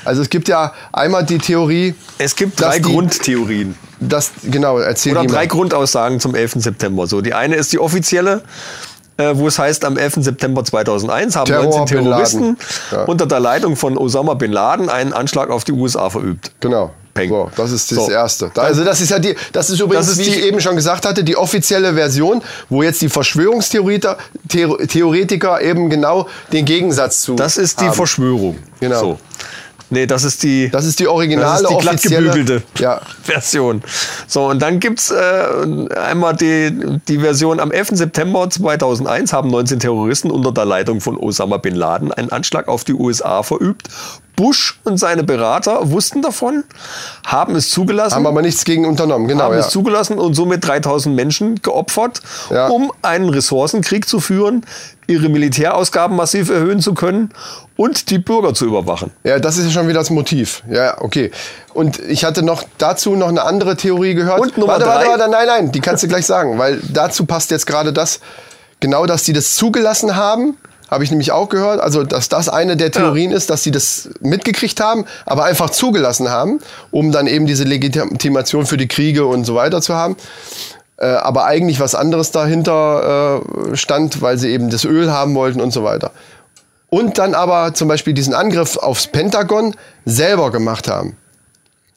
Also es gibt ja einmal die Theorie, Es gibt drei die- Grundtheorien. dass, genau, erzähl Oder drei mal. Grundaussagen zum 11. September. So, die eine ist die offizielle, äh, wo es heißt, am 11. September 2001 haben Terror 19 Bin Terroristen. Ja. unter der Leitung von Osama Bin Laden einen Anschlag auf die USA verübt. Genau. Peng. So, das ist das So. Erste. Also das ist ja die, das ist übrigens, Das ist wie die- ich eben schon gesagt hatte, die offizielle Version, wo jetzt die Verschwörungstheoretiker Theor- Theoretiker eben genau den Gegensatz zu Das ist die haben. Verschwörung. Genau. So. Nee, das ist die, Das ist die originale, das ist die offizielle. glattgebügelte Ja. Version. So, und dann gibt's äh, einmal die, die Version am 11. September 2001 haben 19 Terroristen unter der Leitung von Osama Bin Laden einen Anschlag auf die USA verübt. Bush und seine Berater wussten davon, haben es zugelassen. Haben aber nichts gegen unternommen, genau. haben Ja. es zugelassen und somit 3000 Menschen geopfert, Ja. um einen Ressourcenkrieg zu führen, ihre Militärausgaben massiv erhöhen zu können und die Bürger zu überwachen. ja, das ist ja schon wieder das Motiv. Ja, okay. Und ich hatte noch dazu noch eine andere Theorie gehört. Und Nummer warte, warte, drei? warte, nein, nein, die kannst du gleich sagen, weil dazu passt jetzt gerade das, genau, dass die das zugelassen haben. Habe ich nämlich auch gehört. Also, dass das eine der Theorien ist, dass sie das mitgekriegt haben, aber einfach zugelassen haben, um dann eben diese Legitimation für die Kriege und so weiter zu haben. Äh, aber eigentlich was anderes dahinter äh, stand, weil sie eben das Öl haben wollten und so weiter. Und dann aber zum Beispiel diesen Angriff aufs Pentagon selber gemacht haben.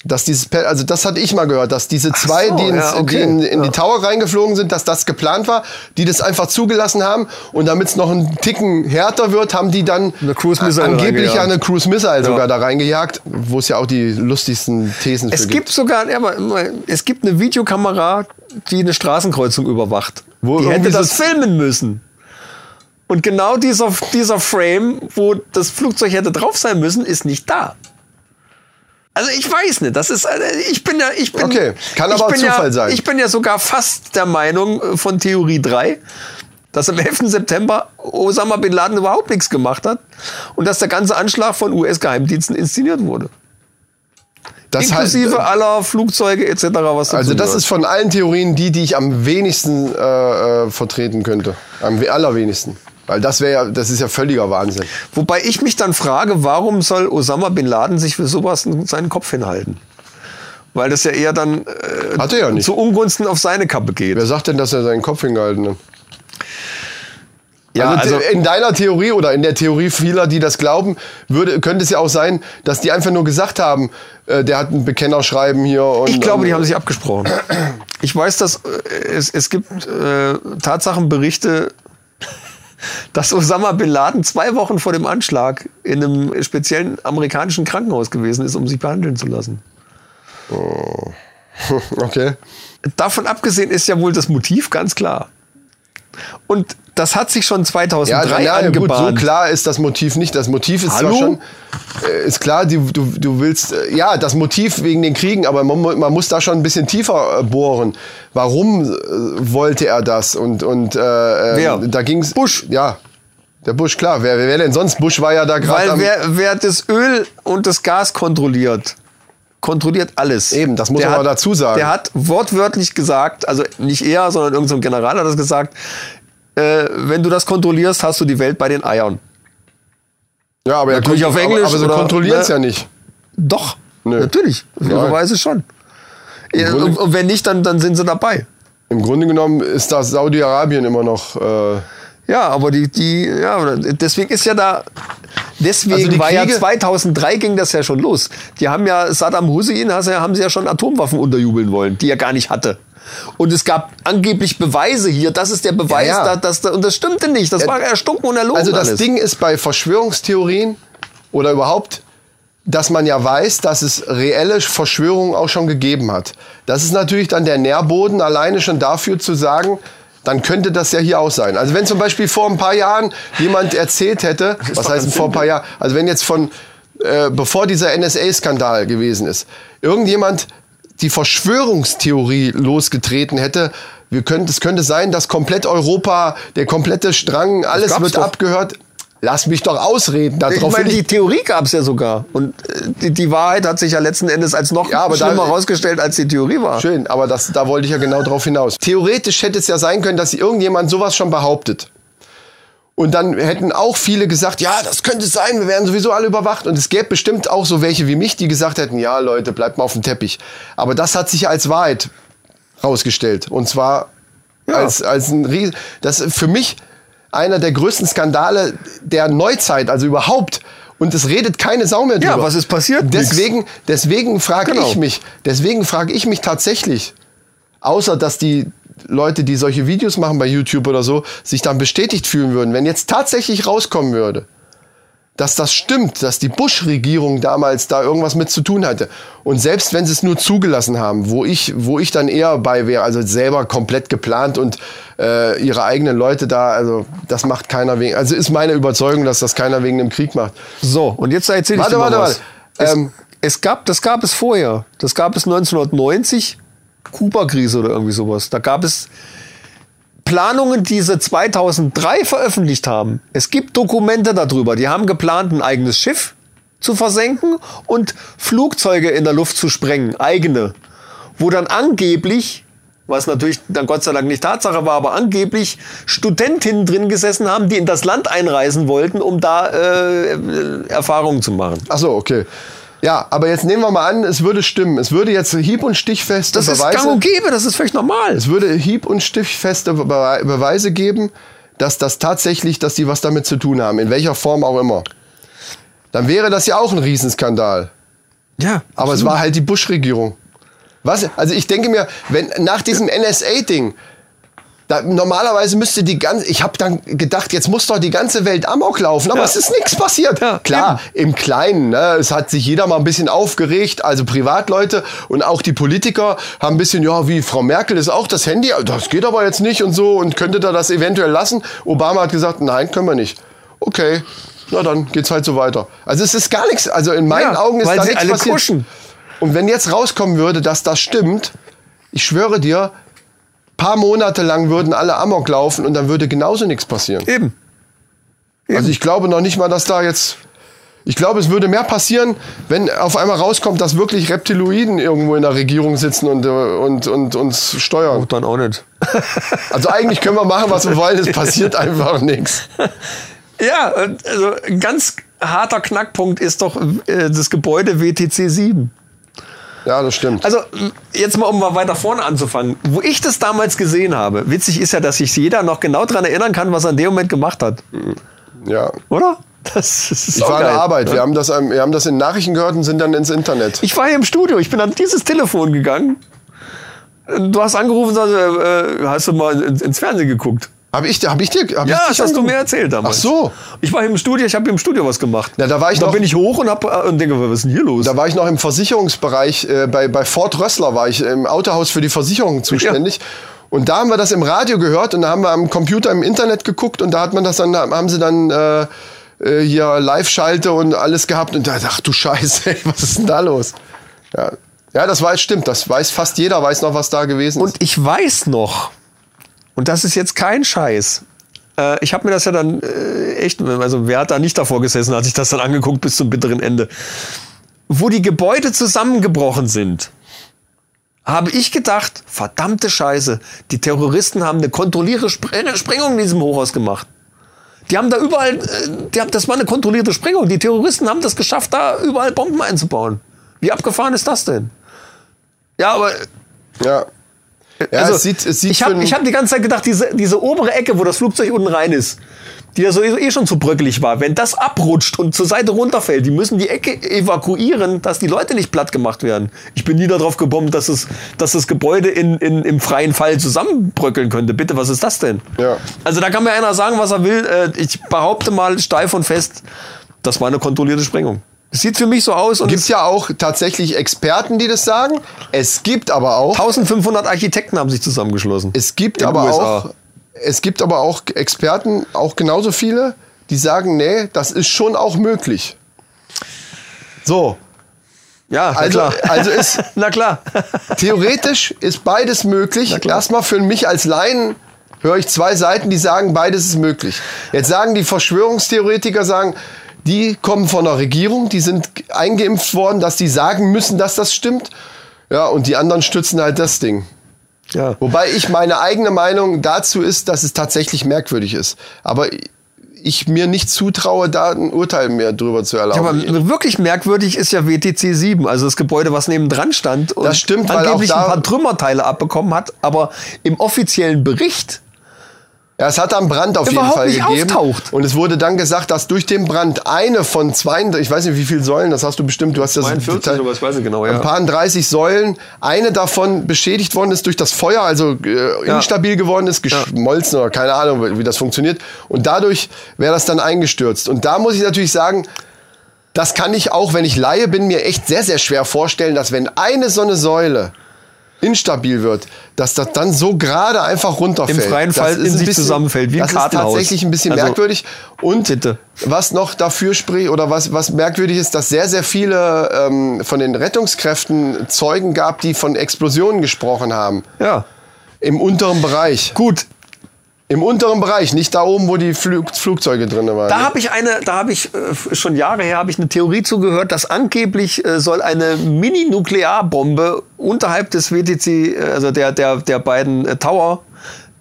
Dass dieses, also das hatte ich mal gehört, dass diese zwei, so, die, ins, ja, okay. die in, in die Ja. Tower reingeflogen sind, dass das geplant war, die das einfach zugelassen haben und damit es noch einen Ticken härter wird, haben die dann Eine Cruise Missile angeblich ja eine Cruise Missile sogar da reingejagt, wo es ja auch die lustigsten Thesen Es für gibt sogar, ja, es gibt eine Videokamera, die eine Straßenkreuzung überwacht. Wo die hätte das- filmen müssen. Und genau dieser, dieser Frame, wo das Flugzeug hätte drauf sein müssen, ist nicht da. Also ich weiß nicht, das ist, äh, ich bin ja, ich bin, Okay, kann aber Zufall ja, sein. Ich bin ja sogar fast der Meinung äh, von Theorie 3, dass am 11. September Osama Bin Laden überhaupt nichts gemacht hat und dass der ganze Anschlag von US-Geheimdiensten inszeniert wurde. das Inklusive aller Flugzeuge etc. Was Also das ist von allen Theorien die, die ich am wenigsten äh, äh, vertreten könnte. Am we- allerwenigsten. Weil das wäre ja, das ist ja völliger Wahnsinn. Wobei ich mich dann frage, warum soll Osama Bin Laden sich für sowas seinen Kopf hinhalten? Weil das ja eher dann äh, Hat er ja nicht. zu Ungunsten auf seine Kappe geht. Wer sagt denn, dass er seinen Kopf hingehalten hat? Ja, also, also, in deiner Theorie oder in der Theorie vieler, die das glauben, würde, könnte es ja auch sein, dass die einfach nur gesagt haben, äh, der hat ein Bekennerschreiben hier. Und, ich glaube, die und, haben sich abgesprochen. Ich weiß, dass äh, es, es gibt äh, Tatsachenberichte, dass Osama Bin Laden zwei Wochen vor dem Anschlag in einem speziellen amerikanischen Krankenhaus gewesen ist, um sich behandeln zu lassen. Okay. Davon abgesehen ist ja wohl das Motiv ganz klar. Und das hat sich schon 2003 ja, ja, gut, so klar ist das Motiv nicht. Das Motiv ist Hallo? zwar schon, äh, ist klar, du, du, du willst, äh, ja, das Motiv wegen den Kriegen, aber man, man muss da schon ein bisschen tiefer äh, bohren. Warum wollte er das? Und, und äh, äh, Wer? da ging's. Bush. Ja, der Bush, klar. Wer, wer denn sonst? Bush war ja da gerade Weil wer, wer das Öl und das Gas kontrolliert, kontrolliert alles. Eben, das muss Der man hat, dazu sagen. Der hat wortwörtlich gesagt, also nicht er, sondern irgendein so General hat das gesagt, äh, wenn du das kontrollierst, hast du die Welt bei den Eiern. ja, aber er Natürlich auf Englisch Aber, aber sie oder- kontrollieren es ne? ja nicht. Doch, Nö. natürlich. Auf ihre Nein. Weise schon. Ja, und, und wenn nicht, dann, dann sind sie dabei. Im Grunde genommen ist das Saudi-Arabien immer noch. Äh, Ja, aber die, die, ja, deswegen ist ja da, deswegen Also war ja Kriege- 2003 ging das ja schon los. Die haben ja Saddam Hussein, haben sie ja schon Atomwaffen unterjubeln wollen, die er gar nicht hatte. Und es gab angeblich Beweise hier, das ist der Beweis, Ja, ja. Da, dass, da- und das stimmte nicht, das war erstunken und erlogen Also das alles. Ding ist bei Verschwörungstheorien oder überhaupt, dass man ja weiß, dass es reelle Verschwörungen auch schon gegeben hat. Das ist natürlich dann der Nährboden alleine schon dafür zu sagen, dann könnte das ja hier auch sein. Also wenn zum Beispiel vor ein paar Jahren jemand erzählt hätte, was heißt vor ein paar Jahren, also wenn jetzt von, äh, bevor dieser NSA-Skandal gewesen ist, irgendjemand die Verschwörungstheorie losgetreten hätte, wir können, es könnte sein, dass komplett Europa, der komplette Strang, alles wird doch. abgehört. Lass mich doch ausreden. ich Darauf meine, will die ich, Theorie gab es ja sogar. Und äh, die, die Wahrheit hat sich ja letzten Endes als noch Ja, aber schlimmer herausgestellt, als die Theorie war. schön, aber das, da wollte ich ja genau drauf hinaus. Theoretisch hätte es ja sein können, dass irgendjemand sowas schon behauptet. Und dann hätten auch viele gesagt, ja, das könnte sein, wir werden sowieso alle überwacht. Und es gäbe bestimmt auch so welche wie mich, die gesagt hätten, ja, Leute, bleibt mal auf dem Teppich. Aber das hat sich ja als Wahrheit rausgestellt. Und zwar als, als ein Ries Das ist für mich einer der größten Skandale der Neuzeit, also überhaupt. Und es redet keine Sau mehr drüber. Ja, was ist passiert? Deswegen, deswegen frage Genau. ich mich, deswegen frage ich mich tatsächlich, außer dass die Leute, die solche Videos machen bei YouTube oder so, sich dann bestätigt fühlen würden, wenn jetzt tatsächlich rauskommen würde, dass das stimmt, dass die Bush-Regierung damals da irgendwas mit zu tun hatte. Und selbst wenn sie es nur zugelassen haben, wo ich, wo ich dann eher bei wäre, also selber komplett geplant und äh, ihre eigenen Leute da, also das macht keiner wegen, also ist meine Überzeugung, dass das keiner wegen dem Krieg macht. So, und jetzt erzähle ich Warte, dir mal warte, was. warte. Es, Ähm, es gab, das gab es vorher. Das gab es 1990, Kuba-Krise oder irgendwie sowas. Da gab es Planungen, die sie 2003 veröffentlicht haben. Es gibt Dokumente darüber. Die haben geplant, ein eigenes Schiff zu versenken und Flugzeuge in der Luft zu sprengen, eigene. Wo dann angeblich, was natürlich dann Gott sei Dank nicht Tatsache war, aber angeblich Studentinnen drin gesessen haben, die in das Land einreisen wollten, um da äh, Erfahrungen zu machen. Ach so, okay. Ja, aber jetzt nehmen wir mal an, es würde stimmen. Es würde jetzt hieb- und stichfeste Das ist Beweise. gang und gäbe, das ist völlig normal. Es würde hieb- und stichfeste Bewe- Beweise geben, dass das tatsächlich, dass die was damit zu tun haben, in welcher Form auch immer. Dann wäre das ja auch ein Riesenskandal. Ja, Aber es war halt die Bush-Regierung. Was? Also ich denke mir, wenn nach diesem NSA-Ding, da, normalerweise müsste die ganze, ich habe dann gedacht, jetzt muss doch die ganze Welt Amok laufen, aber Ja. es ist nichts passiert. Ja, Klar, im Kleinen, ne, es hat sich jeder mal ein bisschen aufgeregt, also Privatleute und auch die Politiker haben ein bisschen, ja, wie Frau Merkel ist auch das Handy, das geht aber jetzt nicht und so und könnte da das eventuell lassen. Obama hat gesagt, nein, können wir nicht. Okay, na dann geht's halt so weiter. Also es ist gar nichts, also in meinen Ja, Augen ist da nichts passiert. kuschen. Und wenn jetzt rauskommen würde, dass das stimmt, ich schwöre dir, paar Monate lang würden alle Amok laufen und dann würde genauso nichts passieren. eben. Also ich glaube noch nicht mal, dass da jetzt. Ich glaube, es würde mehr passieren, wenn auf einmal rauskommt, dass wirklich Reptiloiden irgendwo in der Regierung sitzen und, äh, und, und uns steuern. Dann auch nicht. Also eigentlich können wir machen, was wir wollen, es passiert einfach nichts. Ja, also ein ganz harter Knackpunkt ist doch äh, das Gebäude WTC 7. Ja, das stimmt. Also jetzt mal, um mal weiter vorne anzufangen. Wo ich das damals gesehen habe, witzig ist ja, dass sich jeder noch genau daran erinnern kann, was er in dem Moment gemacht hat. Ja. Oder? Das ist Ich war an der. Arbeit. Wir haben, das, wir haben das in Nachrichten gehört und sind dann ins Internet. Ich war hier im Studio, ich bin an dieses Telefon gegangen. Du hast angerufen und sagst, äh, äh, hast du mal ins Fernsehen geguckt? Hab ich, hab ich dir, hab Ja, ich das hast du mir erzählt damals. Ach so. Ich war im Studio, ich habe im Studio was gemacht. Ja, da war ich da noch- bin ich hoch und, hab, äh, und denke, was ist denn hier los? Da war ich noch im Versicherungsbereich, äh, bei, bei Ford Rössler war ich im Autohaus für die Versicherung zuständig. Und da haben wir das im Radio gehört und da haben wir am Computer im Internet geguckt und da hat man das dann, haben sie dann äh, äh, hier Live-Schalte und alles gehabt und da dachte ach du Scheiße, ey, was ist denn da los? Ja, ja das weiß, stimmt, das weiß fast jeder, weiß noch, was da gewesen ist. Und ich weiß noch, und das ist jetzt kein Scheiß, äh, ich habe mir das ja dann äh, echt, also wer hat da nicht davor gesessen, hat sich das dann angeguckt bis zum bitteren Ende. Wo die Gebäude zusammengebrochen sind, habe ich gedacht, verdammte Scheiße, die Terroristen haben eine kontrollierte Spre- Sprengung in diesem Hochhaus gemacht. Die haben da überall, äh, die haben, das war eine kontrollierte Sprengung. Die Terroristen haben das geschafft, da überall Bomben einzubauen. Wie abgefahren ist das denn? Ja, aber ja. Ja, also, es sieht, es sieht ich habe hab die ganze Zeit gedacht, diese, diese obere Ecke, wo das Flugzeug unten rein ist, die ja sowieso eh schon zu bröckelig war, wenn das abrutscht und zur Seite runterfällt, die müssen die Ecke evakuieren, dass die Leute nicht platt gemacht werden. Ich bin nie darauf gebombt, dass, es, dass das Gebäude in, in, im freien Fall zusammenbröckeln könnte. Bitte, was ist das denn? Ja. Also da kann mir einer sagen, was er will. Äh, Ich behaupte mal steif und fest, das war eine kontrollierte Sprengung. Es sieht für mich so aus und gibt es, ja auch tatsächlich Experten, die das sagen. Es gibt aber auch 1500 Architekten haben sich zusammengeschlossen. Es gibt aber USA. auch, es gibt aber auch Experten, auch genauso viele, die sagen, nee, das ist schon auch möglich. So, Ja, also, klar. also ist na klar. theoretisch ist beides möglich. Erstmal für mich als Laien höre ich zwei Seiten, die sagen, beides ist möglich. Jetzt sagen die Verschwörungstheoretiker, sagen, die kommen von der Regierung, die sind eingeimpft worden, dass die sagen müssen, dass das stimmt. Ja, und die anderen stützen halt das Ding. Ja. Wobei ich meine eigene Meinung dazu ist, dass es tatsächlich merkwürdig ist. Aber ich mir nicht zutraue, da ein Urteil mehr drüber zu Ja, erlauben. aber wirklich merkwürdig ist ja WTC 7, also das Gebäude, was neben dran stand und Das stimmt, weil angeblich ein paar Trümmerteile abbekommen hat, aber im offiziellen Bericht Ja, es hat einen Brand auf jeden Fall nicht gegeben. auftaucht. Und es wurde dann gesagt, dass durch den Brand eine von zwei, ich weiß nicht wie viele Säulen, das hast du bestimmt, du hast das 42 Detail- oder was weiß ich genau, ja. Ein paar 30 Säulen, eine davon beschädigt worden ist durch das Feuer, also äh, Ja. instabil geworden ist, geschmolzen oder keine Ahnung, wie das funktioniert. Und dadurch wäre das dann eingestürzt. Und da muss ich natürlich sagen, das kann ich auch, wenn ich Laie bin, mir echt sehr, sehr schwer vorstellen, dass wenn eine so eine Säule instabil wird, dass das dann so gerade einfach runterfällt. Im freien Fall ist in sich bisschen- zusammenfällt, wie ein Das ist Kartenhaus. tatsächlich ein bisschen Also, merkwürdig. Und bitte. was noch dafür spricht oder was, was merkwürdig ist, dass sehr, sehr viele ähm, von den Rettungskräften Zeugen gab, die von Explosionen gesprochen haben. ja. Im unteren Bereich. Gut, Im unteren Bereich, nicht da oben, wo die Flug Flugzeuge drin waren. da habe ich eine, da habe ich äh, schon Jahre her habe ich eine Theorie zugehört, dass angeblich äh, soll eine Mini-Nuklearbombe unterhalb des WTC, äh, also der der der beiden äh, Tower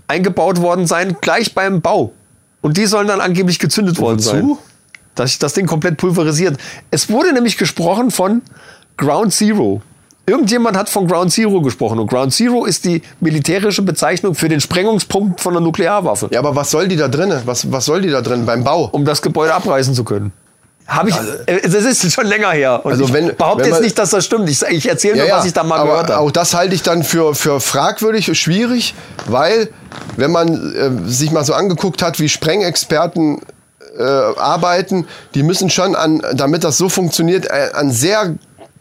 eingebaut worden sein, gleich beim Bau. Und die sollen dann angeblich gezündet worden Wozu? sein. Dass sich das Ding komplett pulverisiert. Es wurde nämlich gesprochen von Ground Zero. Irgendjemand hat von Ground Zero gesprochen und Ground Zero ist die militärische Bezeichnung für den Sprengungspunkt von einer Nuklearwaffe ja, aber was soll die da drin? Was, was soll die da drin beim Bau? um das Gebäude abreißen zu können. Habe ich, äh, das ist schon länger her. Und Also ich wenn- behaupte wenn jetzt man- nicht, dass das stimmt. Ich, ich erzähle nur, was ich da mal aber gehört habe. Auch das halte ich dann für, für fragwürdig, schwierig, weil wenn man äh, sich mal so angeguckt hat, wie Sprengexperten äh, arbeiten, die müssen schon an, damit das so funktioniert, äh, an sehr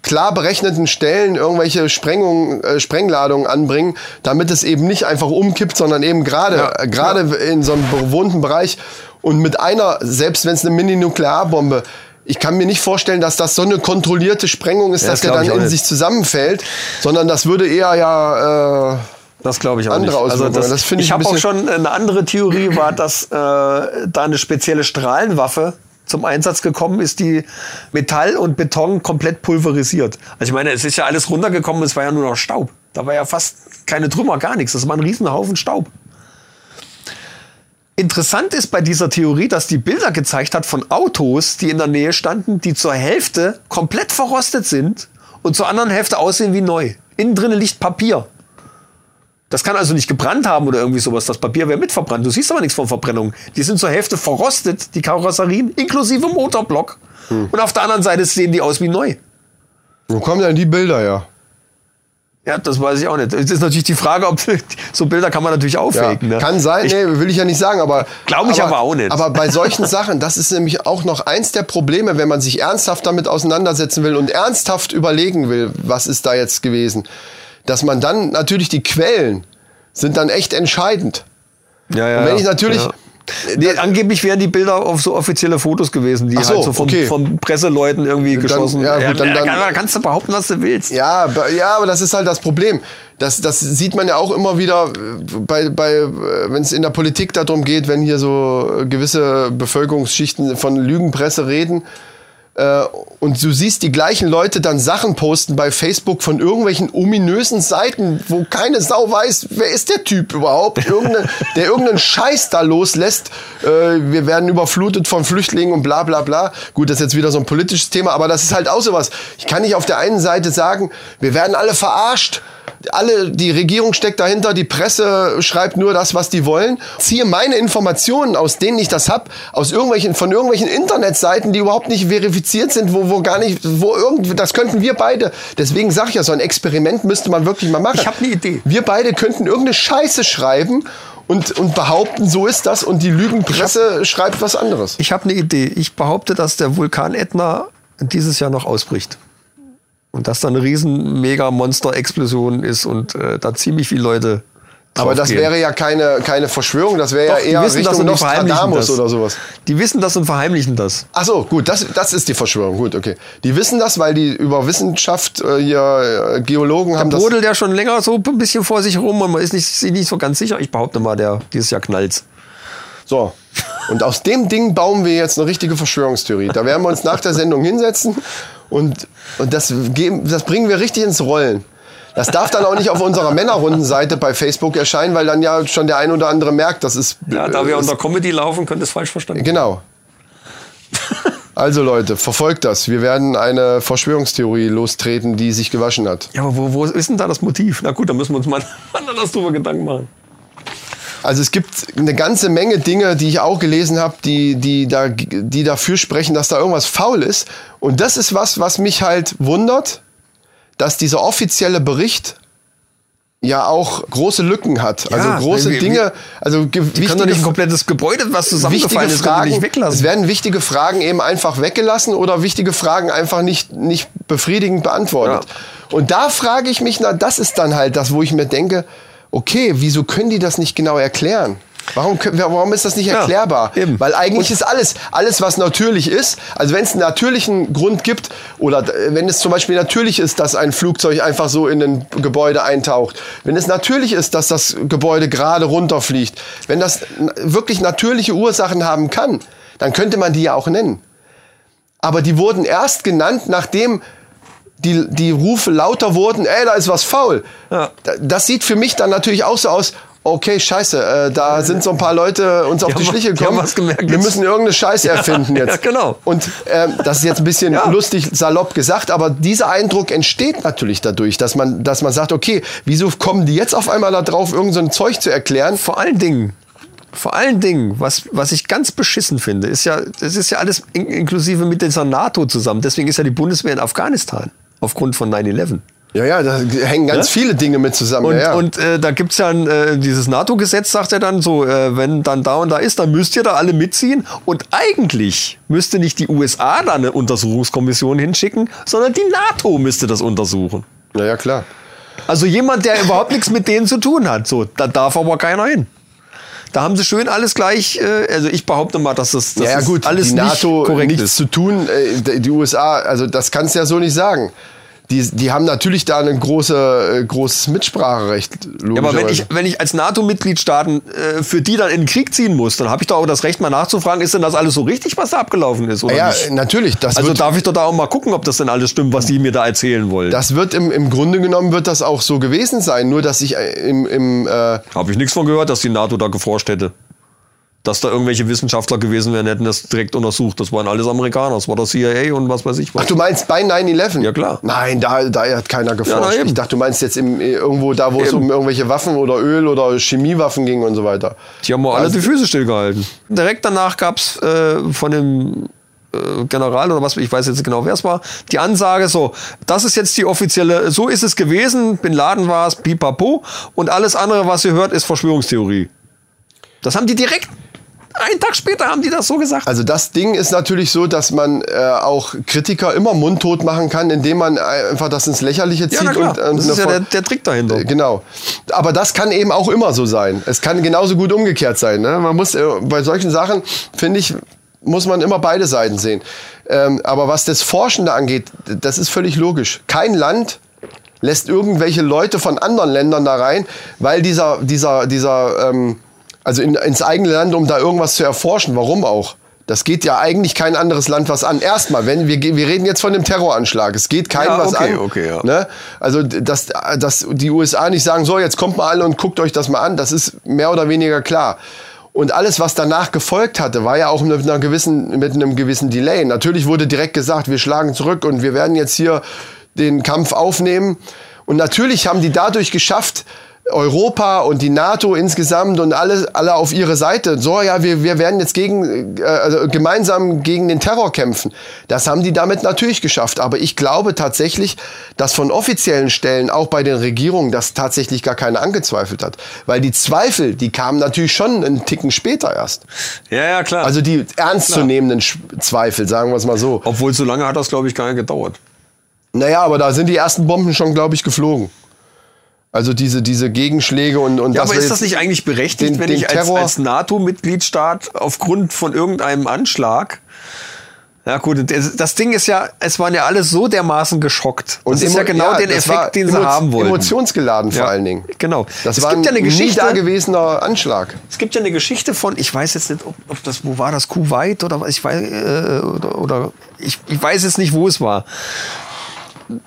klar berechneten Stellen irgendwelche Sprengungen, äh, Sprengladungen anbringen, damit es eben nicht einfach umkippt, sondern eben gerade Ja, äh, gerade in so einem bewohnten Bereich. Und mit einer, selbst wenn es eine Mini-Nuklearbombe, ich kann mir nicht vorstellen, dass das so eine kontrollierte Sprengung ist, Ja, dass das der dann in sich zusammenfällt, sondern das würde eher ja äh, Das glaube ich auch andere nicht. Also das, Das ich ich habe auch schon eine andere Theorie, war, dass äh, da eine spezielle Strahlenwaffe zum Einsatz gekommen ist, die Metall und Beton komplett pulverisiert. Also ich meine, es ist ja alles runtergekommen, es war ja nur noch Staub. Da war ja fast keine Trümmer, gar nichts. Das war ein Riesenhaufen Staub. Interessant ist bei dieser Theorie, dass die Bilder gezeigt hat von Autos, die in der Nähe standen, die zur Hälfte komplett verrostet sind und zur anderen Hälfte aussehen wie neu. Innen drinnen liegt Papier. Das kann also nicht gebrannt haben oder irgendwie sowas. Das Papier wäre mit verbrannt. Du siehst aber nichts von Verbrennung. Die sind zur Hälfte verrostet, die Karosserien, inklusive Motorblock. Und auf der anderen Seite sehen die aus wie neu. wo kommen denn die Bilder her? Ja, das weiß ich auch nicht. Es ist natürlich die Frage, ob so Bilder kann man natürlich Ja, auffaken. ne? Kann sein, nee, will ich ja nicht sagen, aber. Glaub ich aber auch nicht. Aber bei solchen Sachen, das ist nämlich auch noch eins der Probleme, wenn man sich ernsthaft damit auseinandersetzen will und ernsthaft überlegen will, was ist da jetzt gewesen, dass man dann natürlich die Quellen sind dann echt entscheidend. Ja, ja, Und wenn ich natürlich. Ja. Nee, angeblich wären die Bilder auf so offizielle Fotos gewesen, die so, halt so von, okay. von Presseleuten irgendwie geschossen ja, gut, dann- da dann- kann- da kannst du behaupten, was du willst. Ja, ja, aber das ist halt das Problem. Das, das sieht man ja auch immer wieder äh, bei, bei wenn es in der Politik darum geht, wenn hier so äh, gewisse Bevölkerungsschichten von Lügenpresse reden. Äh, und du siehst die gleichen Leute dann Sachen posten bei Facebook von irgendwelchen ominösen Seiten, wo keine Sau weiß, wer ist der Typ überhaupt, Irgendeine, der irgendeinen Scheiß da loslässt. Äh, wir werden überflutet von Flüchtlingen und bla bla bla. Gut, das ist jetzt wieder so ein politisches Thema, aber das ist halt auch sowas. Ich kann nicht auf der einen Seite sagen, wir werden alle verarscht. Alle, die Regierung steckt dahinter, die Presse schreibt nur das, was die wollen. Ziehe meine Informationen, aus denen ich das hab, aus irgendwelchen, von irgendwelchen Internetseiten, die überhaupt nicht verifiziert sind, wo, wo gar nicht, wo irgend, das könnten wir beide. Deswegen sage ich ja, so ein Experiment müsste man wirklich mal machen. Ich hab ne Idee. Wir beide könnten irgendeine Scheiße schreiben und, und behaupten, so ist das und die Lügenpresse schreibt was anderes. Ich habe eine Idee. Ich behaupte, dass der Vulkan Ätna dieses Jahr noch ausbricht. Und dass da eine riesen Mega-Monster-Explosion ist und äh, da ziemlich viele Leute. Aber das draufgehen. wäre ja keine, keine Verschwörung, das wäre ja eher wissen Richtung Nostradamus das. oder sowas. Die wissen das und verheimlichen das. Ach so, gut, das, das ist die Verschwörung. Gut, okay. Die wissen das, weil die über Wissenschaft äh, hier äh, Geologen haben das. Brodelt ja schon länger so ein bisschen vor sich rum und man ist nicht, sich nicht so ganz sicher. Ich behaupte mal, der dieses Jahr knallt's. So. Und aus dem Ding bauen wir jetzt eine richtige Verschwörungstheorie. Da werden wir uns nach der Sendung hinsetzen und, und das, geben, das bringen wir richtig ins Rollen. Das darf dann auch nicht auf unserer Männerrundenseite bei Facebook erscheinen, weil dann ja schon der ein oder andere merkt, das ist. Ja, da äh, wir unter Comedy laufen, könnte es falsch verstanden Genau. Also Leute, verfolgt das. Wir werden eine Verschwörungstheorie lostreten, die sich gewaschen hat. Ja, aber wo, wo ist denn da das Motiv? Na gut, da müssen wir uns mal anders drüber Gedanken machen. Also es gibt eine ganze Menge Dinge, die ich auch gelesen habe, die, die, da, die dafür sprechen, dass da irgendwas faul ist. Und das ist was, was mich halt wundert, dass dieser offizielle Bericht ja auch große Lücken hat. Ja, also große wir- Dinge, also Die können doch wichtige, nicht ein komplettes Gebäude, was zusammengefallen ist, können Fragen, nicht es weglassen. werden wichtige Fragen eben einfach weggelassen oder wichtige Fragen einfach nicht, nicht befriedigend beantwortet. Und da frage ich mich, na, das ist dann halt das, wo ich mir denke, okay, wieso können die das nicht genau erklären? Warum, warum ist das nicht Ja, erklärbar? eben. Weil eigentlich ist alles, alles, was natürlich ist, also wenn es einen natürlichen Grund gibt, oder wenn es zum Beispiel natürlich ist, dass ein Flugzeug einfach so in ein Gebäude eintaucht, wenn es natürlich ist, dass das Gebäude gerade runterfliegt, wenn das wirklich natürliche Ursachen haben kann, dann könnte man die ja auch nennen. Aber die wurden erst genannt, nachdem die, die Rufe lauter wurden, ey, da ist was faul. Ja. Da- Das sieht für mich dann natürlich auch so aus, okay, scheiße, äh, da sind so ein paar Leute uns auf die Schliche die gekommen. haben was gemerkt Wir müssen irgendeine Scheiße erfinden jetzt. ja, genau. Und ähm, das ist jetzt ein bisschen Ja. lustig salopp gesagt, aber dieser Eindruck entsteht natürlich dadurch, dass man, dass man sagt, okay, wieso kommen die jetzt auf einmal da drauf, irgend so ein Zeug zu erklären? Vor allen Dingen, vor allen Dingen, was, was ich ganz beschissen finde, ist ja, das ist ja alles in, inklusive mit dieser NATO zusammen. Deswegen ist ja die Bundeswehr in Afghanistan. Aufgrund von 9-11. Ja, ja, da hängen ganz Ja? viele Dinge mit zusammen. Und, ja, ja. und äh, da gibt's ja ein, äh, dieses NATO-Gesetz, sagt er dann so, äh, wenn dann da und da ist, dann müsst ihr da alle mitziehen. Und eigentlich müsste nicht die USA da eine Untersuchungskommission hinschicken, sondern die NATO müsste das untersuchen. ja, ja, klar. Also jemand, der überhaupt nichts mit denen zu tun hat. So, da darf aber keiner hin. Da haben sie schön alles gleich, äh, also ich behaupte mal, dass das, dass ja, ja, das gut, alles die NATO nicht korrekt nichts ist. zu tun, äh, die USA, also das kannst du ja so nicht sagen. Die, die haben natürlich da ein große, äh, großes Mitspracherecht. Ja, aber wenn ich, wenn ich als NATO-Mitgliedstaaten äh, für die dann in den Krieg ziehen muss, dann habe ich doch auch das Recht, mal nachzufragen, ist denn das alles so richtig, was da abgelaufen ist? Oder ja, nicht? natürlich. Das Also darf ich doch da auch mal gucken, ob das denn alles stimmt, was die mir da erzählen wollen. das wird im, im Grunde genommen wird das auch so gewesen sein. Nur dass ich äh, im, im äh, Habe ich nichts von gehört, dass die NATO da geforscht hätte. Dass da irgendwelche Wissenschaftler gewesen wären, hätten das direkt untersucht. Das waren alles Amerikaner, das war der CIA und was weiß ich was. Ach, du meinst bei 9-11? Ja, klar. Nein, da, da hat keiner geforscht. eben. ich dachte, du meinst jetzt im, irgendwo da, wo es Eben. um irgendwelche Waffen oder Öl oder Chemiewaffen ging und so weiter. Die haben mal alle Also- die Füße stillgehalten. Direkt danach gab's äh, von dem äh, General oder was, ich weiß jetzt nicht genau, wer es war, die Ansage so, das ist jetzt die offizielle, so ist es gewesen, Bin Laden war es, pipapo und alles andere, was ihr hört, ist Verschwörungstheorie. Das haben die direkt, einen Tag später haben die das so gesagt. Also das Ding ist natürlich so, dass man äh, auch Kritiker immer mundtot machen kann, indem man einfach das ins Lächerliche zieht. ja, und, und das ist ja der, der Trick dahinter. Äh, Genau. Aber das kann eben auch immer so sein. Es kann genauso gut umgekehrt sein. Ne? Man muss äh, bei solchen Sachen, finde ich, muss man immer beide Seiten sehen. Ähm, aber was das Forschende angeht, das ist völlig logisch. Kein Land lässt irgendwelche Leute von anderen Ländern da rein, weil dieser, dieser, dieser, ähm, also in, ins eigene Land, um da irgendwas zu erforschen. Warum auch? Das geht ja eigentlich kein anderes Land was an. Erstmal, wenn wir, wir reden jetzt von dem Terroranschlag. Es geht keinem Ja, was okay, an. okay, ja. Ne? Also, dass, dass die USA nicht sagen, so, jetzt kommt mal alle und guckt euch das mal an, das ist mehr oder weniger klar. Und alles, was danach gefolgt hatte, war ja auch mit, einer gewissen, mit einem gewissen Delay. Natürlich wurde direkt gesagt, wir schlagen zurück und wir werden jetzt hier den Kampf aufnehmen. Und natürlich haben die dadurch geschafft, Europa und die NATO insgesamt und alle, alle auf ihre Seite. So, ja, wir, wir werden jetzt gegen, äh, also gemeinsam gegen den Terror kämpfen. Das haben die damit natürlich geschafft. Aber ich glaube tatsächlich, dass von offiziellen Stellen, auch bei den Regierungen, das tatsächlich gar keiner angezweifelt hat. Weil die Zweifel, die kamen natürlich schon einen Ticken später erst. Ja, ja, klar. Also die ernstzunehmenden Sch- Zweifel, sagen wir es mal so. Obwohl, so lange hat das, glaube ich, gar nicht gedauert. Naja, aber da sind die ersten Bomben schon, glaube ich, geflogen. Also diese, diese Gegenschläge und, und Ja, dass aber ist das nicht eigentlich berechtigt, den- wenn den ich als, als NATO-Mitgliedstaat aufgrund von irgendeinem Anschlag ja gut, das das Ding ist ja, es waren ja alle so dermaßen geschockt. Das ist ja genau den das war Effekt, den sie haben wollten. Emotionsgeladen vor Ja, allen Dingen. Genau. Das es war gibt ja eine ein nie Geschichte. dagewesener Anschlag. Es gibt ja eine Geschichte von, ich weiß jetzt nicht, ob, ob das, wo war das, Kuwait oder was, ich weiß, äh, oder, oder ich, ich weiß jetzt nicht, wo es war.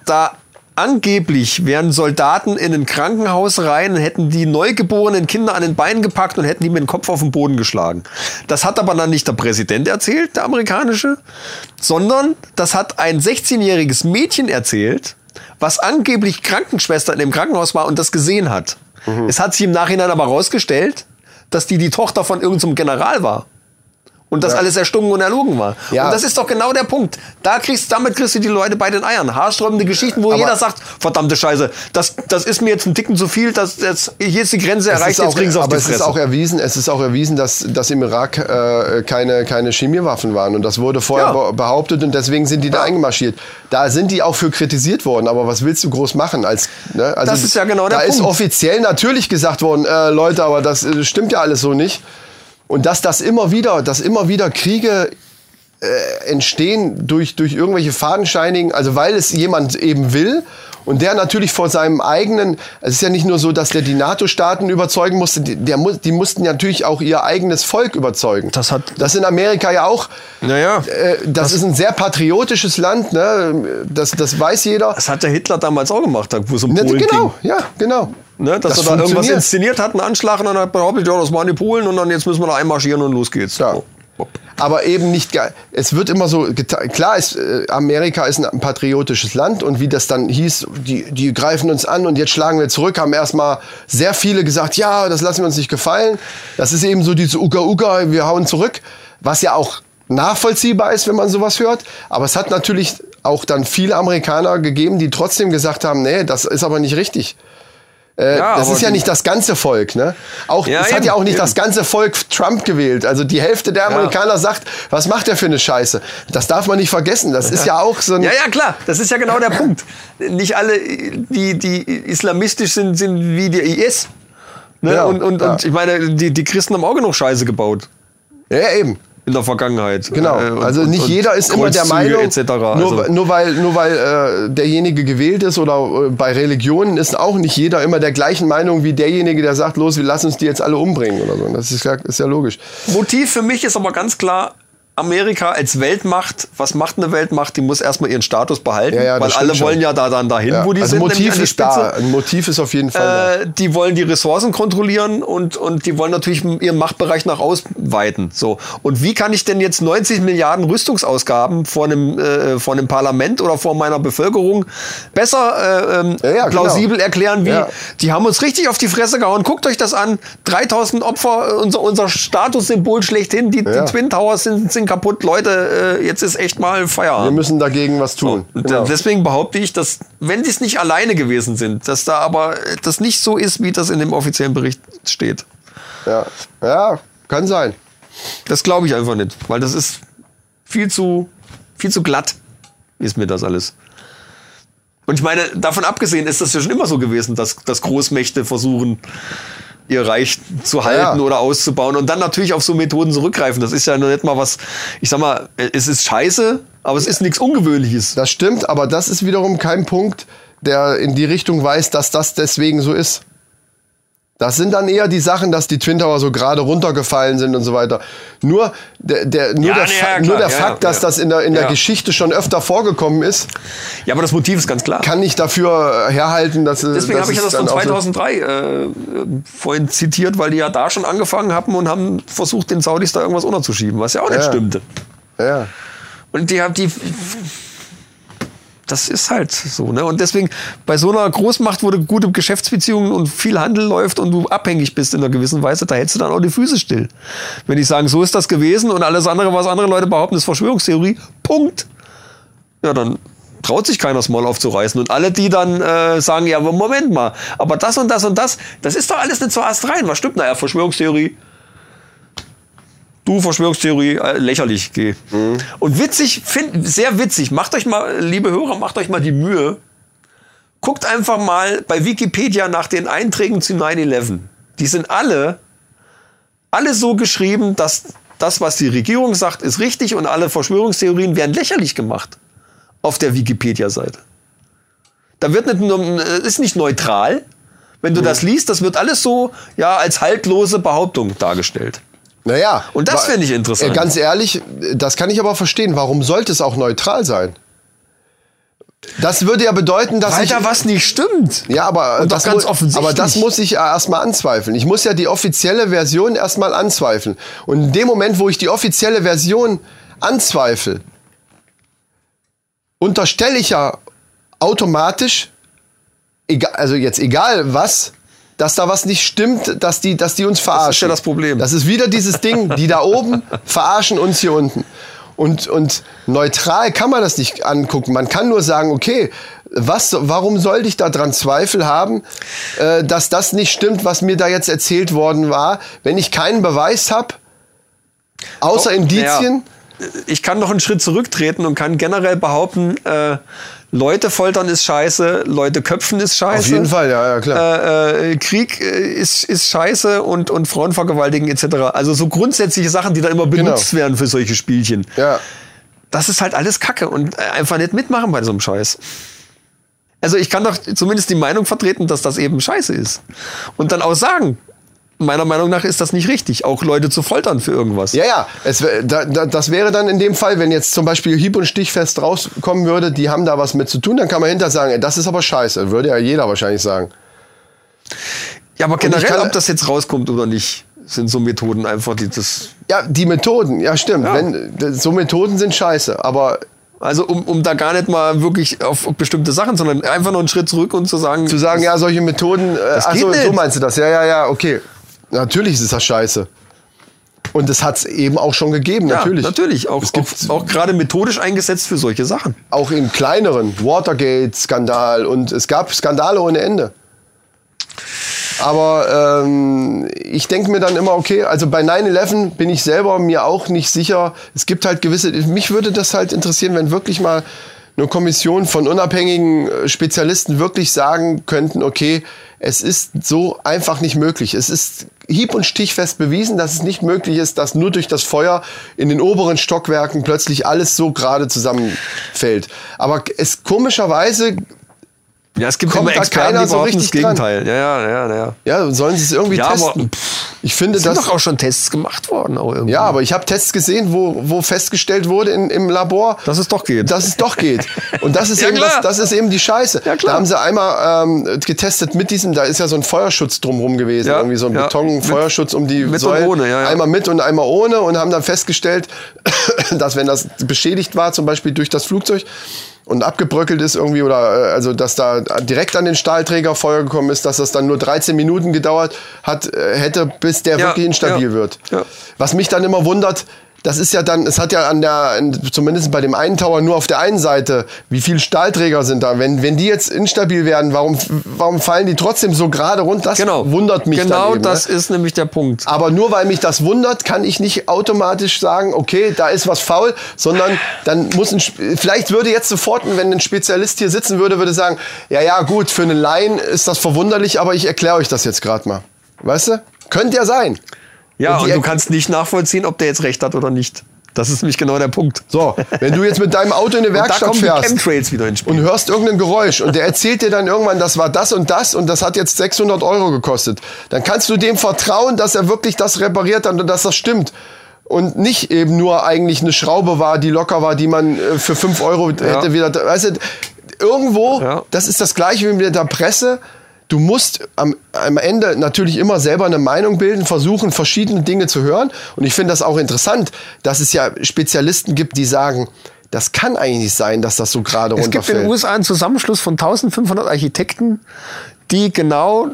Da angeblich wären Soldaten in ein Krankenhaus rein, hätten die neugeborenen Kinder an den Beinen gepackt und hätten die mit dem Kopf auf den Boden geschlagen. Das hat aber dann nicht der Präsident erzählt, der amerikanische, sondern das hat ein 16-jähriges Mädchen erzählt, was angeblich Krankenschwester in dem Krankenhaus war und das gesehen hat. Mhm. Es hat sich im Nachhinein aber herausgestellt, dass die die Tochter von irgendeinem General war. Und das Ja. alles erstunken und erlogen war. Ja. Und das ist doch genau der Punkt. Da kriegst, damit kriegst du die Leute bei den Eiern. Haarsträubende Geschichten, wo Aber- jeder sagt, verdammte Scheiße, das, das ist mir jetzt ein Ticken zu viel, das, das, hier ist die Grenze erreicht, ist jetzt auch, kriegen sie auf aber es Fresse. ist auch erwiesen, es ist auch erwiesen, dass, dass im Irak äh, keine, keine Chemiewaffen waren. Und das wurde vorher Ja. be- behauptet und deswegen sind die da eingemarschiert. Da sind die auch für kritisiert worden. Aber was willst du groß machen? Als, ne? also, Das ist ja genau der Da ist Punkt. offiziell natürlich gesagt worden, äh, Leute, aber das äh, stimmt ja alles so nicht. Und dass das immer wieder, dass immer wieder Kriege äh, entstehen durch, durch irgendwelche Fadenscheinigen, also weil es jemand eben will und der natürlich vor seinem eigenen, es ist ja nicht nur so, dass der die NATO-Staaten überzeugen musste, die, der, die mussten ja natürlich auch ihr eigenes Volk überzeugen. Das hat- das in Amerika ja auch. Naja, Äh, das, ist ein sehr patriotisches Land, ne? das, das weiß jeder. das hat der Hitler damals auch gemacht, wo es um Ne, Polen genau, ging. ja, genau. Ne, dass Das er da irgendwas inszeniert hat, einen Anschlag und dann hat behauptet, ja, das waren die Polen und dann jetzt müssen wir da einmarschieren und los geht's. Ja. So. aber eben nicht ge- es wird immer so klar ist äh, Amerika ist ein patriotisches Land und wie das dann hieß die die greifen uns an und jetzt schlagen wir zurück haben erstmal sehr viele gesagt ja das lassen wir uns nicht gefallen das ist eben so diese Uga Uga wir hauen zurück was ja auch nachvollziehbar ist wenn man sowas hört aber es hat natürlich auch dann viele Amerikaner gegeben die trotzdem gesagt haben nee das ist aber nicht richtig äh, Ja, das ist ja nicht das ganze Volk, ne? Auch Ja, es hat ja auch nicht eben. das ganze Volk Trump gewählt. Also die Hälfte der Amerikaner sagt, was macht der für eine Scheiße? Das darf man nicht vergessen. Das ist ja auch so ein Ja, ja, klar. Das ist ja genau der Punkt. Nicht alle, die, die islamistisch sind, sind wie der IS. Ne? Ja, und, und, ja. und ich meine, die, die Christen haben auch genug Scheiße gebaut ja, eben. In der Vergangenheit. Genau. Äh, und- also nicht und jeder ist immer der Meinung, etc. nur, Also, nur weil, nur weil äh, derjenige gewählt ist oder äh, bei Religionen ist auch nicht jeder immer der gleichen Meinung wie derjenige, der sagt, los, wir lassen uns die jetzt alle umbringen oder so. Das ist ja, ist ja logisch. Motiv für mich ist aber ganz klar, Amerika als Weltmacht, was macht eine Weltmacht? Die muss erstmal ihren Status behalten, Ja, ja, weil alle schon. wollen ja da dann dahin, Ja. wo die also sind. Motiv ist da. Ein Motiv ist auf jeden Fall da. Äh, die wollen die Ressourcen kontrollieren und, und die wollen natürlich ihren Machtbereich nach ausweiten. So. Und wie kann ich denn jetzt 90 Milliarden Rüstungsausgaben vor einem, äh, vor einem Parlament oder vor meiner Bevölkerung besser äh, ähm, genau. plausibel erklären, wie die haben uns richtig auf die Fresse gehauen. Guckt euch das an. 3000 Opfer, unser, unser Statussymbol schlechthin. Die, die Twin Towers sind, sind kaputt, Leute, äh, jetzt ist echt mal Wir Feierabend. müssen dagegen was tun. Und Genau. deswegen behaupte ich, dass, wenn die es nicht alleine gewesen sind, dass da aber äh, das nicht so ist, wie das in dem offiziellen Bericht steht. Ja. ja, kann sein. Das glaube ich einfach nicht, weil das ist viel zu, viel zu glatt, ist mir das alles. Und ich meine, davon abgesehen ist das ja schon immer so gewesen, dass, dass Großmächte versuchen, ihr Reich zu halten Ja. oder auszubauen und dann natürlich auf so Methoden zurückgreifen. Das ist ja noch nicht mal was, ich sag mal, es ist scheiße, aber es ist nichts Ungewöhnliches. Das stimmt, aber das ist wiederum kein Punkt, der in die Richtung weist, dass das deswegen so ist. Das sind dann eher die Sachen, dass die Twin Tower so gerade runtergefallen sind und so weiter. Nur der, der, nur Ja, der, nee, ja, nur der ja, Fakt, dass das in der, in der. Geschichte schon öfter vorgekommen ist, Ja, aber das Motiv ist ganz klar. kann nicht dafür äh, herhalten, dass äh, Deswegen habe ich ja das von dann auch so- 2003 äh, vorhin zitiert, weil die ja da schon angefangen haben und haben versucht, den Saudis da irgendwas unterzuschieben, was ja auch nicht stimmte. Ja. Und die haben die. Das ist halt so, ne? Und deswegen, bei so einer Großmacht, wo du gute Geschäftsbeziehungen und viel Handel läuft und du abhängig bist in einer gewissen Weise, da hältst du dann auch die Füße still. Wenn die sagen, so ist das gewesen und alles andere, was andere Leute behaupten, ist Verschwörungstheorie, Punkt. Ja, dann traut sich keiner das Maul aufzureißen. Und alle, die dann äh, sagen, ja, aber Moment mal, aber das und das und das, das ist doch alles nicht so erst rein. Was stimmt? Naja, Verschwörungstheorie, Du Verschwörungstheorie, äh, lächerlich, geh. Und witzig, find, sehr witzig. Macht euch mal, liebe Hörer, macht euch mal die Mühe. Guckt einfach mal bei Wikipedia nach den Einträgen zu 9-11. Die sind alle, alle so geschrieben, dass das, was die Regierung sagt, ist richtig und alle Verschwörungstheorien werden lächerlich gemacht. Auf der Wikipedia-Seite. Da wird nicht nur, äh, ist nicht neutral. Wenn du das liest, das wird alles so, ja, als haltlose Behauptung dargestellt. Naja. Und das finde ich interessant. äh, Ganz ehrlich, das kann ich aber verstehen. Warum sollte es auch neutral sein? Das würde ja bedeuten, dass Weil ich... da was nicht stimmt. Ja, aber das, ganz offensichtlich. aber das muss ich ja erstmal anzweifeln. Ich muss ja die offizielle Version erstmal anzweifeln. Und in dem Moment, wo ich die offizielle Version anzweifle, unterstelle ich ja automatisch, egal, also jetzt egal was, dass da was nicht stimmt, dass die, dass die uns verarschen. ja das Problem. Das ist wieder dieses Ding, die da oben verarschen uns hier unten. Und, und neutral kann man das nicht angucken. Man kann nur sagen, okay, was, warum sollte ich da dran Zweifel haben, äh, dass das nicht stimmt, was mir da jetzt erzählt worden war, wenn ich keinen Beweis habe, außer Oh, Indizien? Ich kann noch einen Schritt zurücktreten und kann generell behaupten, äh, Leute foltern ist scheiße, Leute köpfen ist scheiße. Auf jeden Fall, ja, ja klar. Äh, äh, Krieg äh, ist, ist scheiße und, und Frauen vergewaltigen etc. Also so grundsätzliche Sachen, die da immer benutzt werden für solche Spielchen. ja. Das ist halt alles Kacke und äh, einfach nicht mitmachen bei so einem Scheiß. Also ich kann doch zumindest die Meinung vertreten, dass das eben scheiße ist. Und dann auch sagen, meiner Meinung nach ist das nicht richtig, auch Leute zu foltern für irgendwas. Ja, ja, es, da, da, das wäre dann in dem Fall, wenn jetzt zum Beispiel hieb- und stichfest rauskommen würde, die haben da was mit zu tun, dann kann man hinterher sagen, das ist aber scheiße. Würde ja jeder wahrscheinlich sagen. Ja, aber ich generell, kann- ob das jetzt rauskommt oder nicht, sind so Methoden einfach, die das. Ja, die Methoden, ja stimmt. Ja. Wenn, so Methoden sind scheiße, aber Also um, um da gar nicht mal wirklich auf bestimmte Sachen, sondern einfach noch einen Schritt zurück und zu sagen. zu sagen, ja, solche Methoden, äh, ach geht so, meinst du das? Ja, ja, ja, okay. Natürlich ist das scheiße. Und es hat es eben auch schon gegeben, ja, natürlich. natürlich. Auch, Es gibt auch, auch gerade methodisch eingesetzt für solche Sachen. auch in kleineren, Watergate-Skandal und es gab Skandale ohne Ende. Aber ähm, ich denke mir dann immer, okay, also bei 9-11 bin ich selber mir auch nicht sicher. Es gibt halt gewisse, mich würde das halt interessieren, wenn wirklich mal eine Kommission von unabhängigen äh, Spezialisten wirklich sagen könnten, okay, es ist so einfach nicht möglich. Es ist hieb- und stichfest bewiesen, dass es nicht möglich ist, dass nur durch das Feuer in den oberen Stockwerken plötzlich alles so gerade zusammenfällt. Aber es komischerweise Ja, es gibt Kommt immer da Experten, keiner die so behaupten das richtig dran? Gegenteil. Ja, ja, ja, ja. Ja, sollen sie es irgendwie Ja, aber, testen? Ich finde Es sind doch auch schon Tests gemacht worden. Ja, aber ich habe Tests gesehen, wo, wo festgestellt wurde in, im Labor, Dass es doch geht. dass es doch geht. Und das ist, Ja, eben, das, das ist eben die Scheiße. Ja. Da haben sie einmal ähm, getestet mit diesem, da ist ja so ein Feuerschutz drumherum gewesen, Ja, irgendwie so ein ja. Betonfeuerschutz um die Mit und Säulen. ohne, ja, ja. Einmal mit und einmal ohne und haben dann festgestellt, dass wenn das beschädigt war, zum Beispiel durch das Flugzeug, und abgebröckelt ist irgendwie oder äh, also dass da direkt an den Stahlträger Feuer gekommen ist, dass das dann nur 13 Minuten gedauert hat, äh, hätte, bis der Ja, wirklich instabil ja, wird. ja. Was mich dann immer wundert, das ist ja dann, es hat ja an der, zumindest bei dem einen Tower nur auf der einen Seite, wie viele Stahlträger sind da? Wenn, wenn die jetzt instabil werden, warum, warum fallen die trotzdem so gerade runter? Das Genau. wundert mich Genau eben, das ne? ist nämlich der Punkt. Aber nur weil mich das wundert, kann ich nicht automatisch sagen, okay, da ist was faul, sondern dann muss ein, vielleicht würde jetzt sofort, wenn ein Spezialist hier sitzen würde, würde sagen, ja, ja, gut, für einen Laien ist das verwunderlich, aber ich erkläre euch das jetzt gerade mal. Weißt du? Könnte ja sein. Ja, Und und, du kannst nicht nachvollziehen, ob der jetzt recht hat oder nicht. Das ist nämlich genau der Punkt. So, wenn du jetzt mit deinem Auto in eine Und da Werkstatt kommen die fährst und hörst irgendein Geräusch und der erzählt dir dann irgendwann, das war das und das und das hat jetzt 600 Euro gekostet, dann kannst du dem vertrauen, dass er wirklich das repariert hat und dass das stimmt. Und nicht eben nur eigentlich eine Schraube war, die locker war, die man äh, für 5 Euro hätte wieder. Weißt du, irgendwo, Ja. das ist das gleiche wie mit der Presse. Du musst am, am Ende natürlich immer selber eine Meinung bilden, versuchen, verschiedene Dinge zu hören. Und ich finde das auch interessant, dass es ja Spezialisten gibt, die sagen, das kann eigentlich nicht sein, dass das so gerade Es gibt in den runterfällt. USA einen Zusammenschluss von 1500 Architekten, die genau äh,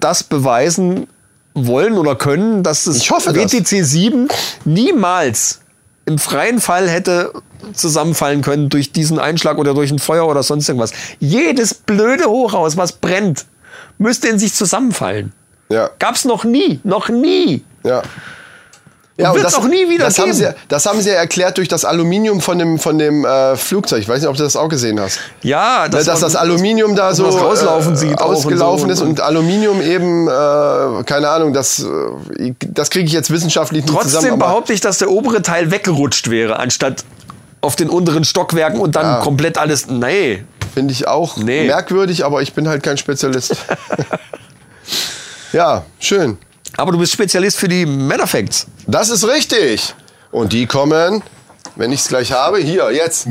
das beweisen wollen oder können, dass das Ich hoffe das. WTC 7 niemals im freien Fall hätte zusammenfallen können durch diesen Einschlag oder durch ein Feuer oder sonst irgendwas. Jedes blöde Hochhaus, was brennt, müsste in sich zusammenfallen. Ja. Gab's noch nie, noch nie. Ja. Und wird's auch nie wieder das haben, geben. sie, das haben sie ja erklärt durch das Aluminium von dem, von dem äh, Flugzeug. Ich weiß nicht, ob du das auch gesehen hast. Ja, Das dass das Aluminium da dass so das rauslaufen äh, sieht auch und ausgelaufen so. ist und Aluminium eben, äh, keine Ahnung, das, äh, das kriege ich jetzt wissenschaftlich nicht Trotzdem zusammen. aber- behaupte ich, dass der obere Teil weggerutscht wäre, anstatt auf den unteren Stockwerken und dann Ja. komplett alles. Nee. Finde ich auch Nee. merkwürdig, aber ich bin halt kein Spezialist. ja, schön. Aber du bist Spezialist für die Männerfacts. Das ist richtig. Und die kommen, wenn ich es gleich habe, hier, jetzt.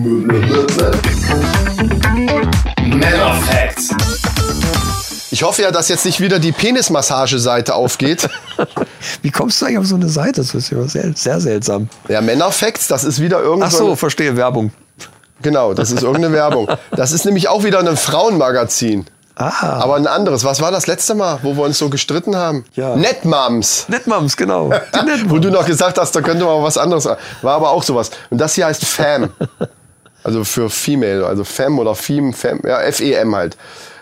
Männerfacts. Ich hoffe ja, dass jetzt nicht wieder die Penismassage-Seite aufgeht. Wie kommst du eigentlich auf so eine Seite? Das ist ja sehr, sehr seltsam. Ja, Männerfacts, das ist wieder irgend Ach so verstehe, Werbung. Genau, das ist irgendeine Werbung. Das ist nämlich auch wieder ein Frauenmagazin. Ah. Aber ein anderes. Was war das letzte Mal, wo wir uns so gestritten haben? Ja. Netmoms. Netmoms, genau. Die Wo du noch gesagt hast, da könnte man was anderes. War aber auch sowas. Und das hier heißt Fam. Also für Female, also Fem oder Fem, Fem, ja, F-E-M halt.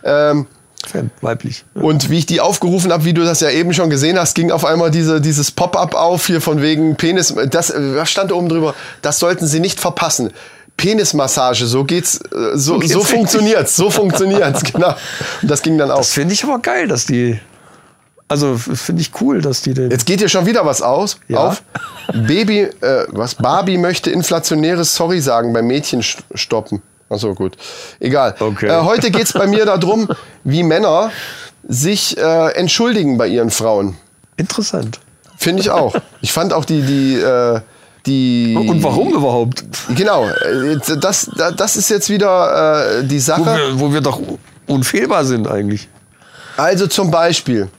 Ähm, Fan, weiblich. und wie ich die aufgerufen habe, wie du das ja eben schon gesehen hast, ging auf einmal diese, dieses Pop-up auf hier von wegen Penis. Das äh, was stand da oben drüber. Das sollten Sie nicht verpassen. Penismassage, so geht's, äh, so, geht's so richtig. funktioniert's, so funktioniert's, genau. Und das ging dann Das auf. finde ich aber geil, dass die. Also finde ich cool, dass die den. Jetzt geht hier schon wieder was aus, Ja. auf. Baby, äh, was? Barbie möchte inflationäres Sorry sagen beim Mädchen st- stoppen. Ach so, gut. Egal. Okay. Äh, heute geht's bei mir darum, wie Männer sich äh, entschuldigen bei ihren Frauen. Interessant. Finde ich auch. Ich fand auch die, die, äh, die. Und warum überhaupt? Genau. äh, Das, das, ist jetzt wieder äh, die Wo Sache. wir, wo wir doch unfehlbar sind eigentlich. Also zum Beispiel.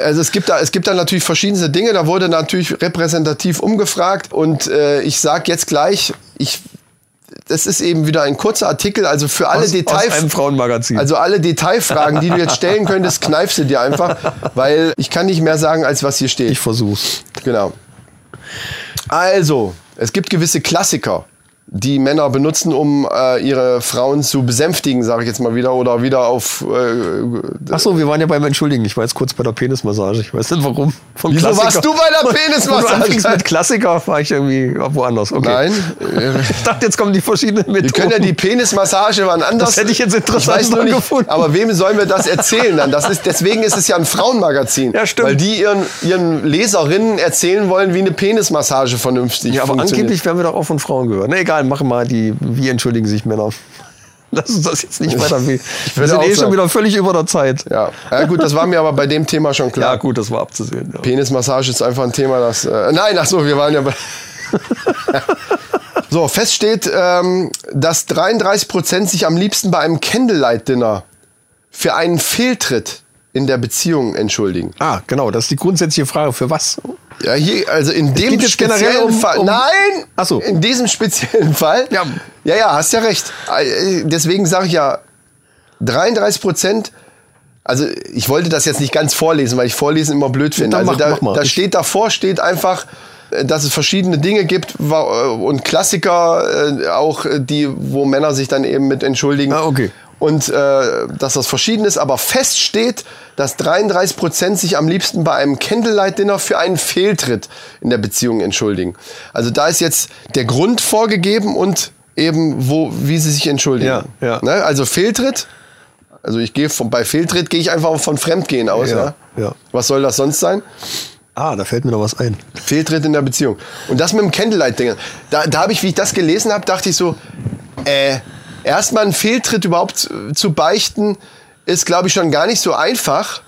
Also es gibt da, es gibt da natürlich verschiedenste Dinge. Da wurde natürlich repräsentativ umgefragt und äh, ich sag jetzt gleich, ich, das ist eben wieder ein kurzer Artikel. Also für alle Aus, Details, aus einem Frauenmagazin. also alle Detailfragen, die du jetzt stellen könntest, kneif sie dir einfach, weil ich kann nicht mehr sagen, als was hier steht. ich versuch's. Genau. Also, es gibt gewisse Klassiker, die Männer benutzen, um äh, ihre Frauen zu besänftigen, sage ich jetzt mal wieder, oder wieder auf. Äh, Ach so, wir waren ja beim Entschuldigen. Ich war jetzt kurz bei der Penismassage. Ich weiß nicht warum. Vom Wieso Klassiker. warst du bei der Penismassage? mit Klassiker, war ich irgendwie woanders. Okay. Nein, Ich dachte, jetzt kommen die verschiedenen Methoden. wir können ja die Penismassage wann anders. Das hätte ich jetzt interessant ich nicht, gefunden. Aber wem sollen wir das erzählen dann? Das ist, deswegen ist es ja ein Frauenmagazin. Ja, stimmt. Weil die ihren, ihren Leserinnen erzählen wollen, wie eine Penismassage vernünftig ja, aber funktioniert. angeblich werden wir doch auch von Frauen gehört. Na egal, machen mal die, wie entschuldigen sich Männer. Lass uns das jetzt nicht weiter. Wir sind eh schon wieder völlig über der Zeit. ja. ja, gut, das war mir aber bei dem Thema schon klar. Ja, gut, das war abzusehen. Ja. Penismassage ist einfach ein Thema, das. Äh, nein, ach so, wir waren ja bei. so, fest steht, ähm, dass 33 Prozent sich am liebsten bei einem Candlelight-Dinner für einen Fehltritt in der Beziehung entschuldigen. Ah, genau, das ist die grundsätzliche Frage. Für was? Ja, hier, also in dem generell speziellen um- Fall. um- Nein! Ach so. In diesem speziellen Fall. Ja. ja, ja, hast ja recht. Äh, Deswegen sage ich ja, 33 Prozent. Also ich wollte das jetzt nicht ganz vorlesen, weil ich Vorlesen immer blöd finde. Also mach- da, mach mal. da steht davor, steht einfach, äh, dass es verschiedene Dinge gibt äh, und Klassiker auch, die, wo Männer sich dann eben mit entschuldigen. Ah, okay. Und äh, dass das verschieden ist, aber fest steht, dass 33 Prozent sich am liebsten bei einem Candlelight-Dinner für einen Fehltritt in der Beziehung entschuldigen. Also da ist jetzt der Grund vorgegeben und eben, wo, wie sie sich entschuldigen. Ja, ja. Ne? Also Fehltritt, also ich gehe von, bei Fehltritt gehe ich einfach von Fremdgehen aus. Ja, Ja, ja. Was soll das sonst sein? Ah, da fällt mir noch was ein. Fehltritt in der Beziehung. Und das mit dem Candlelight-Ding. Da, da habe ich, wie ich das gelesen habe, dachte ich so, äh, erstmal einen Fehltritt überhaupt zu beichten, ist, glaube ich, schon gar nicht so einfach.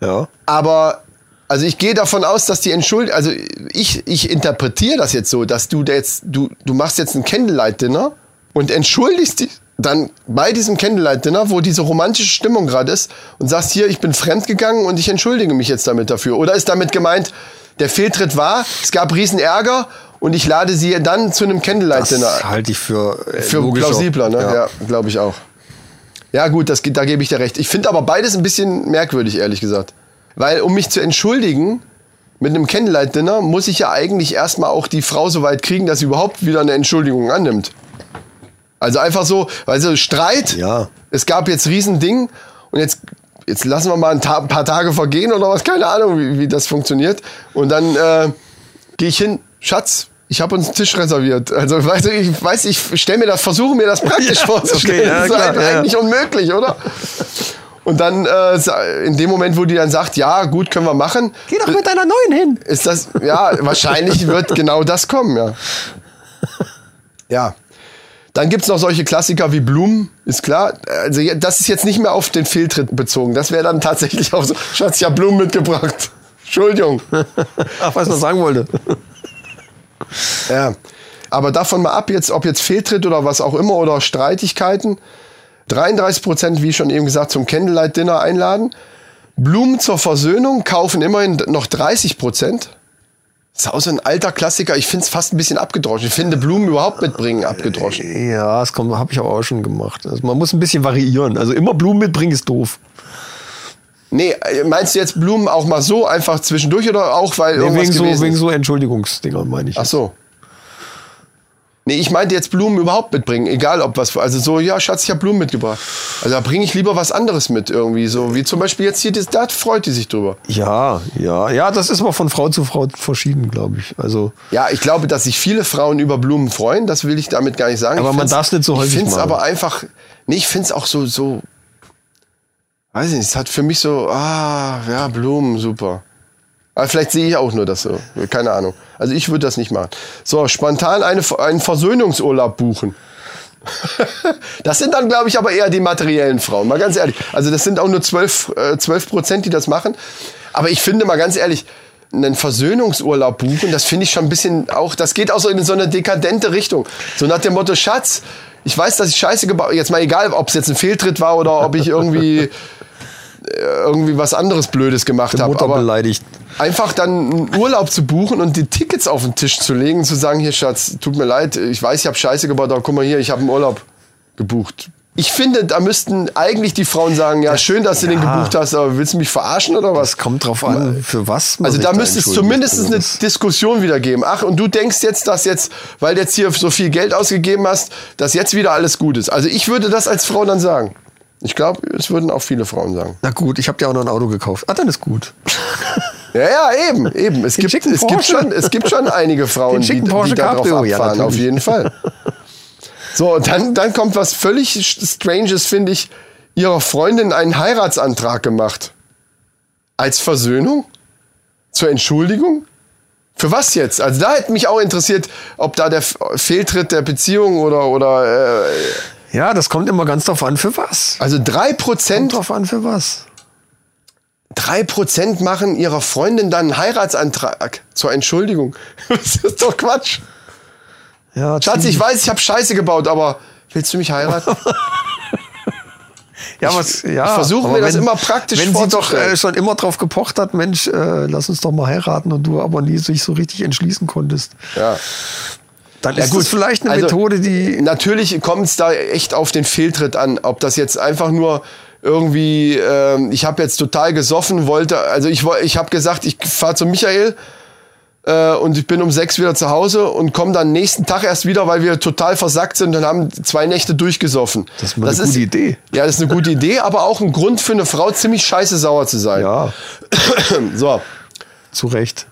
Ja. Aber, also ich gehe davon aus, dass die Entschuldigung, also ich, ich interpretiere das jetzt so, dass du da jetzt, du, du machst jetzt ein Candlelight-Dinner und entschuldigst dich dann bei diesem Candlelight-Dinner, wo diese romantische Stimmung gerade ist und sagst hier, ich bin fremdgegangen und ich entschuldige mich jetzt damit dafür. Oder ist damit gemeint, der Fehltritt war, es gab riesen Ärger und ich lade sie dann zu einem Das Candlelight-Dinner. halte ich für, äh, Für logischer. plausibler, ne? Ja. Ja, glaube ich auch. Ja, gut, das, da gebe ich dir recht. Ich finde aber beides ein bisschen merkwürdig, ehrlich gesagt. Weil, um mich zu entschuldigen, mit einem Candlelight-Dinner muss ich ja eigentlich erstmal auch die Frau so weit kriegen, dass sie überhaupt wieder eine Entschuldigung annimmt. Also einfach so, weil so Streit, Ja. es gab jetzt Riesending und jetzt, jetzt lassen wir mal ein, Ta ein paar Tage vergehen oder was, keine Ahnung, wie, wie das funktioniert. Und dann äh, gehe ich hin, Schatz, ich habe uns einen Tisch reserviert. Also weißt du, ich weiß, ich stelle mir das, versuche mir das praktisch Ja, vorzustellen. okay, ja, das ist klar, halt ja, eigentlich unmöglich, oder? Und dann äh, in dem Moment, wo die dann sagt, ja, gut, können wir machen, Geh doch mit deiner neuen hin. ist das, ja, wahrscheinlich wird genau das kommen, ja. Ja. Dann gibt's noch solche Klassiker wie Blumen, ist klar. Also das ist jetzt nicht mehr auf den Fehltritt bezogen. Das wäre dann tatsächlich auch so, Schatz, ich habe Blumen mitgebracht. Entschuldigung. Ach, was ich noch sagen wollte. Ja. Aber davon mal ab, jetzt, ob jetzt Fehltritt oder was auch immer oder Streitigkeiten. 33 Prozent, wie schon eben gesagt, zum Candlelight-Dinner einladen. Blumen zur Versöhnung kaufen immerhin noch 30 Prozent. Ist auch so ein alter Klassiker. Ich finde es fast ein bisschen abgedroschen. Ich finde Blumen überhaupt mitbringen abgedroschen. Ja, das habe ich aber auch schon gemacht. Also man muss ein bisschen variieren. Also immer Blumen mitbringen ist doof. Nee, äh, meinst du jetzt Blumen auch mal so einfach zwischendurch oder auch weil Nee, irgendwas wegen so, wegen so Entschuldigungsdinger meine ich. Ach so. Nee, ich meinte jetzt Blumen überhaupt mitbringen, egal ob was. Also so, ja, Schatz, ich habe Blumen mitgebracht. Also da bringe ich lieber was anderes mit irgendwie. So wie zum Beispiel jetzt hier, das, da freut die sich drüber. Ja, ja, ja, das ist aber von Frau zu Frau verschieden, glaube ich. Also Ja, ich glaube, dass sich viele Frauen über Blumen freuen. Das will ich damit gar nicht sagen. Aber man find's- darf's nicht so häufig Ich finde es aber einfach, nee, ich finde es auch so, so, weiß ich nicht, es hat für mich so, ah, ja, Blumen, super. Aber vielleicht sehe ich auch nur das so. Keine Ahnung. Also ich würde das nicht machen. So, spontan eine, einen Versöhnungsurlaub buchen. Das sind dann, glaube ich, aber eher die materiellen Frauen. Mal ganz ehrlich. Also das sind auch nur 12, äh, 12 Prozent, die das machen. Aber ich finde mal ganz ehrlich, einen Versöhnungsurlaub buchen, das finde ich schon ein bisschen auch, das geht auch so in so eine dekadente Richtung. So nach dem Motto, Schatz, ich weiß, dass ich Scheiße gebaut Jetzt mal egal, ob es jetzt ein Fehltritt war oder ob ich irgendwie, irgendwie was anderes Blödes gemacht habe. Mutter Aber beleidigt. einfach dann einen Urlaub zu buchen und die Tickets auf den Tisch zu legen, zu sagen, hier Schatz, tut mir leid, ich weiß, ich habe Scheiße gebaut, aber guck mal hier, ich habe einen Urlaub gebucht. Ich finde, da müssten eigentlich die Frauen sagen, ja, schön, dass du den ja. gebucht hast, aber willst du mich verarschen oder was? Es kommt drauf an, für was man Also da müsste es zumindest Also eine das- Diskussion wieder geben. Ach, und du denkst jetzt, dass jetzt, weil du jetzt hier so viel Geld ausgegeben hast, dass jetzt wieder alles gut ist. Also ich würde das als Frau dann sagen. Ich glaube, es würden auch viele Frauen sagen. Na gut, ich habe dir auch noch ein Auto gekauft. Ah, dann ist gut. Ja, ja, eben, eben. Es gibt, es gibt schon, es gibt schon einige Frauen, die, die da drauf Cabrio, ja, abfahren, auf jeden Fall. So, und dann, dann kommt was völlig Stranges, finde ich, ihrer Freundin einen Heiratsantrag gemacht. Als Versöhnung? Zur Entschuldigung? Für was jetzt? Also da hätte mich auch interessiert, ob da der Fehltritt der Beziehung oder, oder äh, Ja, das kommt immer ganz drauf an, für was. also drei Kommt Prozent drauf an, für was. drei Prozent machen ihrer Freundin dann einen Heiratsantrag zur Entschuldigung. Das ist doch Quatsch. Ja, Schatz, ich weiß, ich habe Scheiße gebaut, aber willst du mich heiraten? ja, was, ja, ich versuche mir das immer praktisch Wenn sie doch äh, schon immer drauf gepocht hat, Mensch, äh, lass uns doch mal heiraten und du aber nie sich so richtig entschließen konntest, ja. Dann Ja, ist gut. das vielleicht eine Also, Methode, die Natürlich kommt es da echt auf den Fehltritt an. Ob das jetzt einfach nur irgendwie, ähm, ich habe jetzt total gesoffen, wollte, also ich, ich habe gesagt, ich fahre zu Michael äh, und ich bin um sechs wieder zu Hause und komme dann nächsten Tag erst wieder, weil wir total versackt sind und haben zwei Nächte durchgesoffen. Das ist mal eine gute Idee. Ja, das ist eine gute Idee, aber auch ein Grund für eine Frau, ziemlich scheiße sauer zu sein. Ja, So. zu Recht.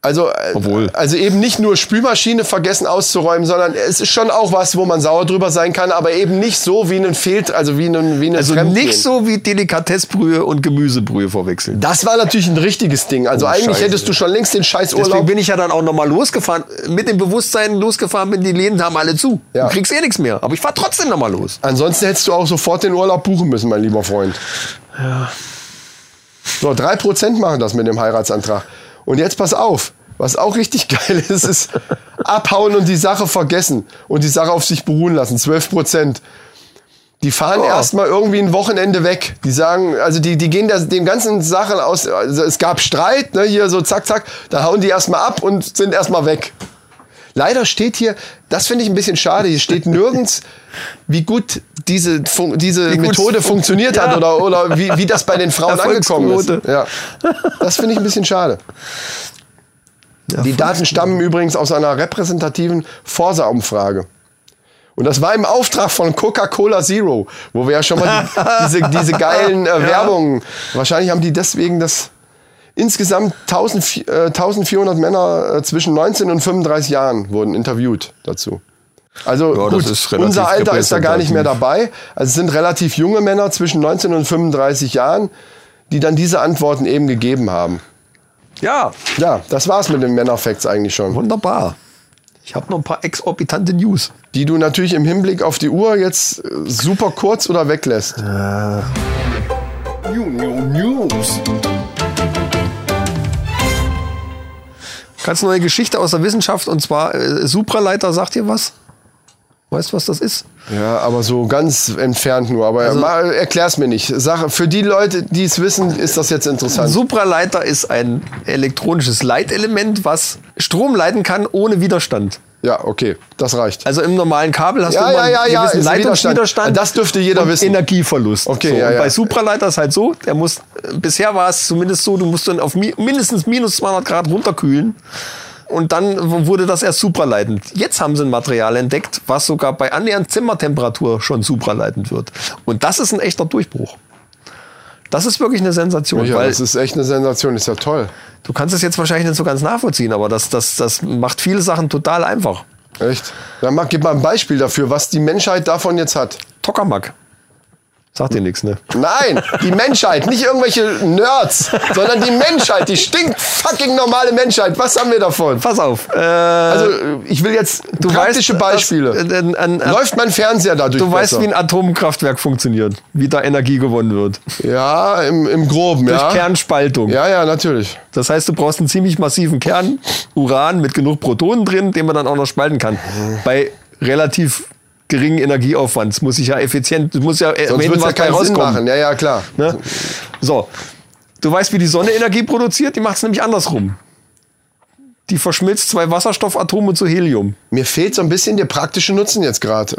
Also, äh, Obwohl. also eben nicht nur Spülmaschine vergessen auszuräumen, sondern es ist schon auch was, wo man sauer drüber sein kann, aber eben nicht so wie ein Fehlt, also wie ein, wie ein Also nicht so wie Delikatessbrühe und Gemüsebrühe verwechseln. Das war natürlich ein richtiges Ding. Also Oh, eigentlich Scheiße. hättest du schon längst den scheiß Deswegen bin ich ja dann auch nochmal losgefahren, mit dem Bewusstsein losgefahren bin, die Läden haben alle zu. Ja. Du kriegst eh nichts mehr. Aber ich fahr trotzdem nochmal los. Ansonsten hättest du auch sofort den Urlaub buchen müssen, mein lieber Freund. So, 3% machen das mit dem Heiratsantrag. Und jetzt pass auf, was auch richtig geil ist, ist abhauen und die Sache vergessen und die Sache auf sich beruhen lassen. 12%. Die fahren Oh. erstmal irgendwie ein Wochenende weg. Die sagen, also die, die gehen der, dem ganzen Sachen aus. Also es gab Streit, ne, hier so zack, zack. Da hauen die erstmal ab und sind erstmal weg. Leider steht hier, das finde ich ein bisschen schade, hier steht nirgends, wie gut diese, Fun diese gut Methode fun- funktioniert Ja. hat oder, oder wie, wie das bei den Frauen angekommen ist. Ja. Das finde ich ein bisschen schade. Die Daten stammen übrigens aus einer repräsentativen Forsa-Umfrage. Und das war im Auftrag von Coca-Cola Zero, wo wir ja schon mal die, diese, diese geilen äh, Werbungen, wahrscheinlich haben die deswegen das insgesamt 1000, äh, 1400 Männer äh, zwischen 19 und 35 Jahren wurden interviewt dazu. Also Ja, das gut, unser Alter ist da gar nicht mehr dabei. Also es sind relativ junge Männer zwischen 19 und 35 Jahren, die dann diese Antworten eben gegeben haben. Ja, Ja, das war's mit den Männerfacts eigentlich schon. wunderbar. Ich habe noch ein paar exorbitante News. Die du natürlich im Hinblick auf die Uhr jetzt äh, super kurz oder weglässt. New, new News. Ganz neue Geschichte aus der Wissenschaft und zwar äh, Supraleiter, sagt ihr was? Weißt du, was das ist? Ja, aber so ganz entfernt nur. Aber Also- mal, erklär's mir nicht. Sag, für die Leute, die es wissen, ist das jetzt interessant. Supraleiter ist ein elektronisches Leitelement, was Strom leiten kann ohne Widerstand. Ja, okay, das reicht. Also im normalen Kabel hast Ja, du immer ja, ja, einen gewissen Leitungswiderstand. Das dürfte jeder und wissen. Energieverlust. Okay, so, ja, und ja. bei Supraleiter ist halt so, der muss, äh, bisher war es zumindest so, du musst dann auf mi mindestens minus 200 Grad runterkühlen. Und dann wurde das erst supraleitend. Jetzt haben sie ein Material entdeckt, was sogar bei annähernd Zimmertemperatur schon supraleitend wird. Und das ist ein echter Durchbruch. Das ist wirklich eine Sensation, Ja, weil das ist echt eine Sensation, ist ja toll. du kannst es jetzt wahrscheinlich nicht so ganz nachvollziehen, aber das, das, das macht viele Sachen total einfach. Echt? Dann mach, gib mal ein Beispiel dafür, was die Menschheit davon jetzt hat. Tokamak. Sagt dir nichts, ne? Nein, die Menschheit, nicht irgendwelche Nerds, sondern die Menschheit, die stinkt fucking normale Menschheit. Was haben wir davon? Pass auf. Äh, Also, ich will jetzt du praktische weißt, Beispiele. Dass, äh, ein, Läuft mein Fernseher dadurch du weißt, besser? wie ein Atomkraftwerk funktioniert, wie da Energie gewonnen wird. Ja, im, im Groben, Durch ja. Kernspaltung. Ja, ja, natürlich. Das heißt, du brauchst einen ziemlich massiven Kern, Uran mit genug Protonen drin, den man dann auch noch spalten kann. Mhm. Bei relativ geringen Energieaufwand. Es muss sich ja effizient, es muss ja äh, Sonst wenn ja was bei keinen Sinn rauskommen. machen. Ja, ja, klar. Ne? So. Du weißt, wie die Sonne Energie produziert? Die macht es nämlich andersrum. Die verschmilzt zwei Wasserstoffatome zu Helium. Mir fehlt so ein bisschen der praktische Nutzen jetzt gerade.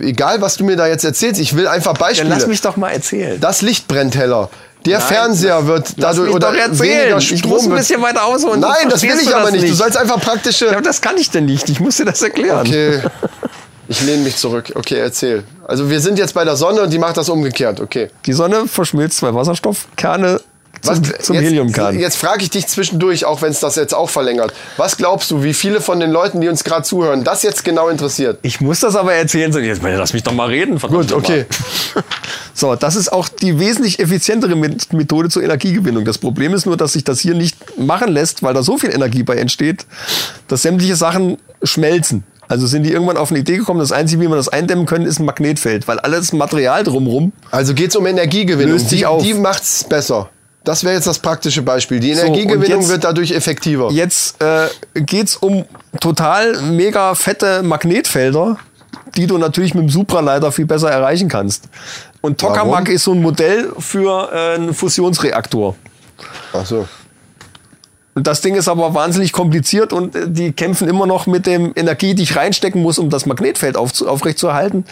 Egal, was du mir da jetzt erzählst, ich will einfach Dann Beispiele. lass mich doch mal erzählen. das Licht brennt heller. Der Nein, Fernseher wird dadurch oder doch erzählen. weniger Ich Strom muss ein bisschen weiter ausholen. Nein, das will ich aber das nicht. Du sollst einfach praktische. Ja, das kann ich denn nicht. Ich muss dir das erklären. Okay. Ich lehne mich zurück. Okay, erzähl. Also wir sind jetzt bei der Sonne und die macht das umgekehrt. Okay. Die Sonne verschmilzt zwei Wasserstoffkerne zum, zum jetzt, Heliumkern. Jetzt frage ich dich zwischendurch, auch wenn es das jetzt auch verlängert. Was glaubst du, wie viele von den Leuten, die uns gerade zuhören, das jetzt genau interessiert? Ich muss das aber erzählen. sonst- Jetzt lass mich doch mal reden. Gut, okay. So, das ist auch die wesentlich effizientere Met- Methode zur Energiegewinnung. Das Problem ist nur, dass sich das hier nicht machen lässt, weil da so viel Energie bei entsteht, dass sämtliche Sachen schmelzen. Also sind die irgendwann auf eine Idee gekommen, das Einzige, wie man das eindämmen können, ist ein Magnetfeld, weil alles Material drumrum Also geht es um Energiegewinnung. Löst sich die auf. die macht es besser. Das wäre jetzt das praktische Beispiel. Die So, Energiegewinnung jetzt- wird dadurch effektiver. Jetzt äh, geht's um total mega fette Magnetfelder, die du natürlich mit dem Supraleiter viel besser erreichen kannst. Und Tokamak Warum? ist so ein Modell für äh, einen Fusionsreaktor. Ach so. Das Ding ist aber wahnsinnig kompliziert und äh, die kämpfen immer noch mit dem Energie, die ich reinstecken muss, um das Magnetfeld auf, aufrechtzuerhalten.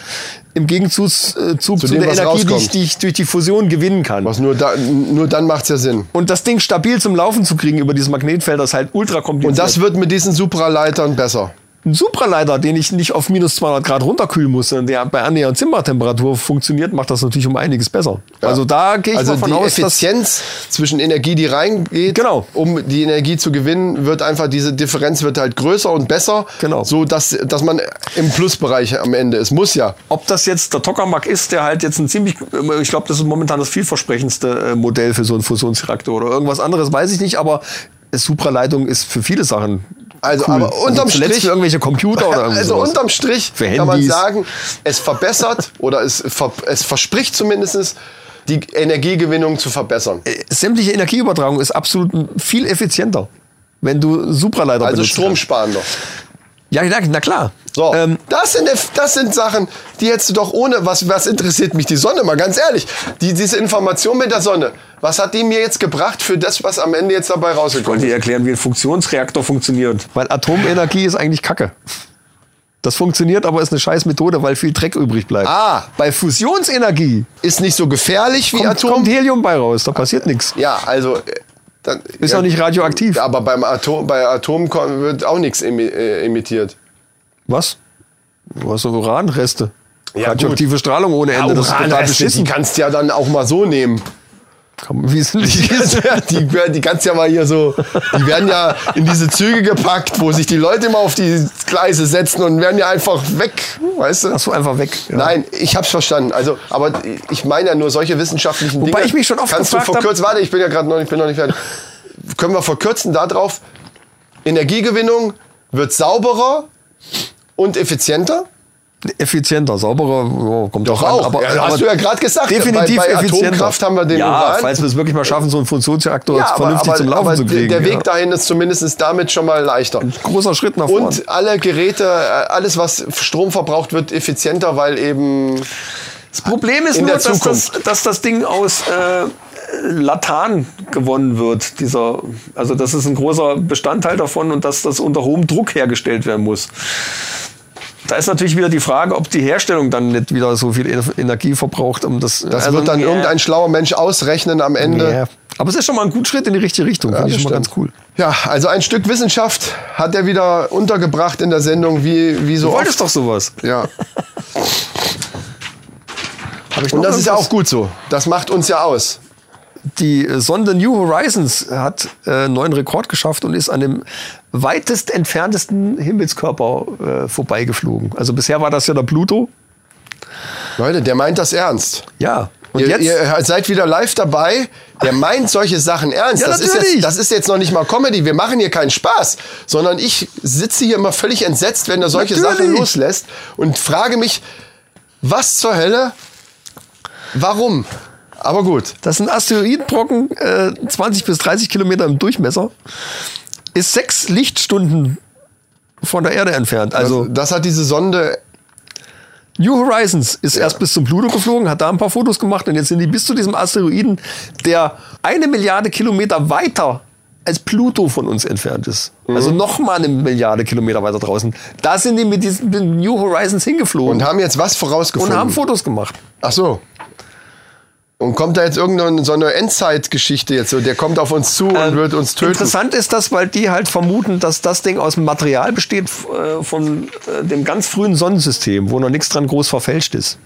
Im Gegenzug äh, Zug zu, dem, der Energie, die ich, die ich durch die Fusion gewinnen kann. Was nur, da, nur dann macht's ja Sinn. Und das Ding stabil zum Laufen zu kriegen über dieses Magnetfeld, das ist halt ultra kompliziert. Und das wird mit diesen Supraleitern besser. Ein Supraleiter, den ich nicht auf minus 200 Grad runterkühlen muss, sondern der bei annähernd Zimmertemperatur funktioniert, macht das natürlich um einiges besser. Also da gehe ich Also davon die aus, dass Effizienz zwischen Energie, die reingeht, Genau. um die Energie zu gewinnen, wird einfach diese Differenz wird halt größer und besser, Genau. so dass, dass man im Plusbereich am Ende ist. Muss ja. ob das jetzt der Tokamak ist, der halt jetzt ein ziemlich, ich glaube, das ist momentan das vielversprechendste äh, Modell für so einen Fusionsreaktor oder irgendwas anderes, weiß ich nicht, aber Supraleitung ist für viele Sachen Also, cool. aber unterm also Strich- für irgendwelche Computer oder Also sowas. unterm Strich Für kann man sagen, es verbessert oder es, ver, es verspricht zumindest die Energiegewinnung zu verbessern. sämtliche Energieübertragung ist absolut viel effizienter, wenn du Supraleiter Also benutzt. stromsparender. Ja, na, na klar. So, Ähm, das, sind, das sind Sachen, die hättest du doch ohne, was, was interessiert mich die Sonne, mal ganz ehrlich. Die, diese Information mit der Sonne, was hat die mir jetzt gebracht für das, was am Ende jetzt dabei Ich rausgekommen wollte dir ist? erklären, wie ein Funktionsreaktor funktioniert. Weil Atomenergie ist eigentlich Kacke. Das funktioniert, aber ist eine scheiß Methode, weil viel Dreck übrig bleibt. Ah. Bei Fusionsenergie Ist nicht so gefährlich wie kommt, Atom? kommt Helium bei raus, da passiert nichts. ja, also... Dann, Ist ja, auch nicht radioaktiv. Aber beim Atom, bei Atom wird auch nichts äh, emittiert. Was? Was so Uranreste? Ja, Radioaktive Strahlung ohne Ende, das ist total Uranreste, die beschissen. kannst du ja dann auch mal so nehmen. Man- Wie sind die? die, die kannst ja mal hier so, die werden ja in diese Züge gepackt, wo sich die Leute immer auf die Gleise setzen und werden ja einfach weg, weißt du? Ach so, einfach weg. Ja. Nein, ich hab's verstanden. Also, aber ich meine ja nur solche wissenschaftlichen Wobei Dinge. ich mich schon oft kannst du verkürzen? Warte, ich bin ja gerade noch, ich bin noch nicht fertig. Können wir verkürzen darauf? Energiegewinnung wird sauberer und effizienter. Effizienter, sauberer, ja, kommt Doch auch, an. Aber, Ja, aber hast du ja gerade gesagt. Definitiv bei, bei effizienter. Atomkraft haben wir den ja, Uran. falls wir es wirklich mal schaffen, so einen Fusionsreaktor jetzt vernünftig zum Laufen aber zu kriegen. Der Weg ja. dahin ist zumindest damit schon mal leichter. Großer Schritt nach vorne. Und alle Geräte, äh, alles was Strom verbraucht, wird effizienter, weil eben Das Problem ist nur, dass das, dass das Ding aus äh, Latan gewonnen wird. Dieser, also das ist ein großer Bestandteil davon und dass das unter hohem Druck hergestellt werden muss. Da ist natürlich wieder die Frage, ob die Herstellung dann nicht wieder so viel Ener- Energie verbraucht, um das. das also, wird dann ja, irgendein schlauer Mensch ausrechnen am Ende. Ja. Aber es ist schon mal ein guter Schritt in die richtige Richtung. Finde ich schon mal ganz cool. Ja, also ein Stück Wissenschaft hat er wieder untergebracht in der Sendung, wie, wie so Du wolltest oft. doch sowas. Ja. Und das ist ja auch gut so. Das macht uns ja aus. Die Sonde New Horizons hat äh, einen neuen Rekord geschafft und ist an dem weitest entferntesten Himmelskörper äh, vorbeigeflogen. Also bisher war das ja der Pluto. Leute, der meint das ernst. Ja. Und Ihr, jetzt? ihr seid wieder live dabei. Der meint solche Sachen ernst. Ja, das, ist jetzt, das ist jetzt noch nicht mal Comedy. Wir machen hier keinen Spaß, sondern ich sitze hier immer völlig entsetzt, wenn er solche Natürlich. Sachen loslässt und frage mich, was zur Hölle? Warum? Aber gut. das ein Asteroidenbrocken, äh, 20 bis 30 Kilometer im Durchmesser. Ist sechs Lichtstunden von der Erde entfernt. Also das, das hat diese Sonde. New Horizons ist erst bis zum Pluto geflogen, hat da ein paar Fotos gemacht und jetzt sind die bis zu diesem Asteroiden, der eine Milliarde Kilometer weiter als Pluto von uns entfernt ist. Mhm. Also noch mal eine Milliarde Kilometer weiter draußen. Da sind die mit diesen New Horizons hingeflogen Und haben jetzt was vorausgefunden. und haben Fotos gemacht. Ach so. Und kommt da jetzt irgendeine so eine Endzeitgeschichte jetzt so? Der kommt auf uns zu und wird uns töten. Ähm, Interessant ist das, weil die halt vermuten, dass das Ding aus dem Material besteht äh, von äh, dem ganz frühen Sonnensystem, wo noch nichts dran groß verfälscht ist.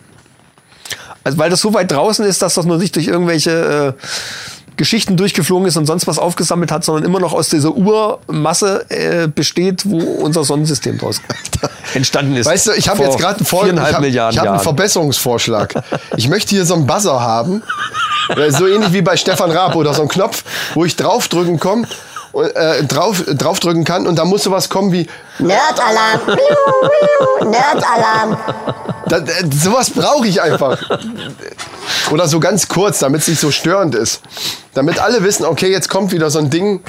Also weil das so weit draußen ist, dass das nur nicht durch irgendwelche äh, Geschichten durchgeflogen ist und sonst was aufgesammelt hat, sondern immer noch aus dieser Urmasse äh, besteht, wo unser Sonnensystem draus entstanden ist. Weißt du, ich habe jetzt gerade einen, Vor- ich hab, Milliarden ich hab einen. Verbesserungsvorschlag. Ich möchte hier so einen Buzzer haben, äh, so ähnlich wie bei Stefan Raab oder so einen Knopf, wo ich draufdrücken komm, äh, drauf, draufdrücken kann und da muss sowas kommen wie Nerdalarm. Nerdalarm. da, äh, sowas brauche ich einfach. Oder so ganz kurz, damit es nicht so störend ist. Damit alle wissen, okay, jetzt kommt wieder so ein Ding.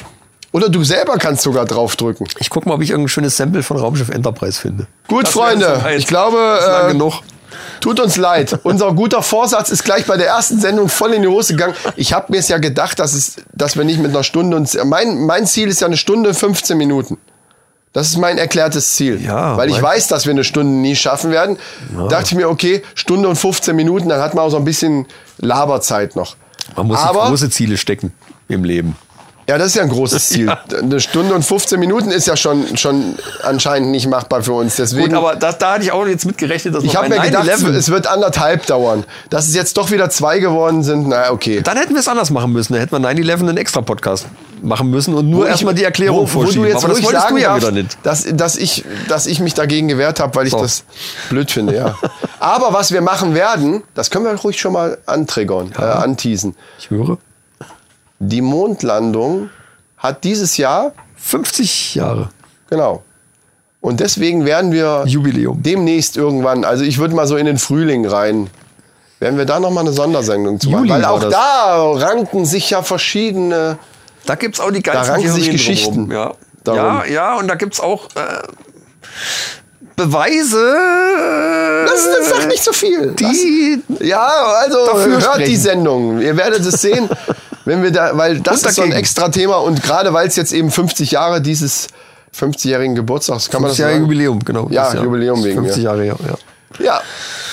Oder du selber kannst sogar draufdrücken. Ich guck mal, ob ich irgendein schönes Sample von Raumschiff Enterprise finde. Gut, Das Freunde, ich glaube, äh, genug. Tut uns leid. Unser guter Vorsatz ist gleich bei der ersten Sendung voll in die Hose gegangen. Ich habe mir es ja gedacht, dass, es, dass wir nicht mit einer Stunde uns. Mein, mein Ziel ist ja eine Stunde 15 Minuten. Das ist mein erklärtes Ziel. Ja, Weil ich weiß, dass wir eine Stunde nie schaffen werden. Dachte ich mir, okay, Stunde und 15 Minuten, dann hat man auch so ein bisschen Laberzeit noch. Man muss Aber, große Ziele stecken im Leben. Ja, das ist ja ein großes Ziel. Eine Stunde und 15 Minuten ist ja schon, schon anscheinend nicht machbar für uns. Deswegen, Gut, aber das, da hatte ich auch jetzt mitgerechnet, dass ich habe mir gedacht, 9/11 es wird anderthalb dauern. Dass es jetzt doch wieder zwei geworden sind, naja, okay. Dann hätten wir es anders machen müssen. Da hätten wir 9-11 einen extra Podcast machen müssen und nur Wo ich- erstmal die Erklärung wo, wo vorschieben. du jetzt Aber das ruhig wolltest sagen du ja wieder nicht. Dass, dass, ich, dass ich mich dagegen gewehrt habe, weil ich So. das blöd finde, ja. Aber was wir machen werden, das können wir ruhig schon mal antriggern, äh, anteasen. Ich höre. Die Mondlandung hat dieses Jahr, 50 Jahre genau. Und deswegen werden wir Jubiläum. demnächst irgendwann, also ich würde mal so in den Frühling rein, werden wir da nochmal eine Sondersendung zu machen. Juli Weil auch das. da ranken sich ja verschiedene. Da gibt es auch die ganzen ranken sich Geschichten. Ja. ja, ja, und da gibt es auch äh, Beweise. Das, das sagt nicht so viel. Die das, ja, also dafür hört sprechen. die Sendung. Ihr werdet es sehen, wenn wir da, weil das ist so ein extra Thema und gerade weil es jetzt eben 50 Jahre dieses 50-jährigen Geburtstags, kann man das 50 Jahre? Jubiläum, genau. Ja, Jahr. Jubiläum wegen, 50 ja. Jahre, ja. ja. Ja,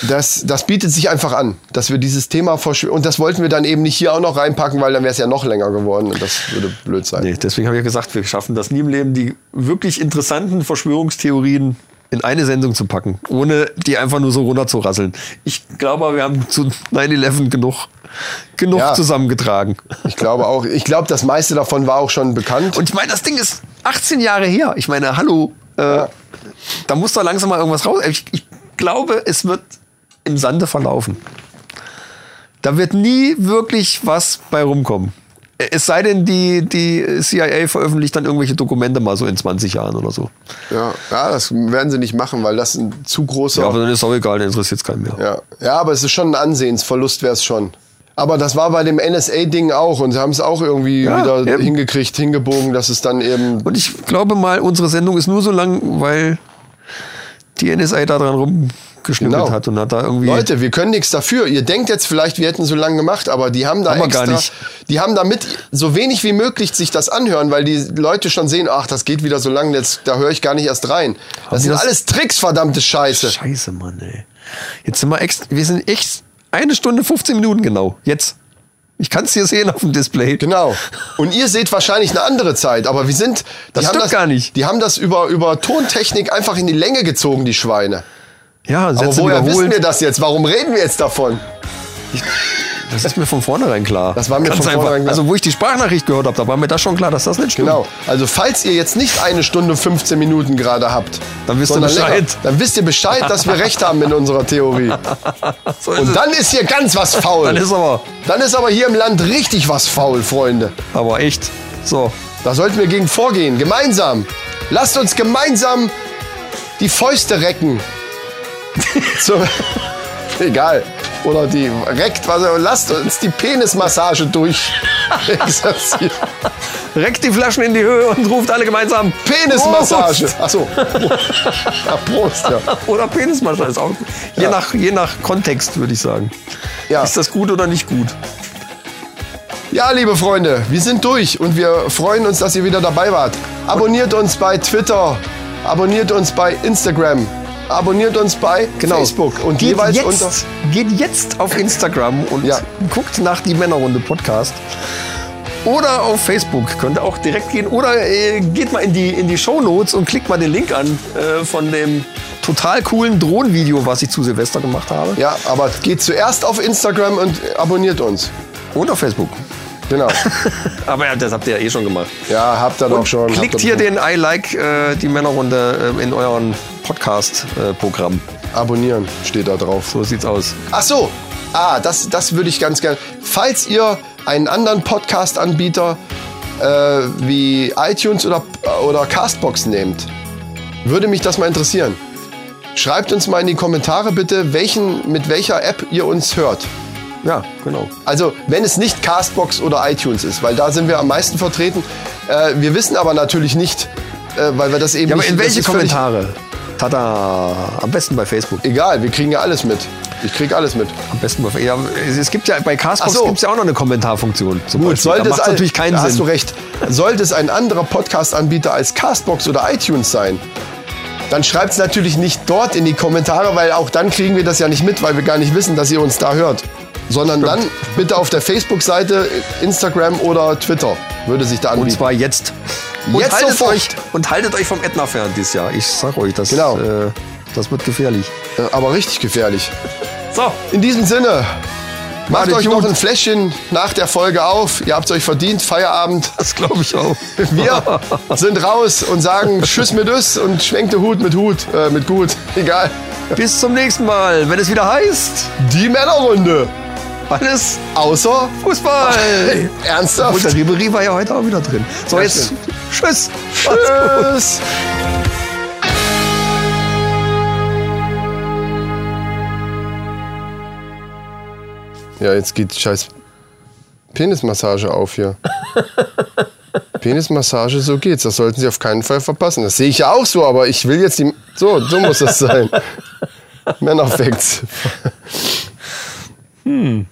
das, das bietet sich einfach an, dass wir dieses Thema verschw- und das wollten wir dann eben nicht hier auch noch reinpacken, weil dann wäre es ja noch länger geworden und das würde blöd sein. Nee, deswegen habe ich ja gesagt, wir schaffen das nie im Leben, die wirklich interessanten Verschwörungstheorien in eine Sendung zu packen, ohne die einfach nur so runterzurasseln. Ich glaube, wir haben zu 9-11 genug, genug Ja. zusammengetragen. Ich glaube auch, ich glaube, das meiste davon war auch schon bekannt. Und ich meine, das Ding ist 18 Jahre her. Ich meine, hallo, äh, da muss doch langsam mal irgendwas raus. Ich, ich glaube, es wird im Sande verlaufen. Da wird nie wirklich was bei rumkommen. Es sei denn, die, die CIA veröffentlicht dann irgendwelche Dokumente mal so in 20 Jahren oder so. Ja, ja, das werden sie nicht machen, weil das ein zu großer. Ja, aber dann ist auch egal, dann interessiert es keinen mehr. Ja, ja aber es ist schon ein Ansehensverlust, wäre es schon. Aber das war bei dem NSA-Ding auch und sie haben es auch irgendwie Ja, wieder eben. hingekriegt, hingebogen, dass es dann eben. Und ich glaube mal, unsere Sendung ist nur so lang, weil die NSA da dran rumgeschnippelt Genau. hat und hat da irgendwie. Leute, wir können nichts dafür. Ihr denkt jetzt vielleicht, wir hätten so lange gemacht, aber die haben da Haben extra, gar nicht. die haben damit so wenig wie möglich sich das anhören, weil die Leute schon sehen, ach, das geht wieder so lang, jetzt da höre ich gar nicht erst rein. Das die sind das- alles Tricks, verdammte Scheiße. Scheiße, Mann, ey. Jetzt sind wir echt, wir sind echt eine Stunde 15 Minuten genau. Jetzt. Ich kann es hier sehen auf dem Display. Genau. Und ihr seht wahrscheinlich eine andere Zeit, aber wir sind. Die Das haben stimmt gar nicht. Die haben das über, über Tontechnik einfach in die Länge gezogen, die Schweine. Ja, Aber Sätze woher wissen wir das jetzt? Warum reden wir jetzt davon? Das ist mir von vornherein klar. Das war mir Ganz von vornherein klar. Also, wo ich die Sprachnachricht gehört habe, da war mir das schon klar, dass das nicht stimmt. Genau. Also falls ihr jetzt nicht eine Stunde 15 Minuten gerade habt, Dann wisst ihr Bescheid. länger, dann wisst ihr Bescheid, dass wir recht haben in unserer Theorie. So Und es. dann ist hier ganz was faul. Dann ist aber, Dann ist aber hier im Land richtig was faul, Freunde. aber echt. So. Da sollten wir gegen vorgehen, gemeinsam. Lasst uns gemeinsam die Fäuste recken. so, egal. Oder die reckt, was, lasst uns die Penismassage durch. Reckt die Flaschen in die Höhe und ruft alle gemeinsam Penismassage. Achso. Ja, Prost, ja. Oder Penismassage ist auch. Je, Ja. nach, je nach Kontext, würde ich sagen. Ja. Ist das gut oder nicht gut? ja, liebe Freunde, wir sind durch und wir freuen uns, dass ihr wieder dabei wart. Abonniert uns bei Twitter, abonniert uns bei Instagram, abonniert uns bei Facebook und geht jeweils jetzt, unter. geht jetzt auf Instagram und Ja. guckt nach die Männerrunde Podcast. Oder auf Facebook könnt ihr auch direkt gehen. Oder äh, geht mal in die, in die Shownotes und klickt mal den Link an äh, von dem total coolen Drohnenvideo, was ich zu Silvester gemacht habe. Ja, aber geht zuerst auf Instagram und abonniert uns. Und auf Facebook. Genau. Aber ja, das habt ihr ja eh schon gemacht. Ja, habt ihr doch schon. klickt hier den I like äh, die Männerrunde äh, in euren Podcast-Programm. Abonnieren steht da drauf. so sieht's aus. Ach so. Ah, das, das würde ich ganz gerne. Falls ihr einen anderen Podcast-Anbieter äh, wie iTunes oder, oder Castbox nehmt, würde mich das mal interessieren. Schreibt uns mal in die Kommentare bitte, welchen, mit welcher App ihr uns hört. Ja, genau. Also, wenn es nicht Castbox oder iTunes ist, weil da sind wir am meisten vertreten. Äh, wir wissen aber natürlich nicht, äh, weil wir das eben Ja, aber nicht. in welche Kommentare? Tada! Am besten bei Facebook. Egal, wir kriegen ja alles mit. Ich krieg alles mit. Am besten bei Ja, es, gibt ja bei Castbox so. gibt's ja auch noch eine Kommentarfunktion. Gut, sollte es natürlich keinen da hast Sinn. du recht. Sollte es ein anderer Podcast-Anbieter als Castbox oder iTunes sein, dann schreibt es natürlich nicht dort in die Kommentare, weil auch dann kriegen wir das ja nicht mit, weil wir gar nicht wissen, dass ihr uns da hört. Sondern dann bitte auf der Facebook-Seite, Instagram oder Twitter würde sich da Und anbieten. zwar jetzt. Und Jetzt haltet sofort. euch und haltet euch vom Ätna fern dieses Jahr. Ich sag euch, das, Genau. äh, das wird gefährlich. Äh, Aber richtig gefährlich. So, In diesem Sinne, macht Macht euch gut. noch ein Fläschchen nach der Folge auf. Ihr habt es euch verdient. Feierabend. das glaube ich auch. Wir sind raus und sagen Tschüss mit Üss und schwenkte Hut mit Hut, äh, mit Gut. Egal. Bis zum nächsten Mal, wenn es wieder heißt, Die Männerrunde. Alles Außer Fußball. ernsthaft. Und der Ribery war ja heute auch wieder drin. So, Ja, jetzt stimmt. tschüss. Tschüss. Ja, jetzt geht scheiß Penismassage auf hier. Penismassage, so geht's. Das sollten Sie auf keinen Fall verpassen. Das sehe ich ja auch so, aber ich will jetzt die. So, so muss das sein. Männerfacts. Hm.